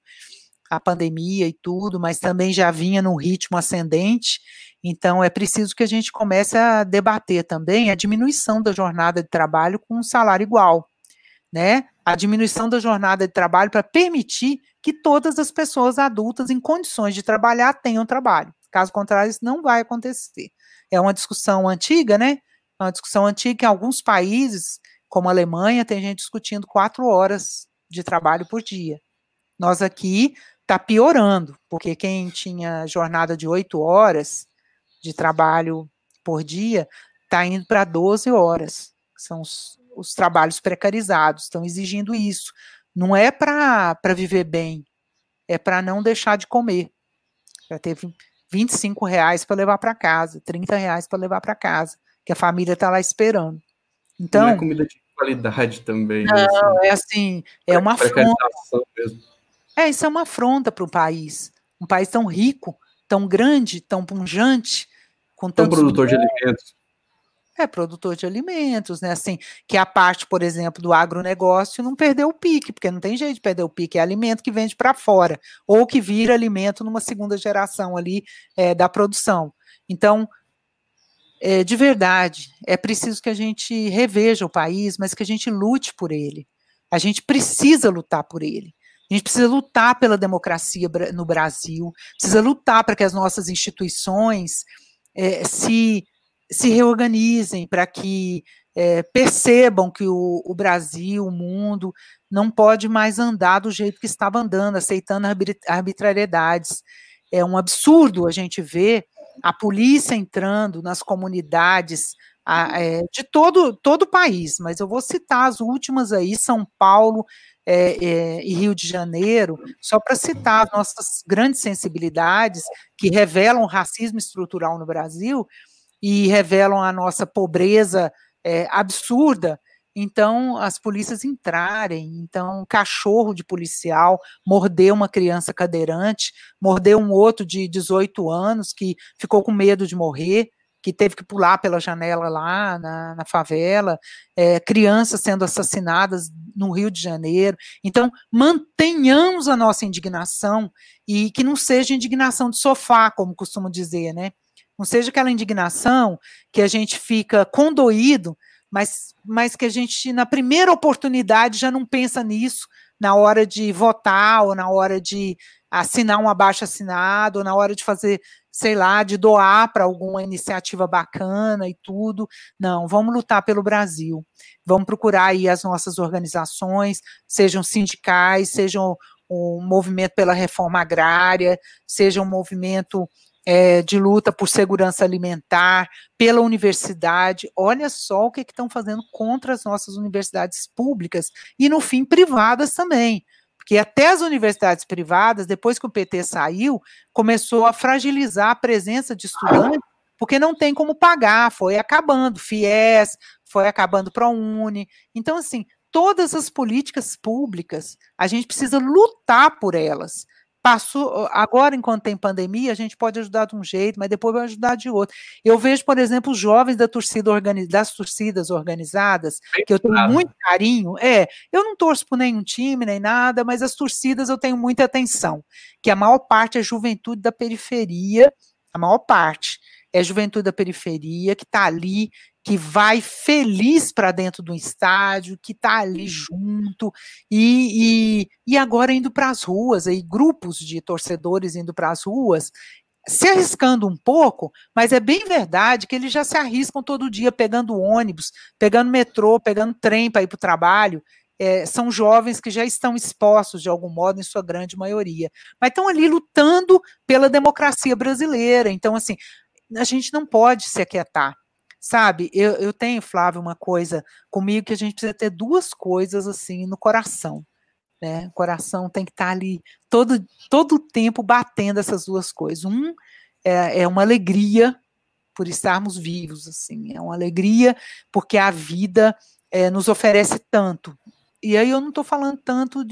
a pandemia e tudo, mas também já vinha num ritmo ascendente, então, é preciso que a gente comece a debater também a diminuição da jornada de trabalho com um salário igual, né? A diminuição da jornada de trabalho para permitir que todas as pessoas adultas em condições de trabalhar tenham trabalho. Caso contrário, isso não vai acontecer. É uma discussão antiga, né? É uma discussão antiga em alguns países, como a Alemanha, tem gente discutindo quatro horas de trabalho por dia. Nós aqui está piorando, porque quem tinha jornada de oito horas de trabalho por dia está indo para 12 horas. São os, os trabalhos precarizados, estão exigindo isso. Não é para viver bem, é para não deixar de comer. Já teve 25 reais para levar para casa, 30 reais para levar para casa, que a família está lá esperando. Então, não é comida de qualidade também. Não, assim. é assim, é uma afronta. Mesmo. É, isso é uma afronta para o país. Um país tão rico, tão grande, tão punjante, com tantos produtor de alimentos. É, produtor de alimentos, né? Assim, que a parte, por exemplo, do agronegócio não perdeu o pique, porque não tem jeito de perder o pique, é alimento que vende para fora, ou que vira alimento numa segunda geração ali é, da produção. Então, é, de verdade, é preciso que a gente reveja o país, mas que a gente lute por ele. A gente precisa lutar por ele. A gente precisa lutar pela democracia no Brasil, precisa lutar para que as nossas instituições é, se, se reorganizem para que é, percebam que o, o, Brasil, o mundo, não pode mais andar do jeito que estava andando, aceitando arbitrariedades. É um absurdo a gente ver a polícia entrando nas comunidades a, é, de todo, todo o país, mas eu vou citar as últimas aí, São Paulo é, e Rio de Janeiro, só para citar as nossas grandes sensibilidades que revelam o racismo estrutural no Brasil e revelam a nossa pobreza absurda. Então, as polícias entrarem. Então, um cachorro de policial mordeu uma criança cadeirante, mordeu um outro de 18 anos que ficou com medo de morrer que teve que pular pela janela lá na, na favela, é, crianças sendo assassinadas no Rio de Janeiro. Então, mantenhamos a nossa indignação e que não seja indignação de sofá, como costumo dizer, né? Não seja aquela indignação que a gente fica condoído, mas, mas que a gente, na primeira oportunidade, já não pensa nisso, na hora de votar, ou na hora de assinar um abaixo assinado, na hora de fazer sei lá, de doar para alguma iniciativa bacana e tudo. Não, vamos lutar pelo Brasil. Vamos procurar aí as nossas organizações, sejam sindicais, sejam o movimento pela reforma agrária, seja um movimento é, de luta por segurança alimentar, pela universidade. Olha só o que estão fazendo contra as nossas universidades públicas e, no fim, privadas também. Porque até as universidades privadas, depois que o PT saiu, começou a fragilizar a presença de estudantes, porque não tem como pagar, foi acabando, FIES, foi acabando ProUni. Então, assim, todas as políticas públicas, a gente precisa lutar por elas. Passou, agora, enquanto tem pandemia, a gente pode ajudar de um jeito, mas depois vai ajudar de outro. Eu vejo, por exemplo, os jovens da torcida das torcidas organizadas, que eu tenho muito carinho. É, eu não torço por nenhum time, nem nada, mas as torcidas eu tenho muita atenção. Que a maior parte é juventude da periferia, a maior parte é juventude da periferia, que está ali que vai feliz para dentro do estádio, que está ali junto, e, e, e agora indo para as ruas, aí, grupos de torcedores indo para as ruas, se arriscando um pouco, mas é bem verdade que eles já se arriscam todo dia pegando ônibus, pegando metrô, pegando trem para ir para o trabalho. É, são jovens que já estão expostos de algum modo, em sua grande maioria, mas estão ali lutando pela democracia brasileira. Então, assim, a gente não pode se aquietar. Sabe, eu, eu tenho, Flávio, uma coisa comigo que a gente precisa ter duas coisas assim no coração. Né? O coração tem que estar tá ali todo, todo o tempo batendo essas duas coisas. Um é, é uma alegria por estarmos vivos, assim, é uma alegria porque a vida é, nos oferece tanto, e aí eu não estou falando tanto,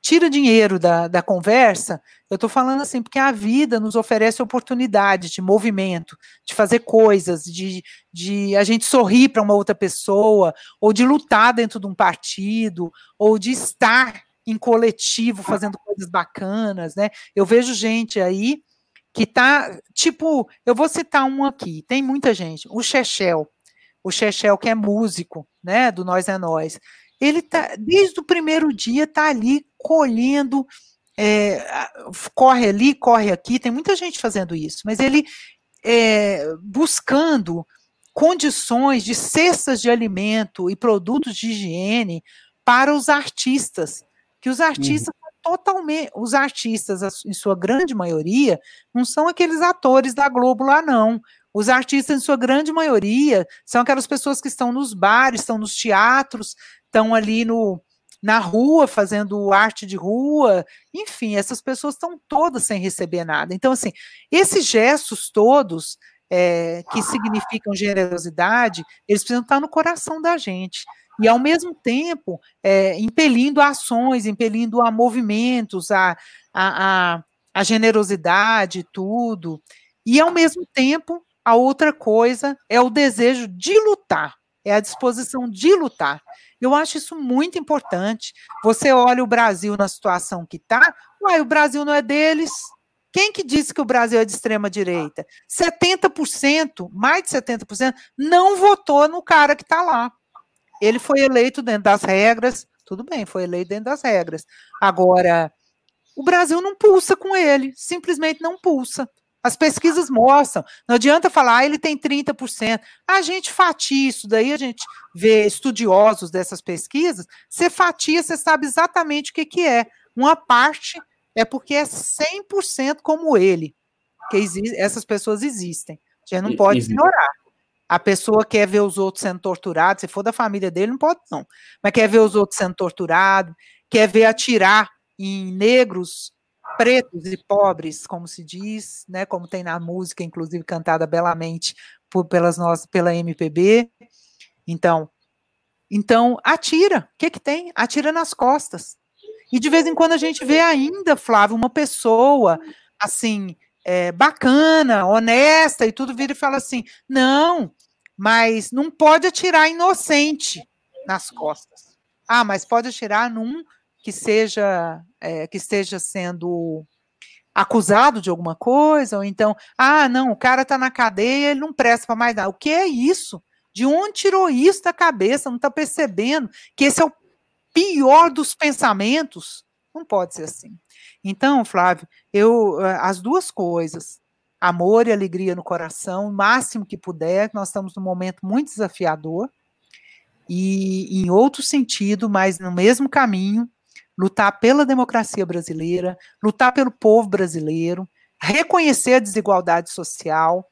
tira dinheiro da, da conversa, eu estou falando assim, porque a vida nos oferece oportunidades de movimento, de fazer coisas, de, de a gente sorrir para uma outra pessoa, ou de lutar dentro de um partido, ou de estar em coletivo fazendo coisas bacanas, né? Eu vejo gente aí que tá, tipo, eu vou citar um aqui, tem muita gente, o Chechel, o Chechel que é músico, né, do Nós é Nós, ele tá, desde o primeiro dia, está ali colhendo, é, corre ali, corre aqui, tem muita gente fazendo isso, mas ele é, buscando condições de cestas de alimento e produtos de higiene para os artistas, que os artistas uhum. totalmente, os artistas, em sua grande maioria, não são aqueles atores da Globo lá, não. Os artistas, em sua grande maioria, são aquelas pessoas que estão nos bares, estão nos teatros, estão ali no, na rua fazendo arte de rua, enfim, essas pessoas estão todas sem receber nada. Então, assim, esses gestos todos é, que significam generosidade, eles precisam estar no coração da gente. E, ao mesmo tempo, é, impelindo ações, impelindo a movimentos, a, a, a, a generosidade, tudo. E, ao mesmo tempo, a outra coisa é o desejo de lutar, é a disposição de lutar. Eu acho isso muito importante. Você olha o Brasil na situação que está, uai, o Brasil não é deles. Quem que disse que o Brasil é de extrema direita? 70%, mais de 70%, não votou no cara que está lá. Ele foi eleito dentro das regras, tudo bem, foi eleito dentro das regras. Agora, o Brasil não pulsa com ele, simplesmente não pulsa. As pesquisas mostram. Não adianta falar, ah, ele tem 30%. A gente fatia isso daí, a gente vê estudiosos dessas pesquisas, você fatia, você sabe exatamente o que, que é. Uma parte é porque é 100% como ele, que existe, essas pessoas existem. A gente não pode Existe. ignorar. A pessoa quer ver os outros sendo torturados, se for da família dele, não pode não. Mas quer ver os outros sendo torturados, quer ver atirar em negros, pretos e pobres, como se diz, né, como tem na música, inclusive cantada belamente por, pelas nossas, pela MPB. Então, então atira. O que que tem? Atira nas costas. E de vez em quando a gente vê ainda, Flávio, uma pessoa assim é, bacana, honesta e tudo vira e fala assim: não, mas não pode atirar inocente nas costas. Ah, mas pode atirar num que seja é, que esteja sendo acusado de alguma coisa, ou então, ah, não, o cara está na cadeia, ele não presta para mais nada. O que é isso? De onde tirou isso da cabeça? Não está percebendo que esse é o pior dos pensamentos? Não pode ser assim. Então, Flávio, eu eh, as duas coisas, amor e alegria no coração, o máximo que puder. Nós estamos num momento muito desafiador e em outro sentido, mas no mesmo caminho, lutar pela democracia brasileira, lutar pelo povo brasileiro, reconhecer a desigualdade social,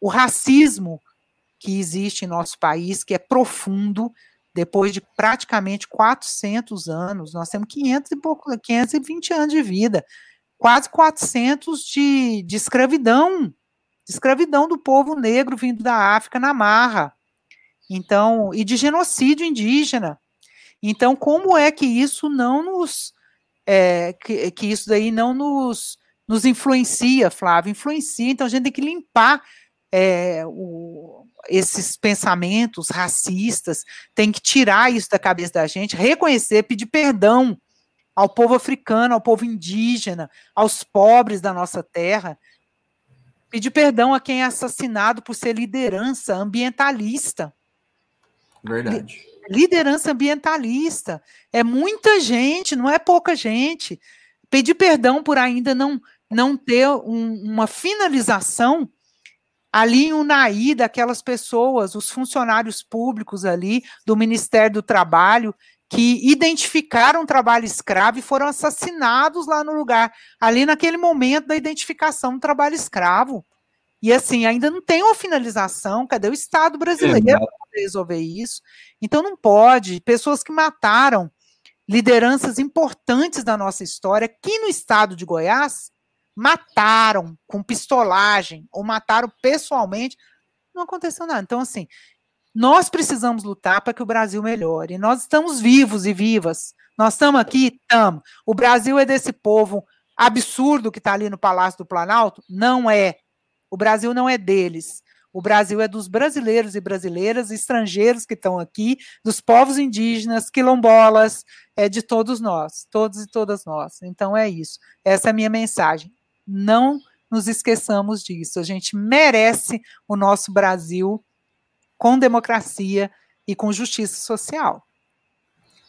o racismo que existe em nosso país, que é profundo, depois de praticamente 400 anos, nós temos 500 e pouco, 520 anos de vida, quase 400 de, de escravidão, de escravidão do povo negro vindo da África na marra. Então, e de genocídio indígena. Então, como é que isso não nos. É, que, que isso daí não nos, nos influencia, Flávio? Influencia, então a gente tem que limpar é, o, esses pensamentos racistas, tem que tirar isso da cabeça da gente, reconhecer, pedir perdão ao povo africano, ao povo indígena, aos pobres da nossa terra, pedir perdão a quem é assassinado por ser liderança ambientalista. Verdade liderança ambientalista. É muita gente, não é pouca gente. Pedir perdão por ainda não, não ter um, uma finalização ali em Unaí, daquelas pessoas, os funcionários públicos ali do Ministério do Trabalho, que identificaram trabalho escravo e foram assassinados lá no lugar, ali naquele momento da identificação do trabalho escravo. E assim, ainda não tem uma finalização. Cadê o Estado brasileiro resolver isso? Então não pode. Pessoas que mataram lideranças importantes da nossa história, aqui no estado de Goiás, mataram com pistolagem ou mataram pessoalmente. Não aconteceu nada. Então, assim, nós precisamos lutar para que o Brasil melhore. Nós estamos vivos e vivas. Nós estamos aqui? Estamos. O Brasil é desse povo absurdo que está ali no Palácio do Planalto? Não é. O Brasil não é deles. O Brasil é dos brasileiros e brasileiras, estrangeiros que estão aqui, dos povos indígenas, quilombolas, é de todos nós, todos e todas nós. Então é isso. Essa é a minha mensagem. Não nos esqueçamos disso. A gente merece o nosso Brasil com democracia e com justiça social.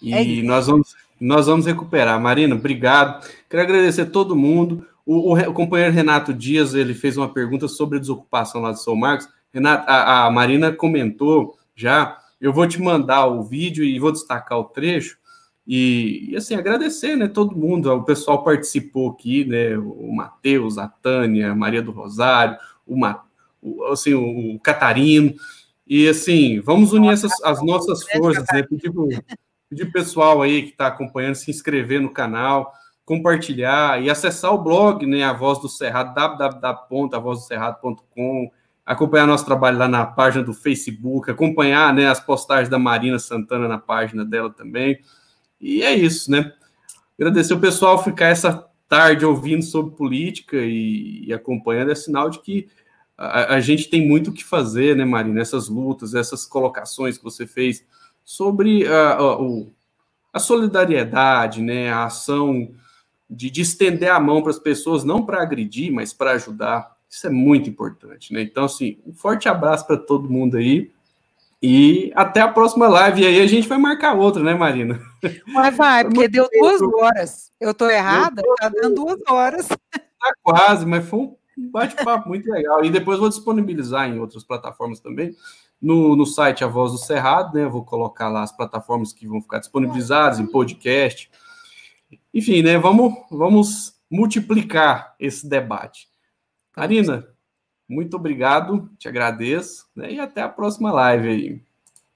E é nós vamos nós vamos recuperar. Marina, obrigado. Quero agradecer a todo mundo. O, o, o, companheiro Renato Dias ele fez uma pergunta sobre a desocupação lá de São Marcos. Renato, a, a, Marina comentou já. Eu vou te mandar o vídeo e vou destacar o trecho. E, e assim, agradecer, né? Todo mundo, o pessoal participou aqui, né? O Matheus, a Tânia, a Maria do Rosário, o, o, assim, o, o Catarino. E assim, vamos unir essas, as nossas forças, né? Pedir, pedir pessoal aí que está acompanhando se inscrever no canal compartilhar e acessar o blog, né, A Voz do Cerrado, www.avozdocerrado.com, acompanhar nosso trabalho lá na página do Facebook, acompanhar, né, as postagens da Marina Santana na página dela também. E é isso, né? Agradecer o pessoal ficar essa tarde ouvindo sobre política e, e acompanhando, é sinal de que a, a, gente tem muito o que fazer, né, Marina? Essas lutas, essas colocações que você fez sobre a, a, a solidariedade, né, a ação de, de estender a mão para as pessoas, não para agredir, mas para ajudar. Isso é muito importante, né? Então, assim, um forte abraço para todo mundo aí. E até a próxima live. E aí a gente vai marcar outra, né, Marina? Mas vai, porque deu duas horas. Eu estou errada? Está dando duas horas. Tá quase, mas foi um bate-papo muito legal. E depois vou disponibilizar em outras plataformas também. No, no site A Voz do Cerrado, né? Vou colocar lá as plataformas que vão ficar disponibilizadas em podcast. Enfim, né? Vamos, vamos multiplicar esse debate. Arina, muito obrigado, te agradeço, né? E até a próxima live aí.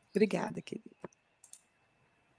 Obrigada, querido.